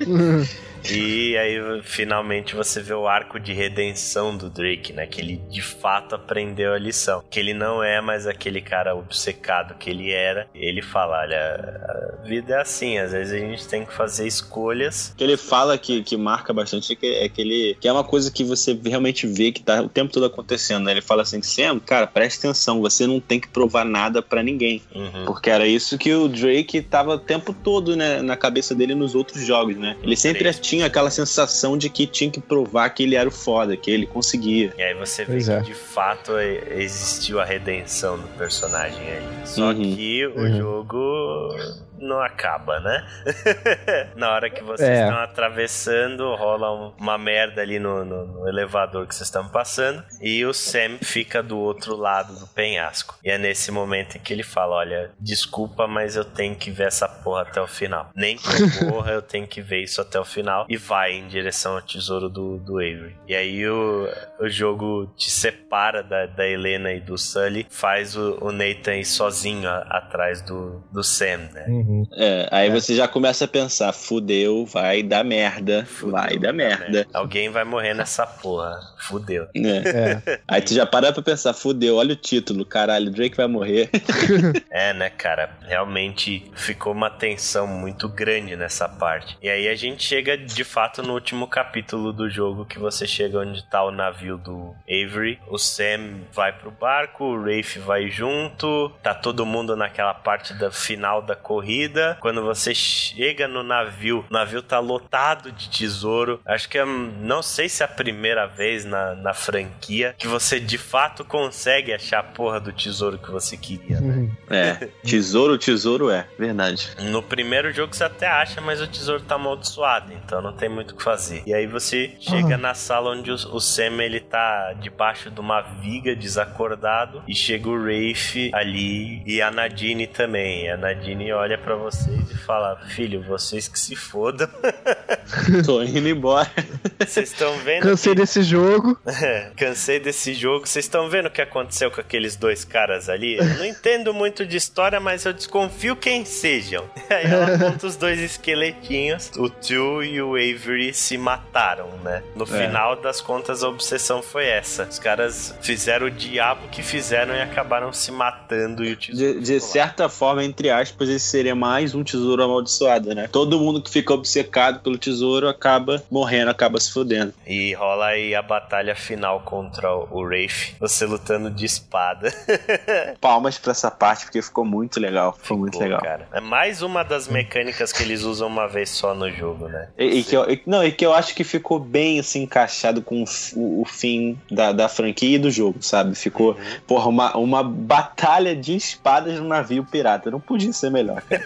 E aí finalmente você vê o arco de redenção do Drake, né? Que ele de fato aprendeu a lição. Que ele não é mais aquele cara obcecado que ele era. Ele fala: olha, a vida é assim, às vezes a gente tem que fazer escolhas. O que ele fala que, que marca bastante é que, é que ele que é uma coisa que você realmente vê que tá o tempo todo acontecendo, né? Ele fala assim, Sam, cara, preste atenção, você não tem que provar nada para ninguém. Uhum. Porque era isso que o Drake tava o tempo todo, né, na cabeça dele nos outros jogos, né? Ele sempre Três. Tinha aquela sensação de que tinha que provar que ele era o foda, que ele conseguia. E aí você vê Pois que é. de fato é- existiu a redenção do personagem ali. Só Uhum. que o Uhum. jogo não acaba, né? Na hora que vocês É. estão atravessando, rola um- uma merda ali no, no- no elevador que vocês estão passando e o Sam fica do outro lado do penhasco. E é nesse momento em que ele fala: Olha, desculpa, mas eu tenho que ver essa porra até o final. Nem que eu morra, eu tenho que ver isso até o final. E vai em direção ao tesouro do, do Avery. E aí o, o jogo te separa da, da Helena e do Sully, faz o, o Nathan ir sozinho a- atrás do, do Sam, né? Uhum. É, aí você já começa a pensar, fudeu, vai dar merda, Fudeu, vai dar merda. Alguém vai morrer nessa porra. Fudeu. né? É. Aí tu já para pra pensar, fudeu, olha o título, caralho, Drake vai morrer. É, né, cara? Realmente ficou uma tensão muito grande nessa parte. E aí a gente chega de fato no último capítulo do jogo, que você chega onde tá o navio do Avery. O Sam vai pro barco, o Rafe vai junto, tá todo mundo naquela parte da final da corrida. Quando você chega no navio, o navio tá lotado de tesouro. Acho que é, não sei se é a primeira vez na, na franquia que você de fato consegue achar a porra do tesouro que você queria, né? Uhum. É, tesouro, tesouro é, verdade. No primeiro jogo você até acha, mas o tesouro tá amaldiçoado, então não tem muito o que fazer. E aí você chega na sala onde o, o Sam ele tá debaixo de uma viga desacordado e chega o Rafe ali e a Nadine também. E a Nadine olha pra vocês e fala: "Filho, vocês que se fodam. Tô indo embora. Vocês estão vendo Cansei que- desse jogo. Cansei desse jogo. Vocês estão vendo o que aconteceu com aqueles dois caras ali? Eu não entendo muito de história, mas eu desconfio quem sejam. Aí ela aponta os dois esqueletinhos. O Tu e o Avery se mataram, né? No É. final das contas, a obsessão foi essa. Os caras fizeram o diabo que fizeram e acabaram se matando e o De, de certa forma, entre aspas, esse seria mais um tesouro amaldiçoado, né? Todo mundo que fica obcecado pelo tesouro acaba morrendo, acaba se fudendo. E rola aí a batalha final contra o Rafe. Você lutando de espada. Palmas pra essa parte, porque ficou muito legal. Ficou muito legal. cara. É mais uma das mecânicas que eles usam uma vez só no jogo, né? E, e que eu, e- não, e que eu acho que ficou bem assim encaixado com o- o fim da, da franquia e do jogo, sabe? Ficou, Uhum. porra, uma, uma batalha de espadas no navio pirata. Não podia ser melhor, cara.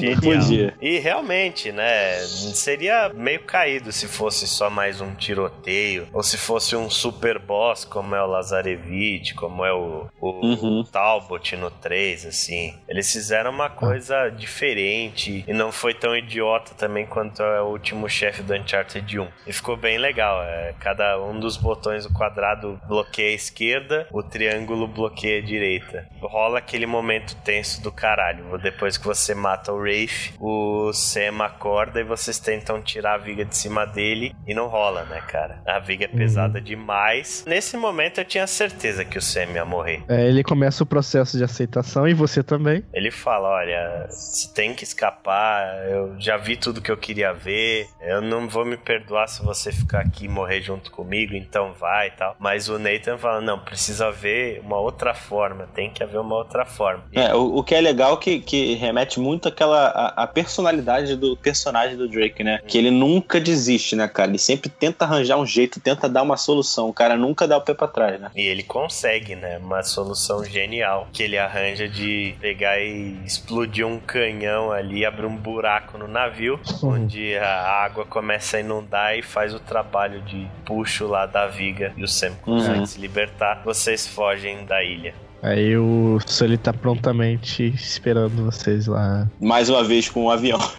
Genial. podia. E realmente, né? Seria meio caído se fosse só mais um tiroteio, ou se fosse um super boss, como é o Lazarevich, como é o, o Uhum. Talbot no 3, assim. Eles fizeram uma coisa diferente e não foi tão idiota também quanto é o último chefe do Uncharted 1. E ficou bem legal. É, cada um dos botões do quadrado bloqueia a esquerda, o triângulo bloqueia a direita. Rola aquele momento tenso do caralho. Depois que você mata o Rafe, o Sam acorda e vocês tentam tirar a viga de cima dele e não rola, né, cara? A viga é pesada demais. Nesse momento eu tinha certeza que o Sam ia morrer. É, ele começa o processo de aceitação e você também. Ele fala: Olha, você tem que escapar. Eu já vi tudo que eu queria ver. Eu não vou me perdoar se você ficar aqui e morrer junto comigo, então vai e tal. Mas o Nathan fala: Não, precisa haver uma outra forma. Tem que haver uma outra forma. E É, o, o que é legal que, que remete muito àquela a, a personalidade do personagem do Drake, né? Que ele nunca desiste, né, cara? Ele sempre tenta arranjar um jeito, tenta dar uma solução. O cara nunca dá o pé pra trás, né? E ele consegue, né? Uma solução genial que ele arranja de pegar e explodir um canhão ali, abrir um buraco no navio, onde a água começa a inundar e faz o trabalho de puxo lá da viga e o Sam consegue Uhum. se libertar. Vocês fogem da ilha. Aí o Sully tá prontamente esperando vocês lá. Mais uma vez com um avião.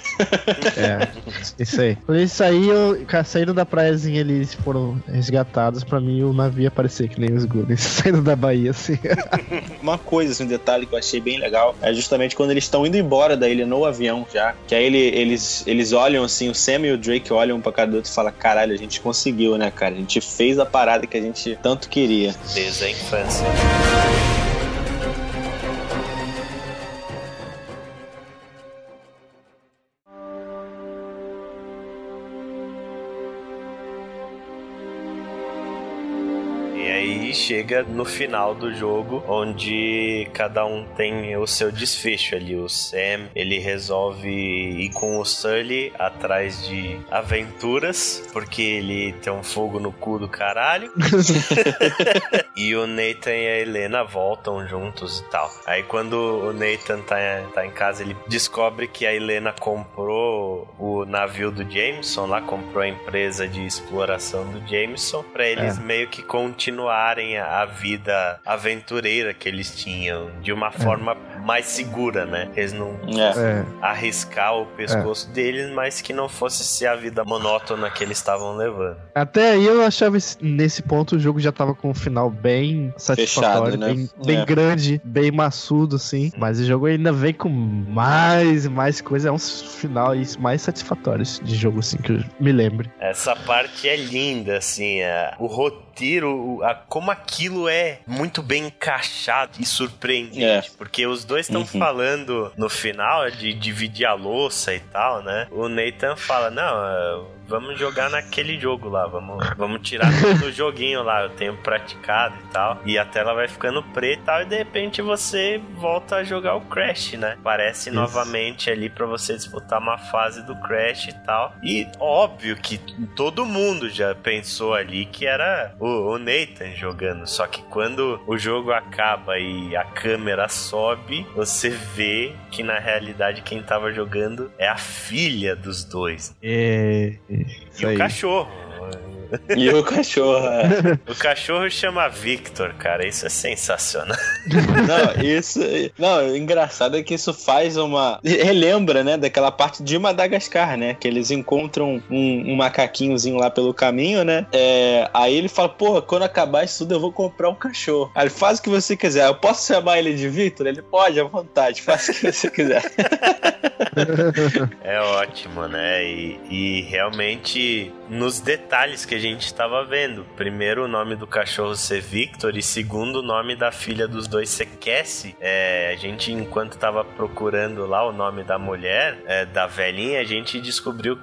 É, isso aí. Quando eles saíram, cara, saíram da praiazinha, eles foram resgatados. Pra mim, o navio ia parecer que nem os Goonies saindo da Bahia, assim. Uma coisa, assim, um detalhe que eu achei bem legal é justamente quando eles estão indo embora da ilha no avião já. Que aí ele, eles, eles olham assim, o Sam e o Drake olham um pra cada outro e falam: caralho, a gente conseguiu, né, cara? A gente fez a parada que a gente tanto queria. Desde a infância. Chega no final do jogo, onde cada um tem o seu desfecho ali. O Sam, ele resolve ir com o Sully atrás de aventuras, porque ele tem um fogo no cu do caralho. e o Nathan e a Helena voltam juntos e tal. Aí quando o Nathan tá, tá em casa, ele descobre que a Helena comprou o navio do Jameson, lá comprou a empresa de exploração do Jameson, pra eles É. meio que continuarem a, a vida aventureira que eles tinham, de uma forma mais segura, né? Eles não É. É. arriscar o pescoço deles, mas que não fosse ser a vida monótona que eles estavam levando. Até aí eu achava esse- nesse ponto o jogo já tava com um final bem satisfatório, Fechado, né? bem, bem É. grande, bem maçudo, assim. Mas o jogo ainda vem com mais e mais coisa. É um final mais satisfatórios de jogo, assim, que eu me lembre. Essa parte é linda, assim, é, o roteiro, o- a- como aquilo é muito bem encaixado e surpreendente, É. porque os dois estão Uhum. falando no final de dividir a louça e tal, né? O Nathan fala, não, vamos jogar naquele jogo lá, vamos, vamos tirar do joguinho lá, eu tenho praticado e tal, e a tela vai ficando preta e tal, e de repente você volta a jogar o Crash, né? Parece Isso. novamente ali pra você disputar uma fase do Crash e tal. E óbvio que todo mundo já pensou ali que era o, o Nathan jogando. Só que quando o jogo acaba e a câmera sobe, você vê que na realidade quem tava jogando é a filha dos dois. É. E Isso o aí. cachorro. E o cachorro. é. O cachorro chama Victor, cara. Isso é sensacional. Não, isso. Não, o engraçado é que isso faz uma. Relembra, né, daquela parte de Madagascar, né? Que eles encontram um, um macaquinhozinho lá pelo caminho, né? É, aí ele fala, pô, quando acabar isso tudo eu vou comprar um cachorro. Aí ele faz o que você quiser. Eu posso chamar ele de Victor? Ele pode, à vontade, faça o que você quiser. É ótimo, né? E, e realmente nos detalhes que a gente estava vendo. Primeiro, o nome do cachorro ser Victor, e segundo, o nome da filha dos dois ser Cassie. É, a gente, enquanto estava procurando lá o nome da mulher, é, da velhinha, a gente descobriu.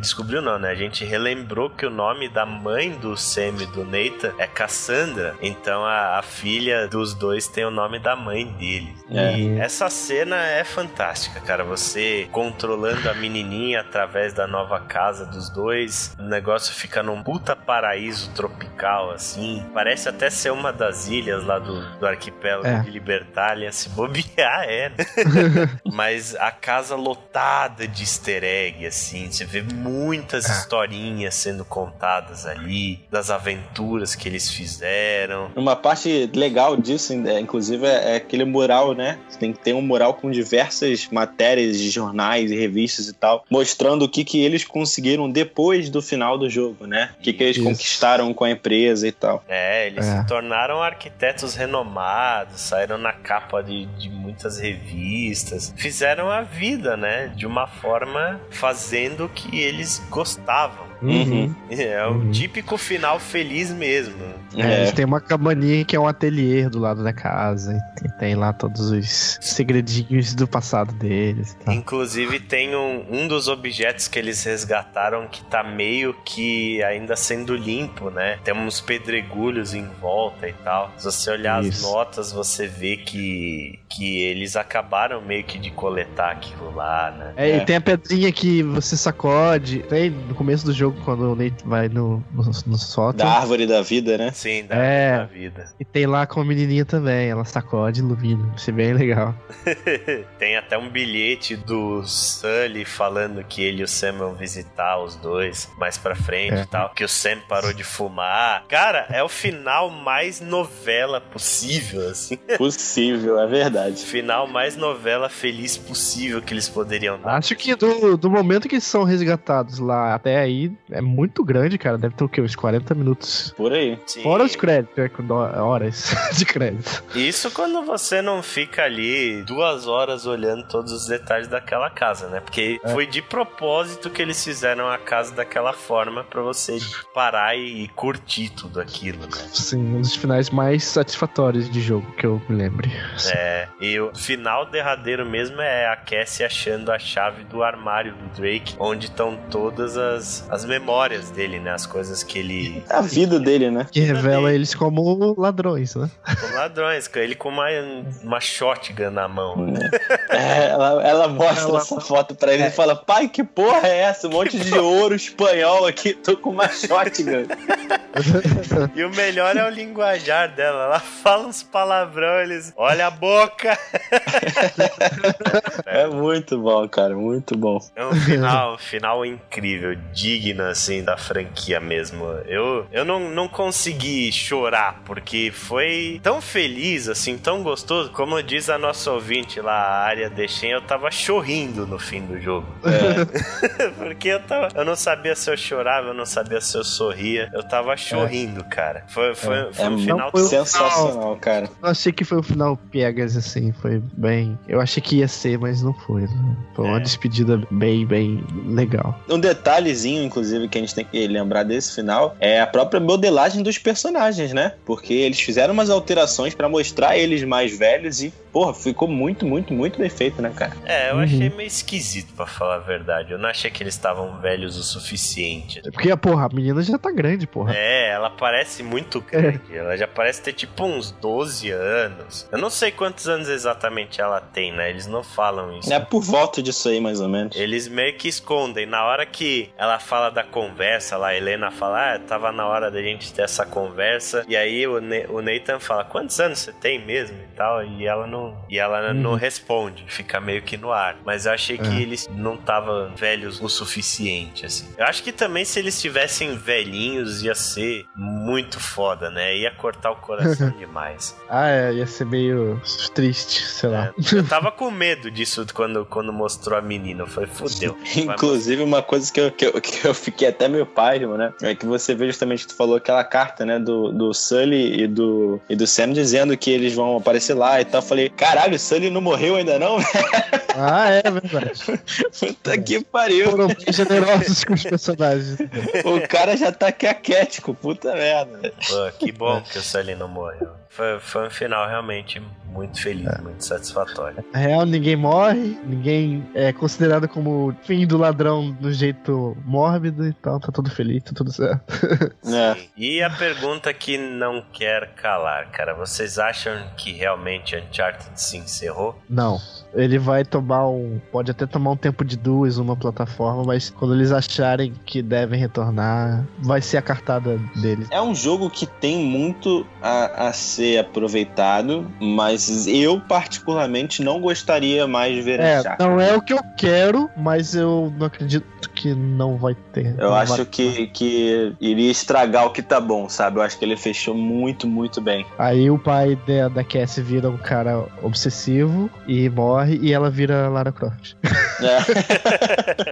Descobriu não, né? A gente relembrou que o nome da mãe do Sam e do Nathan é Cassandra. Então a, a filha dos dois tem o nome da mãe dele. É. E essa cena é fantástica, cara. Você controlando a menininha através da nova casa dos dois. O negócio fica num puta paraíso tropical, assim. Parece até ser uma das ilhas lá do, do arquipélago É. de Libertália. Se bobear, é. né? Mas a casa lotada de easter egg, assim. Você vê muitas É. historinhas sendo contadas ali. Das aventuras que eles fizeram. Uma parte legal disso, inclusive, é, é aquele mural, né? Você tem que ter um mural com diversas matérias de jornais e revistas e tal, mostrando o que, que eles conseguiram depois do final do jogo, né? O que, que eles Isso. conquistaram com a empresa e tal. É, eles É. se tornaram arquitetos renomados, saíram na capa de, de muitas revistas, fizeram a vida, né? De uma forma fazendo o que eles gostavam. Uhum. É o Uhum. típico final feliz mesmo. É, É. eles têm uma cabaninha que é um ateliê do lado da casa. E tem, tem lá todos os segredinhos do passado deles. tal. Inclusive tem um, um dos objetos que eles resgataram que tá meio que ainda sendo limpo, né? Tem uns pedregulhos em volta e tal. Se você olhar as Isso. notas, você vê que, que eles acabaram meio que de coletar aquilo lá, né? É, É. e tem a pedrinha que você sacode. Tem, no começo do jogo jogo quando o Nate vai no, no, no sótão. Da árvore da vida, né? Sim, da, É. da vida. E tem lá com a menininha também, ela sacode e ilumina. Isso é bem legal. Tem até um bilhete do Sully falando que ele e o Sam vão visitar os dois mais pra frente É. e tal. Que o Sam parou de fumar. Cara, é o final mais novela possível, assim. Possível, é verdade. Final mais novela feliz possível que eles poderiam dar. Acho que do, do momento que eles são resgatados lá até aí é muito grande, cara. Deve ter o quê? Uns 40 minutos. Por aí. Sim. Fora os créditos, com dó- horas de crédito. Isso quando você não fica ali duas horas olhando todos os detalhes daquela casa, né? Porque É. foi de propósito que eles fizeram a casa daquela forma pra você parar e curtir tudo aquilo, né? Sim, um dos finais mais satisfatórios de jogo que eu me lembre. É, e o final derradeiro mesmo é a Cassie achando a chave do armário do Drake, onde estão todas as, as memórias dele, né? As coisas que ele. A vida dele, né? Que revela eles como ladrões, né? Como ladrões, ele com uma, uma shotgun na mão. É, ela, ela mostra Ela- essa foto pra ele e fala: Pai, que porra é essa? Um monte de ouro espanhol aqui, tô com uma shotgun. E o melhor é o linguajar dela. Ela fala uns palavrão, eles. Olha a boca! É muito bom, cara, muito bom. É um final, um final incrível, digno assim da franquia mesmo. Eu, eu não, não consegui chorar porque foi tão feliz assim, tão gostoso, como diz a nossa ouvinte lá, a área Deixem, eu tava chorrindo no fim do jogo. porque eu tava, eu não sabia se eu chorava, eu não sabia se eu sorria, eu tava chorrindo, cara. Foi, foi, foi É um muito final foi sensacional, cara. Eu achei que foi um final piegas, assim, foi bem. Eu achei que ia ser, mas não foi. né? Foi uma É. despedida bem, bem legal. Um detalhezinho, inclusive, que a gente tem que lembrar desse final é a própria modelagem dos personagens, né? Porque eles fizeram umas alterações pra mostrar eles mais velhos e, porra, ficou muito, muito, muito bem feito, né, cara? É, eu Uhum. achei meio esquisito, pra falar a verdade. Eu não achei que eles estavam velhos o suficiente. Porque, porra, a menina já tá grande, porra. É, ela parece muito grande. Ela já parece ter tipo uns 12 anos. Eu não sei quantos anos exatamente ela tem, né? Eles não falam isso. É por volta disso aí, mais ou menos. Eles meio que escondem. Na hora que ela fala da conversa lá, a Helena fala, ah, tava na hora da gente ter essa conversa. E aí o, Ne- o Nathan fala, quantos anos você tem mesmo e tal? E ela não, e ela não responde, fica meio que no ar. Mas eu achei que É. eles não estavam velhos o suficiente, assim. Eu acho que também se eles tivessem velhinhos ia ser muito foda, né? Ia cortar o coração demais. Ah, é, ia ser meio triste, sei lá. É, eu tava com medo disso quando, quando mostrou a menina. Eu falei, fudeu. Vai Inclusive, uma coisa que eu, que, eu, que eu fiquei até meio pasmo, né? É que você vê justamente que tu falou aquela carta, né? Do, do Sully e do, e do Sam dizendo que eles vão aparecer lá e tal. Eu falei, caralho, o Sully não morreu ainda não? Ah, é verdade. Puta que pariu. Foram bem generosos com os personagens. O cara já tá caquético, puta merda. Pô, que bom que o Sully não morreu. Foi, foi um final realmente muito feliz, muito satisfatório. Na real, ninguém morre, ninguém é considerado como fim do ladrão do jeito mórbido e tal, tá tudo feliz, tá tudo certo. É. E a pergunta que não quer calar, cara. Vocês acham que realmente Uncharted se encerrou? Não. Ele vai tomar um. Pode até tomar um tempo de duas uma plataforma, mas quando eles acharem que devem retornar, vai ser a cartada deles. É um jogo que tem muito a, a ser aproveitado, mas eu particularmente não gostaria mais de ver É, Uncharted. não é o que eu quero, mas eu não acredito que não vai ter. Eu acho vai- que, que iria estragar o que tá bom, sabe? Eu acho que ele fechou muito, muito bem. Aí o pai da, da Cassie vira um cara obsessivo e morre, e ela vira Lara Croft. É.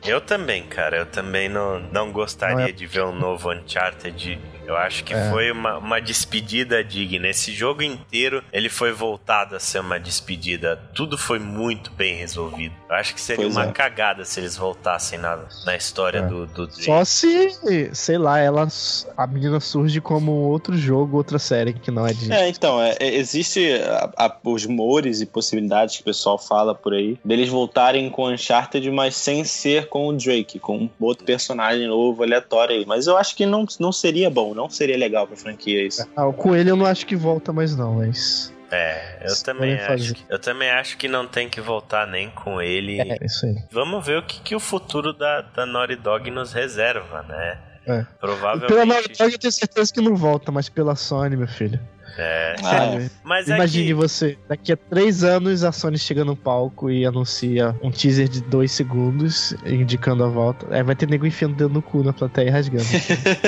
Eu também, cara. Eu também não, não gostaria Não é- de ver um novo Uncharted. Eu acho que É. foi uma, uma despedida digna. Esse jogo inteiro, ele foi voltado a ser uma despedida. Tudo foi muito bem resolvido. Eu acho que seria Pois uma é. cagada se eles voltassem na, na história É. do, do Drake. Só se, sei lá, ela a menina surge como outro jogo, outra série que não é de. É, então, é, é, existe a- a- os rumores e possibilidades que o pessoal fala por aí deles voltarem com Uncharted, mas sem ser com o Drake, com um outro personagem novo, aleatório aí. Mas eu acho que não, não seria bom, não seria legal pra franquia isso. Ah, o coelho eu não acho que volta mais, não, mas. É, eu Isso também acho. Que, eu também acho que não tem que voltar nem com ele. É, isso aí. Vamos ver o que, que o futuro da, da Naughty Dog nos reserva, né? É. Provavelmente. Pela Naughty Dog eu tenho certeza que não volta, mas pela Sony, meu filho. É. Ah, Sabe? Mas Imagine é que, você, daqui a três anos a Sony chega no palco e anuncia um teaser de dois segundos, indicando a volta. Aí vai ter nego enfiando o dedo no cu na plateia e rasgando.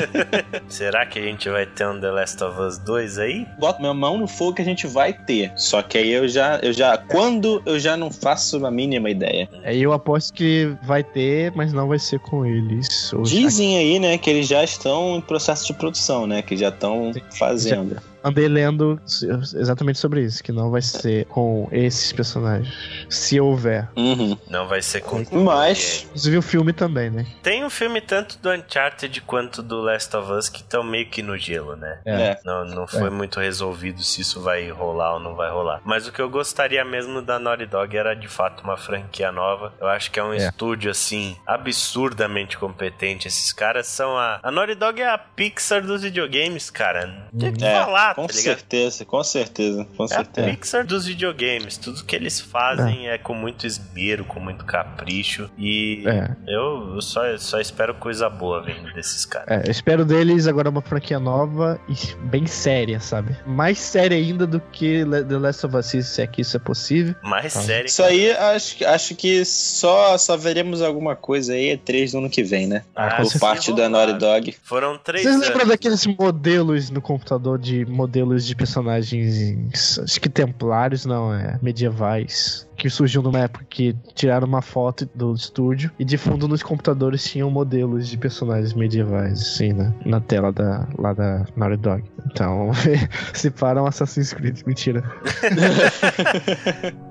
Será que a gente vai ter um The Last of Us 2 aí? Boto minha mão no fogo que a gente vai ter. Só que aí eu já, eu já. Quando eu já não faço a mínima ideia. Aí eu aposto que vai ter, mas não vai ser com eles. Dizem aí, né, que eles já estão em processo de produção, né? Que já estão fazendo. Andei lendo exatamente sobre isso, que não vai ser com esses personagens. Se houver. Uhum. Não vai ser com. Mas. Inclusive o filme também, né? Tem um filme tanto do Uncharted quanto do Last of Us que estão meio que no gelo, né? É. Não, não foi muito resolvido se isso vai rolar ou não vai rolar. Mas o que eu gostaria mesmo da Naughty Dog era de fato uma franquia nova. Eu acho que é um É. estúdio assim absurdamente competente. Esses caras são a. A Naughty Dog é a Pixar dos videogames, cara. Não Tinha que É, com tá ligado? certeza, com certeza, com É a certeza. Pixar dos videogames. Tudo que eles fazem é, com muito esmero, com muito capricho. E É. eu eu só, só espero coisa boa vindo desses caras. É, eu espero deles agora uma franquia nova e bem séria, sabe? Mais séria ainda do que The Last of Us, se é que isso é possível. Mais Ah. sério. Isso aí, acho, acho que só, só veremos alguma coisa aí E3 no ano que vem, né? Ah, Por parte da. Naughty Dog. Foram três Vocês lembram daqueles modelos no computador de modelos de personagens, acho que templários, não, é medievais, que surgiu numa época que tiraram uma foto do estúdio e de fundo nos computadores tinham modelos de personagens medievais, assim, né, na tela da, lá da Naughty Dog. Então, se param Assassin's Creed, mentira.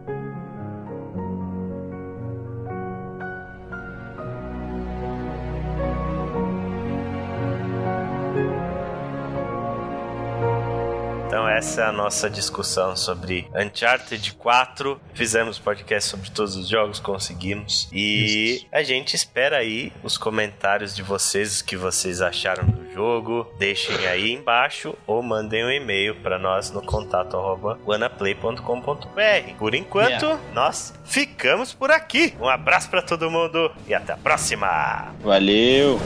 Então essa é a nossa discussão sobre Uncharted 4. Fizemos podcast sobre todos os jogos, conseguimos. E a gente espera aí os comentários de vocês, o que vocês acharam do jogo. Deixem aí embaixo ou mandem um e-mail para nós no contato wanaplay.com.br. Por enquanto, nós ficamos por aqui. Um abraço para todo mundo e até a próxima! Valeu!